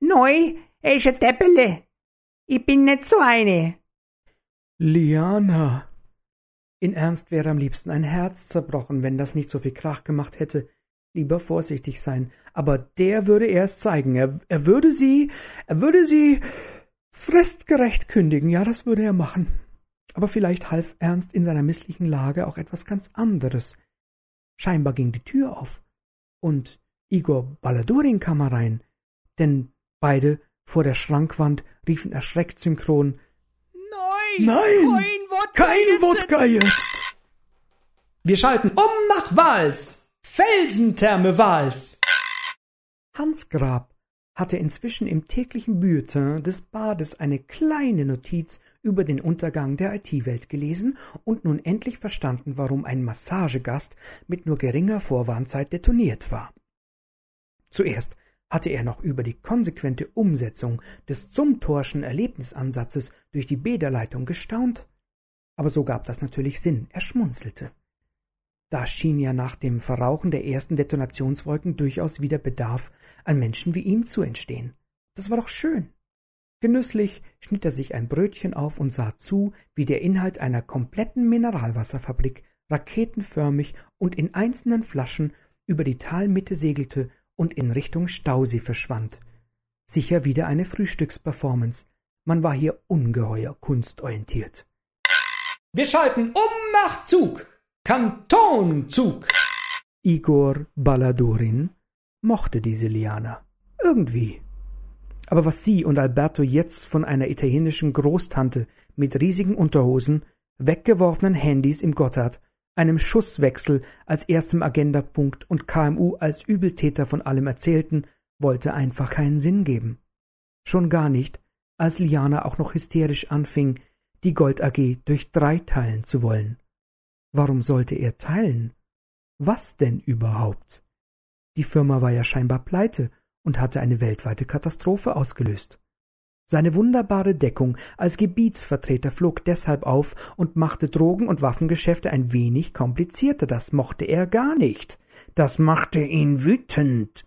[SPEAKER 3] Neu, ist ein Deppele. Ich bin nicht so eine.
[SPEAKER 1] Liana. In Ernst wäre am liebsten ein Herz zerbrochen, wenn das nicht so viel Krach gemacht hätte lieber vorsichtig sein. Aber der würde erst zeigen. Er, er würde sie, er würde sie fristgerecht kündigen. Ja, das würde er machen. Aber vielleicht half Ernst in seiner misslichen Lage auch etwas ganz anderes. Scheinbar ging die Tür auf und Igor Balladurin kam herein, denn beide vor der Schrankwand riefen erschreckt synchron
[SPEAKER 7] Nein!
[SPEAKER 4] Nein!
[SPEAKER 7] Kein Wodka,
[SPEAKER 4] Kein
[SPEAKER 7] jetzt.
[SPEAKER 4] Wodka jetzt!
[SPEAKER 7] Wir schalten um nach Wals. Felsentherme Wals.
[SPEAKER 1] Hans Grab hatte inzwischen im täglichen Bulletin des Bades eine kleine Notiz über den Untergang der IT-Welt gelesen und nun endlich verstanden, warum ein Massagegast mit nur geringer Vorwarnzeit detoniert war. Zuerst hatte er noch über die konsequente Umsetzung des Zumthorschen Erlebnisansatzes durch die Bäderleitung gestaunt. Aber so gab das natürlich Sinn, er schmunzelte. Da schien ja nach dem Verrauchen der ersten Detonationswolken durchaus wieder Bedarf an Menschen wie ihm zu entstehen. Das war doch schön. Genüsslich schnitt er sich ein Brötchen auf und sah zu, wie der Inhalt einer kompletten Mineralwasserfabrik raketenförmig und in einzelnen Flaschen über die Talmitte segelte und in Richtung Stausee verschwand. Sicher wieder eine Frühstücksperformance. Man war hier ungeheuer kunstorientiert.
[SPEAKER 7] Wir schalten um nach Zug. Kantonzug.
[SPEAKER 1] Igor Balladurin mochte diese Liana. Irgendwie. Aber was sie und Alberto jetzt von einer italienischen Großtante mit riesigen Unterhosen, weggeworfenen Handys im Gotthard, einem Schusswechsel als erstem Agendapunkt und KMU als Übeltäter von allem erzählten, wollte einfach keinen Sinn geben. Schon gar nicht, als Liana auch noch hysterisch anfing, die Gold AG durch drei teilen zu wollen. Warum sollte er teilen? Was denn überhaupt? Die Firma war ja scheinbar pleite und hatte eine weltweite Katastrophe ausgelöst. Seine wunderbare Deckung als Gebietsvertreter flog deshalb auf und machte Drogen- und Waffengeschäfte ein wenig komplizierter. Das mochte er gar nicht. Das machte ihn wütend.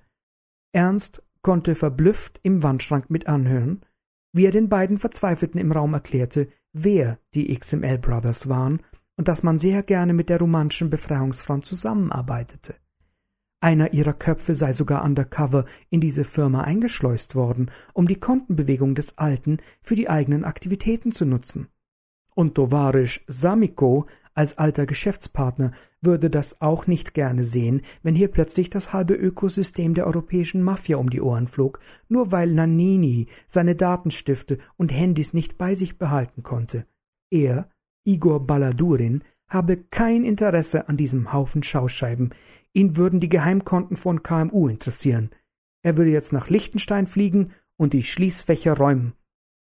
[SPEAKER 1] Ernst konnte verblüfft im Wandschrank mit anhören, wie er den beiden Verzweifelten im Raum erklärte, wer die XML Brothers waren und dass man sehr gerne mit der rumänischen Befreiungsfront zusammenarbeitete. Einer ihrer Köpfe sei sogar undercover in diese Firma eingeschleust worden, um die Kontenbewegung des Alten für die eigenen Aktivitäten zu nutzen. Und Tovarisch Samiko als alter Geschäftspartner würde das auch nicht gerne sehen, wenn hier plötzlich das halbe Ökosystem der europäischen Mafia um die Ohren flog, nur weil Nannini seine Datenstifte und Handys nicht bei sich behalten konnte. Er, Igor Balladurin, habe kein Interesse an diesem Haufen Schauscheiben. Ihn würden die Geheimkonten von KMU interessieren. Er würde jetzt nach Liechtenstein fliegen und die Schließfächer räumen.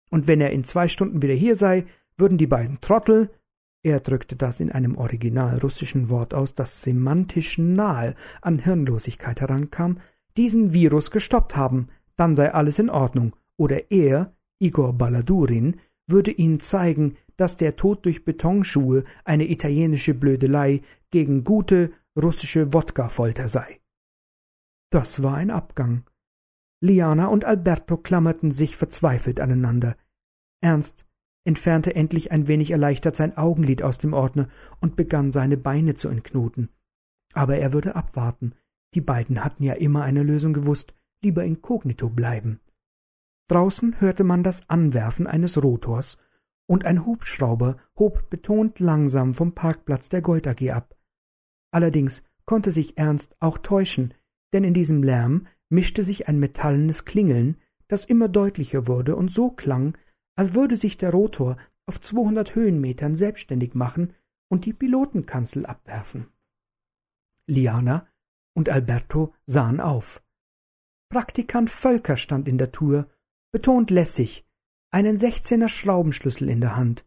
[SPEAKER 1] Und wenn er in zwei Stunden wieder hier sei, würden die beiden Trottel, er drückte das in einem original russischen Wort aus, das semantisch nahe an Hirnlosigkeit herankam, diesen Virus gestoppt haben, dann sei alles in Ordnung, oder er, Igor Balladurin, würde ihnen zeigen, dass der Tod durch Betonschuhe eine italienische Blödelei gegen gute russische Wodka-Folter sei. Das war ein Abgang. Liana und Alberto klammerten sich verzweifelt aneinander. Ernst entfernte endlich ein wenig erleichtert sein Augenlid aus dem Ordner und begann seine Beine zu entknoten. Aber er würde abwarten. Die beiden hatten ja immer eine Lösung gewusst, lieber inkognito bleiben. Draußen hörte man das Anwerfen eines Rotors, und ein Hubschrauber hob betont langsam vom Parkplatz der Gold AG ab. Allerdings konnte sich Ernst auch täuschen, denn in diesem Lärm mischte sich ein metallenes Klingeln, das immer deutlicher wurde und so klang, als würde sich der Rotor auf 200 Höhenmetern selbstständig machen und die Pilotenkanzel abwerfen. Liana und Alberto sahen auf. Praktikant Völker stand in der Tür, betont lässig, einen Sechzehner Schraubenschlüssel in der Hand.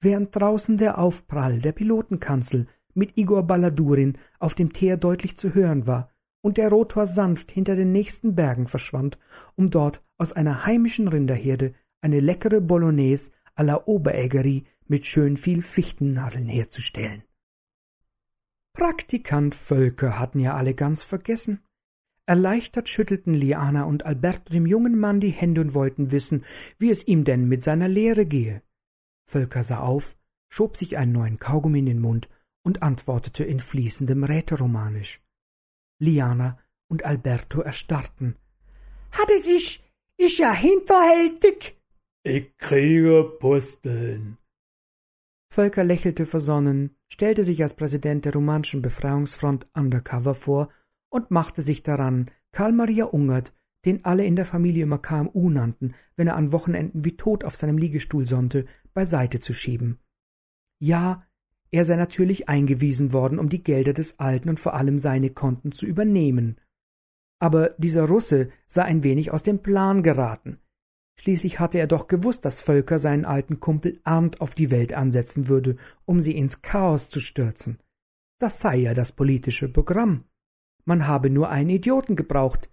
[SPEAKER 1] Während draußen der Aufprall der Pilotenkanzel mit Igor Balladurin auf dem Teer deutlich zu hören war und der Rotor sanft hinter den nächsten Bergen verschwand, um dort aus einer heimischen Rinderherde eine leckere Bolognese à la Oberägerie mit schön viel Fichtennadeln herzustellen. Praktikant Völker hatten ja alle ganz vergessen. Erleichtert schüttelten Liana und Alberto dem jungen Mann die Hände und wollten wissen, wie es ihm denn mit seiner Lehre gehe. Völker sah auf, schob sich einen neuen Kaugummi in den Mund und antwortete in fließendem Rätoromanisch. Liana und Alberto erstarrten.
[SPEAKER 3] Hat es ich, ich ja hinterhältig,
[SPEAKER 4] ich kriege Pusteln.
[SPEAKER 1] Völker lächelte versonnen, stellte sich als Präsident der Romanischen Befreiungsfront undercover vor und machte sich daran, Karl Maria Ungert, den alle in der Familie immer KMU nannten, wenn er an Wochenenden wie tot auf seinem Liegestuhl sonnte, beiseite zu schieben. Ja, er sei natürlich eingewiesen worden, um die Gelder des Alten und vor allem seine Konten zu übernehmen. Aber dieser Russe sei ein wenig aus dem Plan geraten. Schließlich hatte er doch gewusst, dass Völker seinen alten Kumpel Arndt auf die Welt ansetzen würde, um sie ins Chaos zu stürzen. Das sei ja das politische Programm. Man habe nur einen Idioten gebraucht.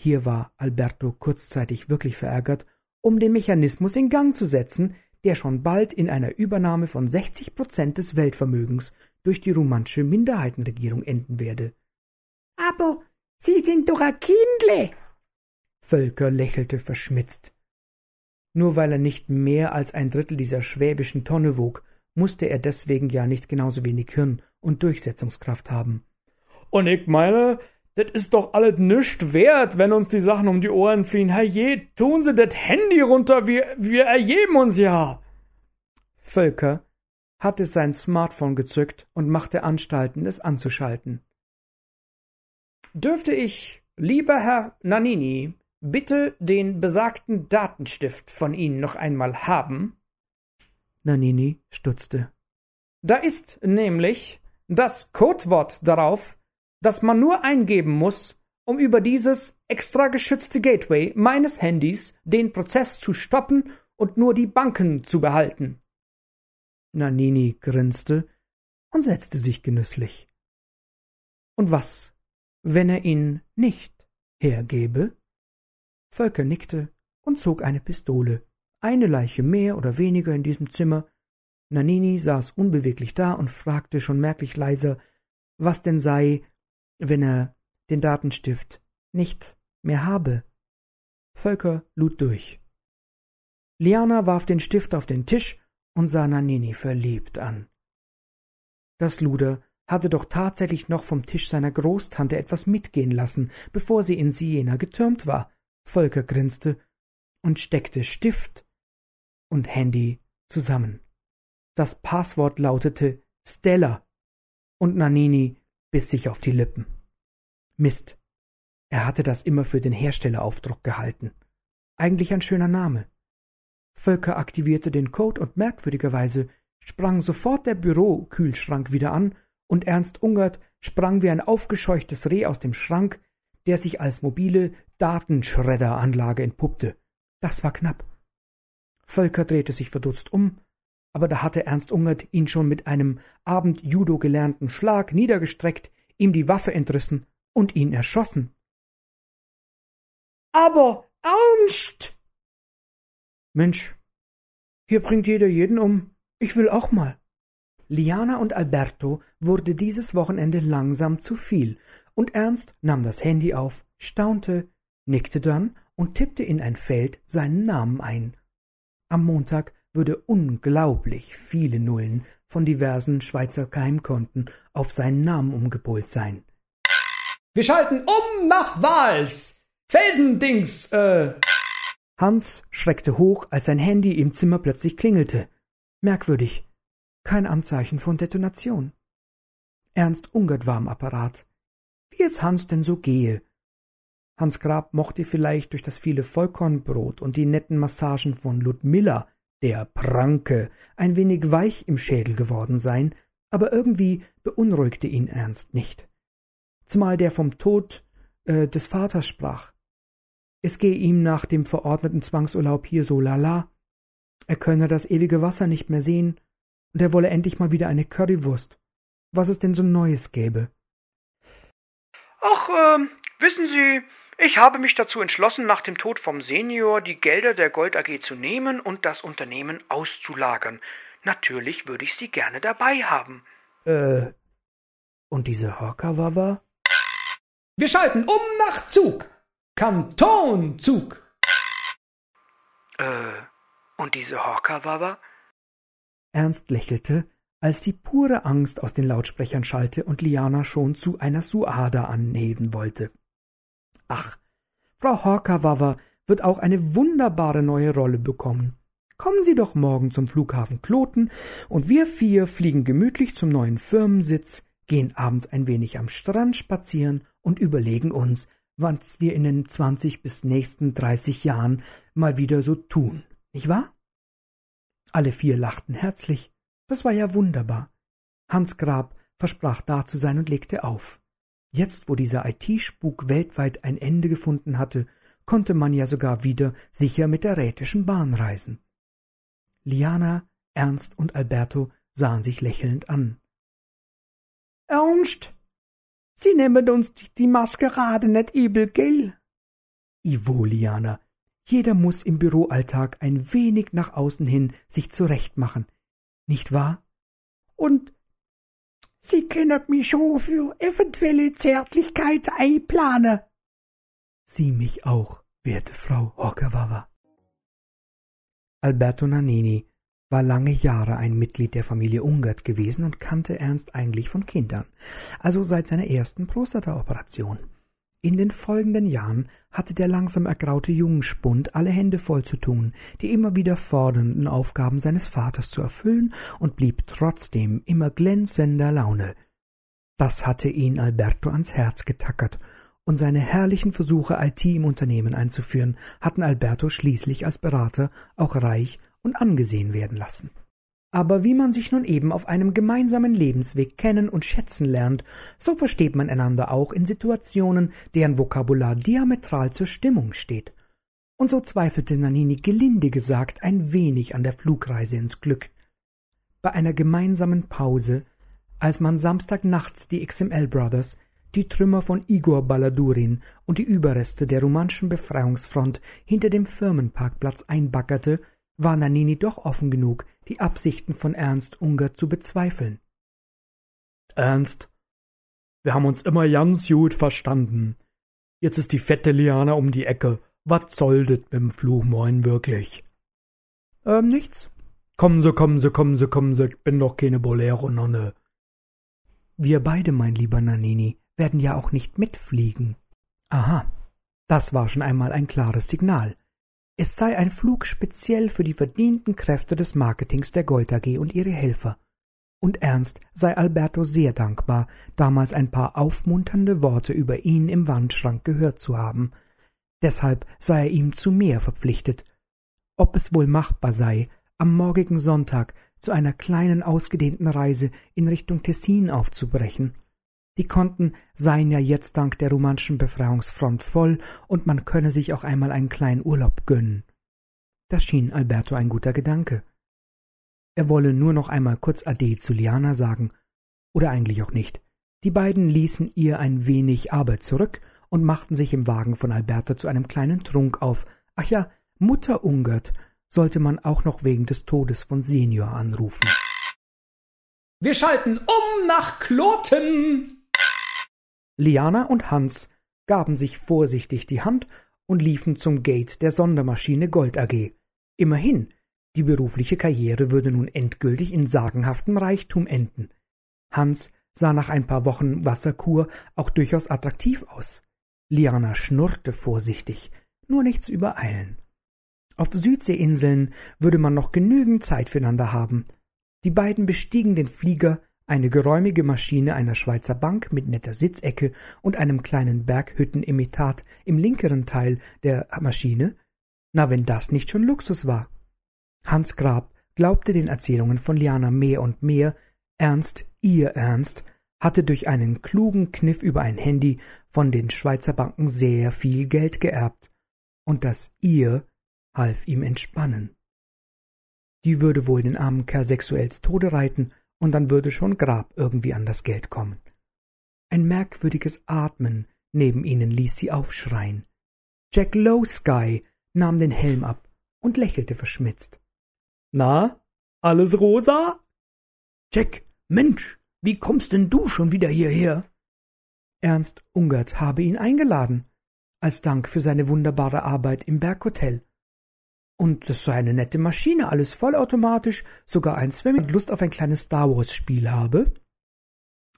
[SPEAKER 1] Hier war Alberto kurzzeitig wirklich verärgert, um den Mechanismus in Gang zu setzen, der schon bald in einer Übernahme von 60 Prozent des Weltvermögens durch die rumansche Minderheitenregierung enden werde.
[SPEAKER 3] Aber Sie sind doch ein Kindle!
[SPEAKER 1] Völker lächelte verschmitzt. Nur weil er nicht mehr als ein Drittel dieser schwäbischen Tonne wog, musste er deswegen ja nicht genauso wenig Hirn und Durchsetzungskraft haben.
[SPEAKER 4] Und ich meine, das ist doch alles nischt wert, wenn uns die Sachen um die Ohren fliehen. Herrje, tun Sie das Handy runter, wir, wir erheben uns ja.
[SPEAKER 1] Völker hatte sein Smartphone gezückt und machte Anstalten, es anzuschalten. Dürfte ich, lieber Herr Nanini, bitte den besagten Datenstift von Ihnen noch einmal haben? Nanini stutzte. Da ist nämlich das Codewort darauf, das man nur eingeben muss, um über dieses extra geschützte Gateway meines Handys den Prozess zu stoppen und nur die Banken zu behalten. Nanini grinste und setzte sich genüsslich. Und was, wenn er ihn nicht hergebe? Völker nickte und zog eine Pistole. Eine Leiche mehr oder weniger in diesem Zimmer. Nanini saß unbeweglich da und fragte schon merklich leiser, was denn sei, wenn er den Datenstift nicht mehr habe. Völker lud durch. Liana warf den Stift auf den Tisch und sah Nanini verliebt an. Das Luder hatte doch tatsächlich noch vom Tisch seiner Großtante etwas mitgehen lassen, bevor sie in Siena getürmt war. Volker grinste und steckte Stift und Handy zusammen. Das Passwort lautete Stella und Nanini biss sich auf die Lippen. Mist. Er hatte das immer für den Herstelleraufdruck gehalten. Eigentlich ein schöner Name. Völker aktivierte den Code und merkwürdigerweise sprang sofort der Bürokühlschrank wieder an und Ernst Ungert sprang wie ein aufgescheuchtes Reh aus dem Schrank, der sich als mobile Datenschredderanlage entpuppte. Das war knapp. Völker drehte sich verdutzt um, aber da hatte Ernst Ungert ihn schon mit einem Abend-Judo gelernten Schlag niedergestreckt, ihm die Waffe entrissen und ihn erschossen.
[SPEAKER 6] Aber Ernst!
[SPEAKER 1] Mensch, hier bringt jeder jeden um. Ich will auch mal. Liana und Alberto wurde dieses Wochenende langsam zu viel, und Ernst nahm das Handy auf, staunte, nickte dann und tippte in ein Feld seinen Namen ein. Am Montag würde unglaublich viele Nullen von diversen Schweizer Geheimkonten auf seinen Namen umgepolt sein.
[SPEAKER 7] Wir schalten um nach Wals. Felsendings, äh.
[SPEAKER 1] Hans schreckte hoch, als sein Handy im Zimmer plötzlich klingelte. Merkwürdig. Kein Anzeichen von Detonation. Ernst Ungert war am Apparat. Wie es Hans denn so gehe. Hans Grab mochte vielleicht durch das viele Vollkornbrot und die netten Massagen von Ludmilla, der Pranke, ein wenig weich im Schädel geworden sein, aber irgendwie beunruhigte ihn Ernst nicht. Zumal der vom Tod äh, des Vaters sprach. Es gehe ihm nach dem verordneten Zwangsurlaub hier so lala. Er könne das ewige Wasser nicht mehr sehen, und er wolle endlich mal wieder eine Currywurst. Was es denn so Neues gäbe.
[SPEAKER 2] Ach, äh, wissen Sie, ich habe mich dazu entschlossen, nach dem Tod vom Senior die Gelder der Gold AG zu nehmen und das Unternehmen auszulagern. Natürlich würde ich Sie gerne dabei haben.
[SPEAKER 1] Äh, und diese Horkawawa?
[SPEAKER 7] Wir schalten um nach Zug. Kantonzug.
[SPEAKER 2] Äh, und diese Horkawawa?
[SPEAKER 1] Ernst lächelte, als die pure Angst aus den Lautsprechern schallte und Liana schon zu einer Suada anheben wollte. Ach, Frau Horkawawa wird auch eine wunderbare neue Rolle bekommen. Kommen Sie doch morgen zum Flughafen Kloten und wir vier fliegen gemütlich zum neuen Firmensitz, gehen abends ein wenig am Strand spazieren und überlegen uns, was wir in den zwanzig bis nächsten dreißig Jahren mal wieder so tun, nicht wahr? Alle vier lachten herzlich. Das war ja wunderbar. Hans Grab versprach da zu sein und legte auf. Jetzt, wo dieser IT-Spuk weltweit ein Ende gefunden hatte, konnte man ja sogar wieder sicher mit der Rätischen Bahn reisen. Liana, Ernst und Alberto sahen sich lächelnd an.
[SPEAKER 6] Ernst, Sie nehmen uns die Maskerade nicht übel, gell?
[SPEAKER 1] Ivo, Liana, jeder muss im Büroalltag ein wenig nach außen hin sich zurechtmachen, nicht wahr?
[SPEAKER 6] Und Sie können mich schon für eventuelle Zärtlichkeit einplanen.
[SPEAKER 1] Sie mich auch, werte Frau Hockerwawa. Alberto Nannini war lange Jahre ein Mitglied der Familie Ungert gewesen und kannte Ernst eigentlich von Kindern, also seit seiner ersten Prostata-Operation. In den folgenden Jahren hatte der langsam ergraute Jungspund alle Hände voll zu tun, die immer wieder fordernden Aufgaben seines Vaters zu erfüllen und blieb trotzdem immer glänzender Laune. Das hatte ihn Alberto ans Herz getackert, und seine herrlichen Versuche, IT im Unternehmen einzuführen, hatten Alberto schließlich als Berater auch reich und angesehen werden lassen. Aber wie man sich nun eben auf einem gemeinsamen Lebensweg kennen und schätzen lernt, so versteht man einander auch in Situationen, deren Vokabular diametral zur Stimmung steht. Und so zweifelte Nanini gelinde gesagt ein wenig an der Flugreise ins Glück. Bei einer gemeinsamen Pause, als man Samstagnachts die XML Brothers, die Trümmer von Igor Balladurin und die Überreste der rumänischen Befreiungsfront hinter dem Firmenparkplatz einbaggerte, war Nanini doch offen genug, die Absichten von Ernst Unger zu bezweifeln.
[SPEAKER 4] Ernst, wir haben uns immer ganz gut verstanden. Jetzt ist die fette Liana um die Ecke. Was soll mit dem Fluchmoin wirklich?
[SPEAKER 1] Ähm, nichts.
[SPEAKER 4] Kommen Sie, kommen Sie, kommen Sie, kommen Sie, ich bin doch keine Bolero-Nonne.
[SPEAKER 1] Wir beide, mein lieber Nanini, werden ja auch nicht mitfliegen. Aha, das war schon einmal ein klares Signal. Es sei ein Flug speziell für die verdienten Kräfte des Marketings der Gold AG und ihre Helfer. Und Ernst sei Alberto sehr dankbar, damals ein paar aufmunternde Worte über ihn im Wandschrank gehört zu haben. Deshalb sei er ihm zu mehr verpflichtet. ob es wohl machbar sei, am morgigen Sonntag zu einer kleinen ausgedehnten Reise in Richtung Tessin aufzubrechen. Die Konten seien ja jetzt dank der romanischen Befreiungsfront voll und man könne sich auch einmal einen kleinen Urlaub gönnen. Das schien Alberto ein guter Gedanke. Er wolle nur noch einmal kurz Ade zu Liana sagen. Oder eigentlich auch nicht. Die beiden ließen ihr ein wenig Arbeit zurück und machten sich im Wagen von Alberto zu einem kleinen Trunk auf. Ach ja, Mutter Ungert sollte man auch noch wegen des Todes von Senior anrufen.
[SPEAKER 7] Wir schalten um nach Kloten.
[SPEAKER 1] Liana und Hans gaben sich vorsichtig die Hand und liefen zum Gate der Sondermaschine Gold AG. Immerhin, die berufliche Karriere würde nun endgültig in sagenhaftem Reichtum enden. Hans sah nach ein paar Wochen Wasserkur auch durchaus attraktiv aus. Liana schnurrte vorsichtig, nur nichts übereilen. Auf Südseeinseln würde man noch genügend Zeit füreinander haben. Die beiden bestiegen den Flieger, eine geräumige Maschine einer Schweizer Bank mit netter Sitzecke und einem kleinen Berghüttenimitat im linkeren Teil der Maschine. Na, wenn das nicht schon Luxus war. Hans Grab glaubte den Erzählungen von Liana mehr und mehr, Ernst, ihr Ernst, hatte durch einen klugen Kniff über ein Handy von den Schweizer Banken sehr viel Geld geerbt, und das ihr half ihm entspannen. Die würde wohl den armen Kerl sexuell zu Tode reiten, und dann würde schon Grab irgendwie an das Geld kommen. Ein merkwürdiges Atmen neben ihnen ließ sie aufschreien. Jack Lowsky nahm den Helm ab und lächelte verschmitzt.
[SPEAKER 4] Na, alles rosa?
[SPEAKER 5] Jack, Mensch, wie kommst denn du schon wieder hierher?
[SPEAKER 1] Ernst Ungert habe ihn eingeladen, als Dank für seine wunderbare Arbeit im Berghotel. Und das sei eine nette Maschine, alles vollautomatisch, sogar eins, wenn man Lust auf ein kleines Star Wars Spiel habe.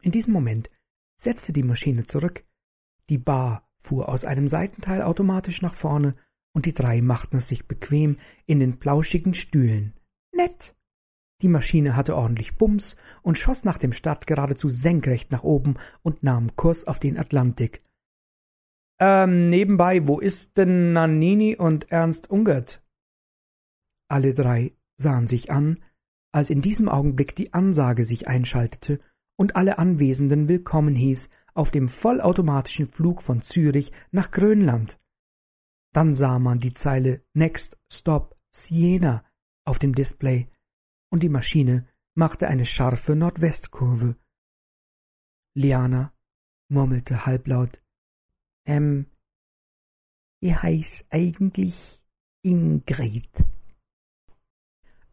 [SPEAKER 1] In diesem Moment setzte die Maschine zurück, die Bar fuhr aus einem Seitenteil automatisch nach vorne und die drei machten es sich bequem in den plauschigen Stühlen. Nett. Die Maschine hatte ordentlich Bums und schoss nach dem Start geradezu senkrecht nach oben und nahm Kurs auf den Atlantik. Ähm, nebenbei, wo ist denn Nannini und Ernst Ungert? Alle drei sahen sich an, als in diesem Augenblick die Ansage sich einschaltete und alle Anwesenden willkommen hieß auf dem vollautomatischen Flug von Zürich nach Grönland. Dann sah man die Zeile Next Stop Siena auf dem Display und die Maschine machte eine scharfe Nordwestkurve. Liana murmelte halblaut Ähm, ich heiß eigentlich Ingrid.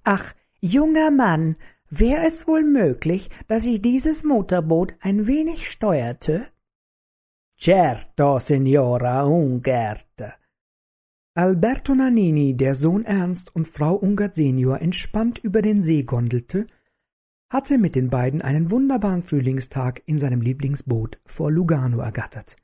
[SPEAKER 1] Ach, junger Mann, wär es wohl möglich, dass ich dieses Motorboot ein wenig steuerte?
[SPEAKER 5] Certo, Signora Ungert,
[SPEAKER 1] Alberto Nannini, der Sohn Ernst und Frau Ungert senior entspannt über den See gondelte, hatte mit den beiden einen wunderbaren Frühlingstag in seinem Lieblingsboot vor Lugano ergattert.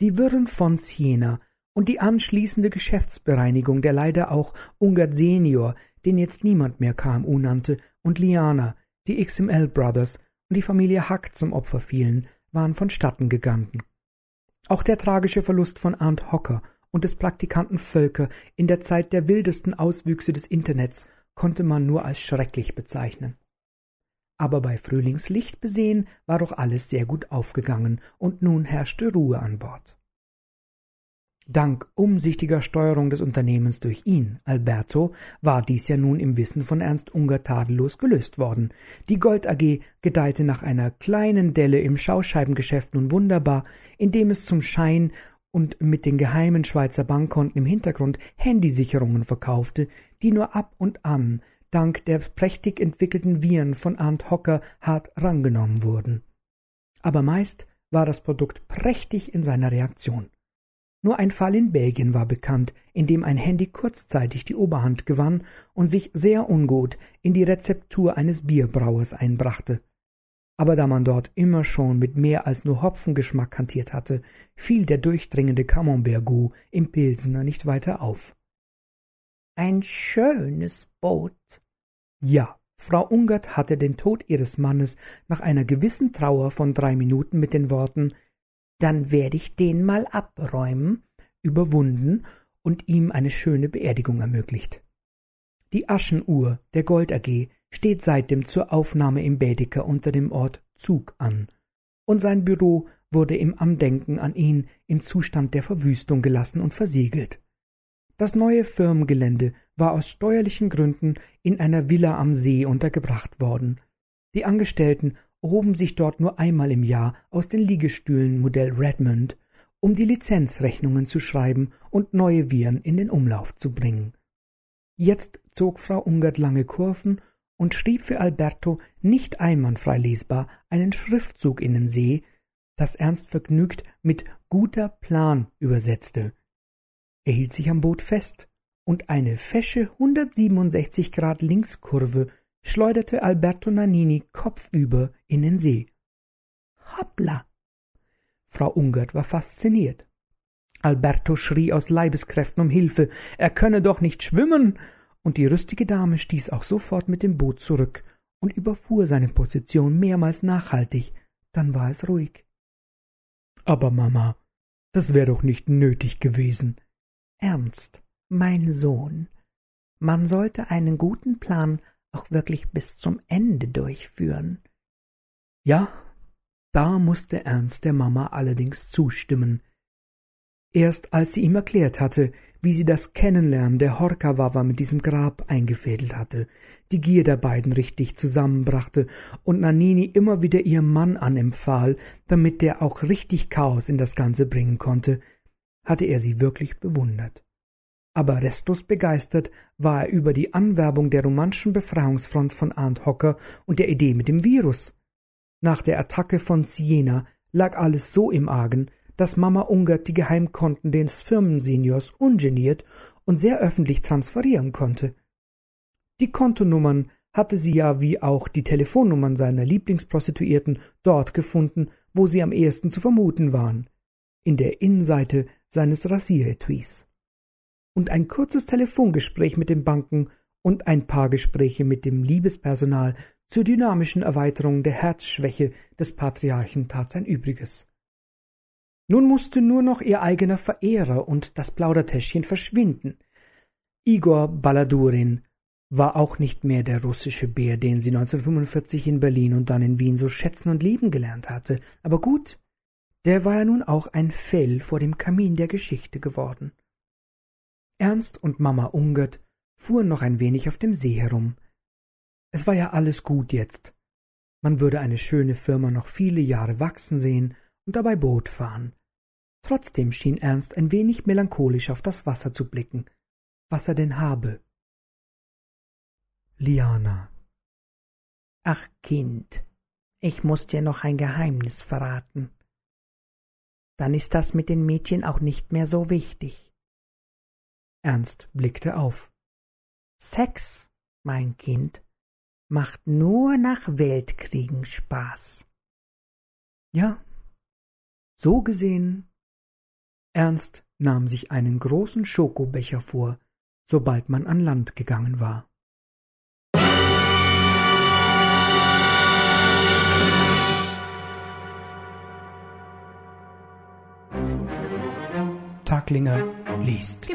[SPEAKER 1] Die Wirren von Siena und die anschließende Geschäftsbereinigung der leider auch Ungert senior, den jetzt niemand mehr KMU nannte, und Liana, die XML Brothers und die Familie Hack zum Opfer fielen, waren vonstatten gegangen. Auch der tragische Verlust von Arndt Hocker und des Praktikanten Völker in der Zeit der wildesten Auswüchse des Internets konnte man nur als schrecklich bezeichnen. Aber bei Frühlingslicht besehen war doch alles sehr gut aufgegangen und nun herrschte Ruhe an Bord. Dank umsichtiger Steuerung des Unternehmens durch ihn, Alberto, war dies ja nun im Wissen von Ernst Unger tadellos gelöst worden. Die Gold AG gedeihte nach einer kleinen Delle im Schauscheibengeschäft nun wunderbar, indem es zum Schein und mit den geheimen Schweizer Bankkonten im Hintergrund Handysicherungen verkaufte, die nur ab und an dank der prächtig entwickelten Viren von Arndt Hocker hart rangenommen wurden. Aber meist war das Produkt prächtig in seiner Reaktion. Nur ein Fall in Belgien war bekannt, in dem ein Handy kurzzeitig die Oberhand gewann und sich sehr ungut in die Rezeptur eines Bierbrauers einbrachte aber da man dort immer schon mit mehr als nur Hopfengeschmack hantiert hatte, fiel der durchdringende Camembert-Goût im Pilsener nicht weiter auf.
[SPEAKER 3] Ein schönes Boot.
[SPEAKER 1] Ja, Frau Ungert hatte den Tod ihres Mannes nach einer gewissen Trauer von drei Minuten mit den Worten Dann werde ich den mal abräumen überwunden und ihm eine schöne Beerdigung ermöglicht. Die Aschenuhr der Gold AG steht seitdem zur Aufnahme im Bädeker unter dem Ort Zug an, und sein Büro wurde im Andenken an ihn im Zustand der Verwüstung gelassen und versiegelt. Das neue Firmengelände war aus steuerlichen Gründen in einer Villa am See untergebracht worden. Die Angestellten erhoben sich dort nur einmal im Jahr aus den Liegestühlen Modell Redmond, um die Lizenzrechnungen zu schreiben und neue Viren in den Umlauf zu bringen. Jetzt zog Frau Ungert lange Kurven und schrieb für Alberto nicht einwandfrei lesbar einen Schriftzug in den See, das Ernst vergnügt mit guter Plan übersetzte. Er hielt sich am Boot fest, und eine fesche 167 Grad Linkskurve schleuderte Alberto Nannini kopfüber in den See. Hoppla! Frau Ungert war fasziniert. Alberto schrie aus Leibeskräften um Hilfe, er könne doch nicht schwimmen, und die rüstige Dame stieß auch sofort mit dem Boot zurück und überfuhr seine Position mehrmals nachhaltig, dann war es ruhig. Aber Mama, das wäre doch nicht nötig gewesen. Ernst, mein Sohn, man sollte einen guten Plan auch wirklich bis zum Ende durchführen. Ja, da musste Ernst der Mama allerdings zustimmen. Erst als sie ihm erklärt hatte, wie sie das Kennenlernen der Horkawawa mit diesem Grab eingefädelt hatte, die Gier der beiden richtig zusammenbrachte und Nanini immer wieder ihrem Mann anempfahl, damit der auch richtig Chaos in das Ganze bringen konnte, hatte er sie wirklich bewundert aber restlos begeistert war er über die Anwerbung der romanischen Befreiungsfront von Arndt Hocker und der Idee mit dem Virus. Nach der Attacke von Siena lag alles so im Argen, dass Mama Ungert die Geheimkonten des Firmenseniors ungeniert und sehr öffentlich transferieren konnte. Die Kontonummern hatte sie ja wie auch die Telefonnummern seiner Lieblingsprostituierten dort gefunden, wo sie am ehesten zu vermuten waren, in der Innenseite seines Rasieretuis und ein kurzes Telefongespräch mit den Banken und ein paar Gespräche mit dem Liebespersonal zur dynamischen Erweiterung der Herzschwäche des Patriarchen tat sein Übriges. Nun musste nur noch ihr eigener Verehrer und das Plaudertäschchen verschwinden. Igor Baladurin war auch nicht mehr der russische Bär, den sie 1945 in Berlin und dann in Wien so schätzen und lieben gelernt hatte. Aber gut, der war ja nun auch ein Fell vor dem Kamin der Geschichte geworden. Ernst und Mama Ungert fuhren noch ein wenig auf dem See herum. Es war ja alles gut jetzt. Man würde eine schöne Firma noch viele Jahre wachsen sehen und dabei Boot fahren. Trotzdem schien Ernst ein wenig melancholisch auf das Wasser zu blicken, was er denn habe. Liana. Ach, Kind, ich muss dir noch ein Geheimnis verraten. Dann ist das mit den Mädchen auch nicht mehr so wichtig. Ernst blickte auf. Sex, mein Kind, macht nur nach Weltkriegen Spaß. Ja, so gesehen. Ernst nahm sich einen großen Schokobecher vor, sobald man an Land gegangen war. Taglinger liest.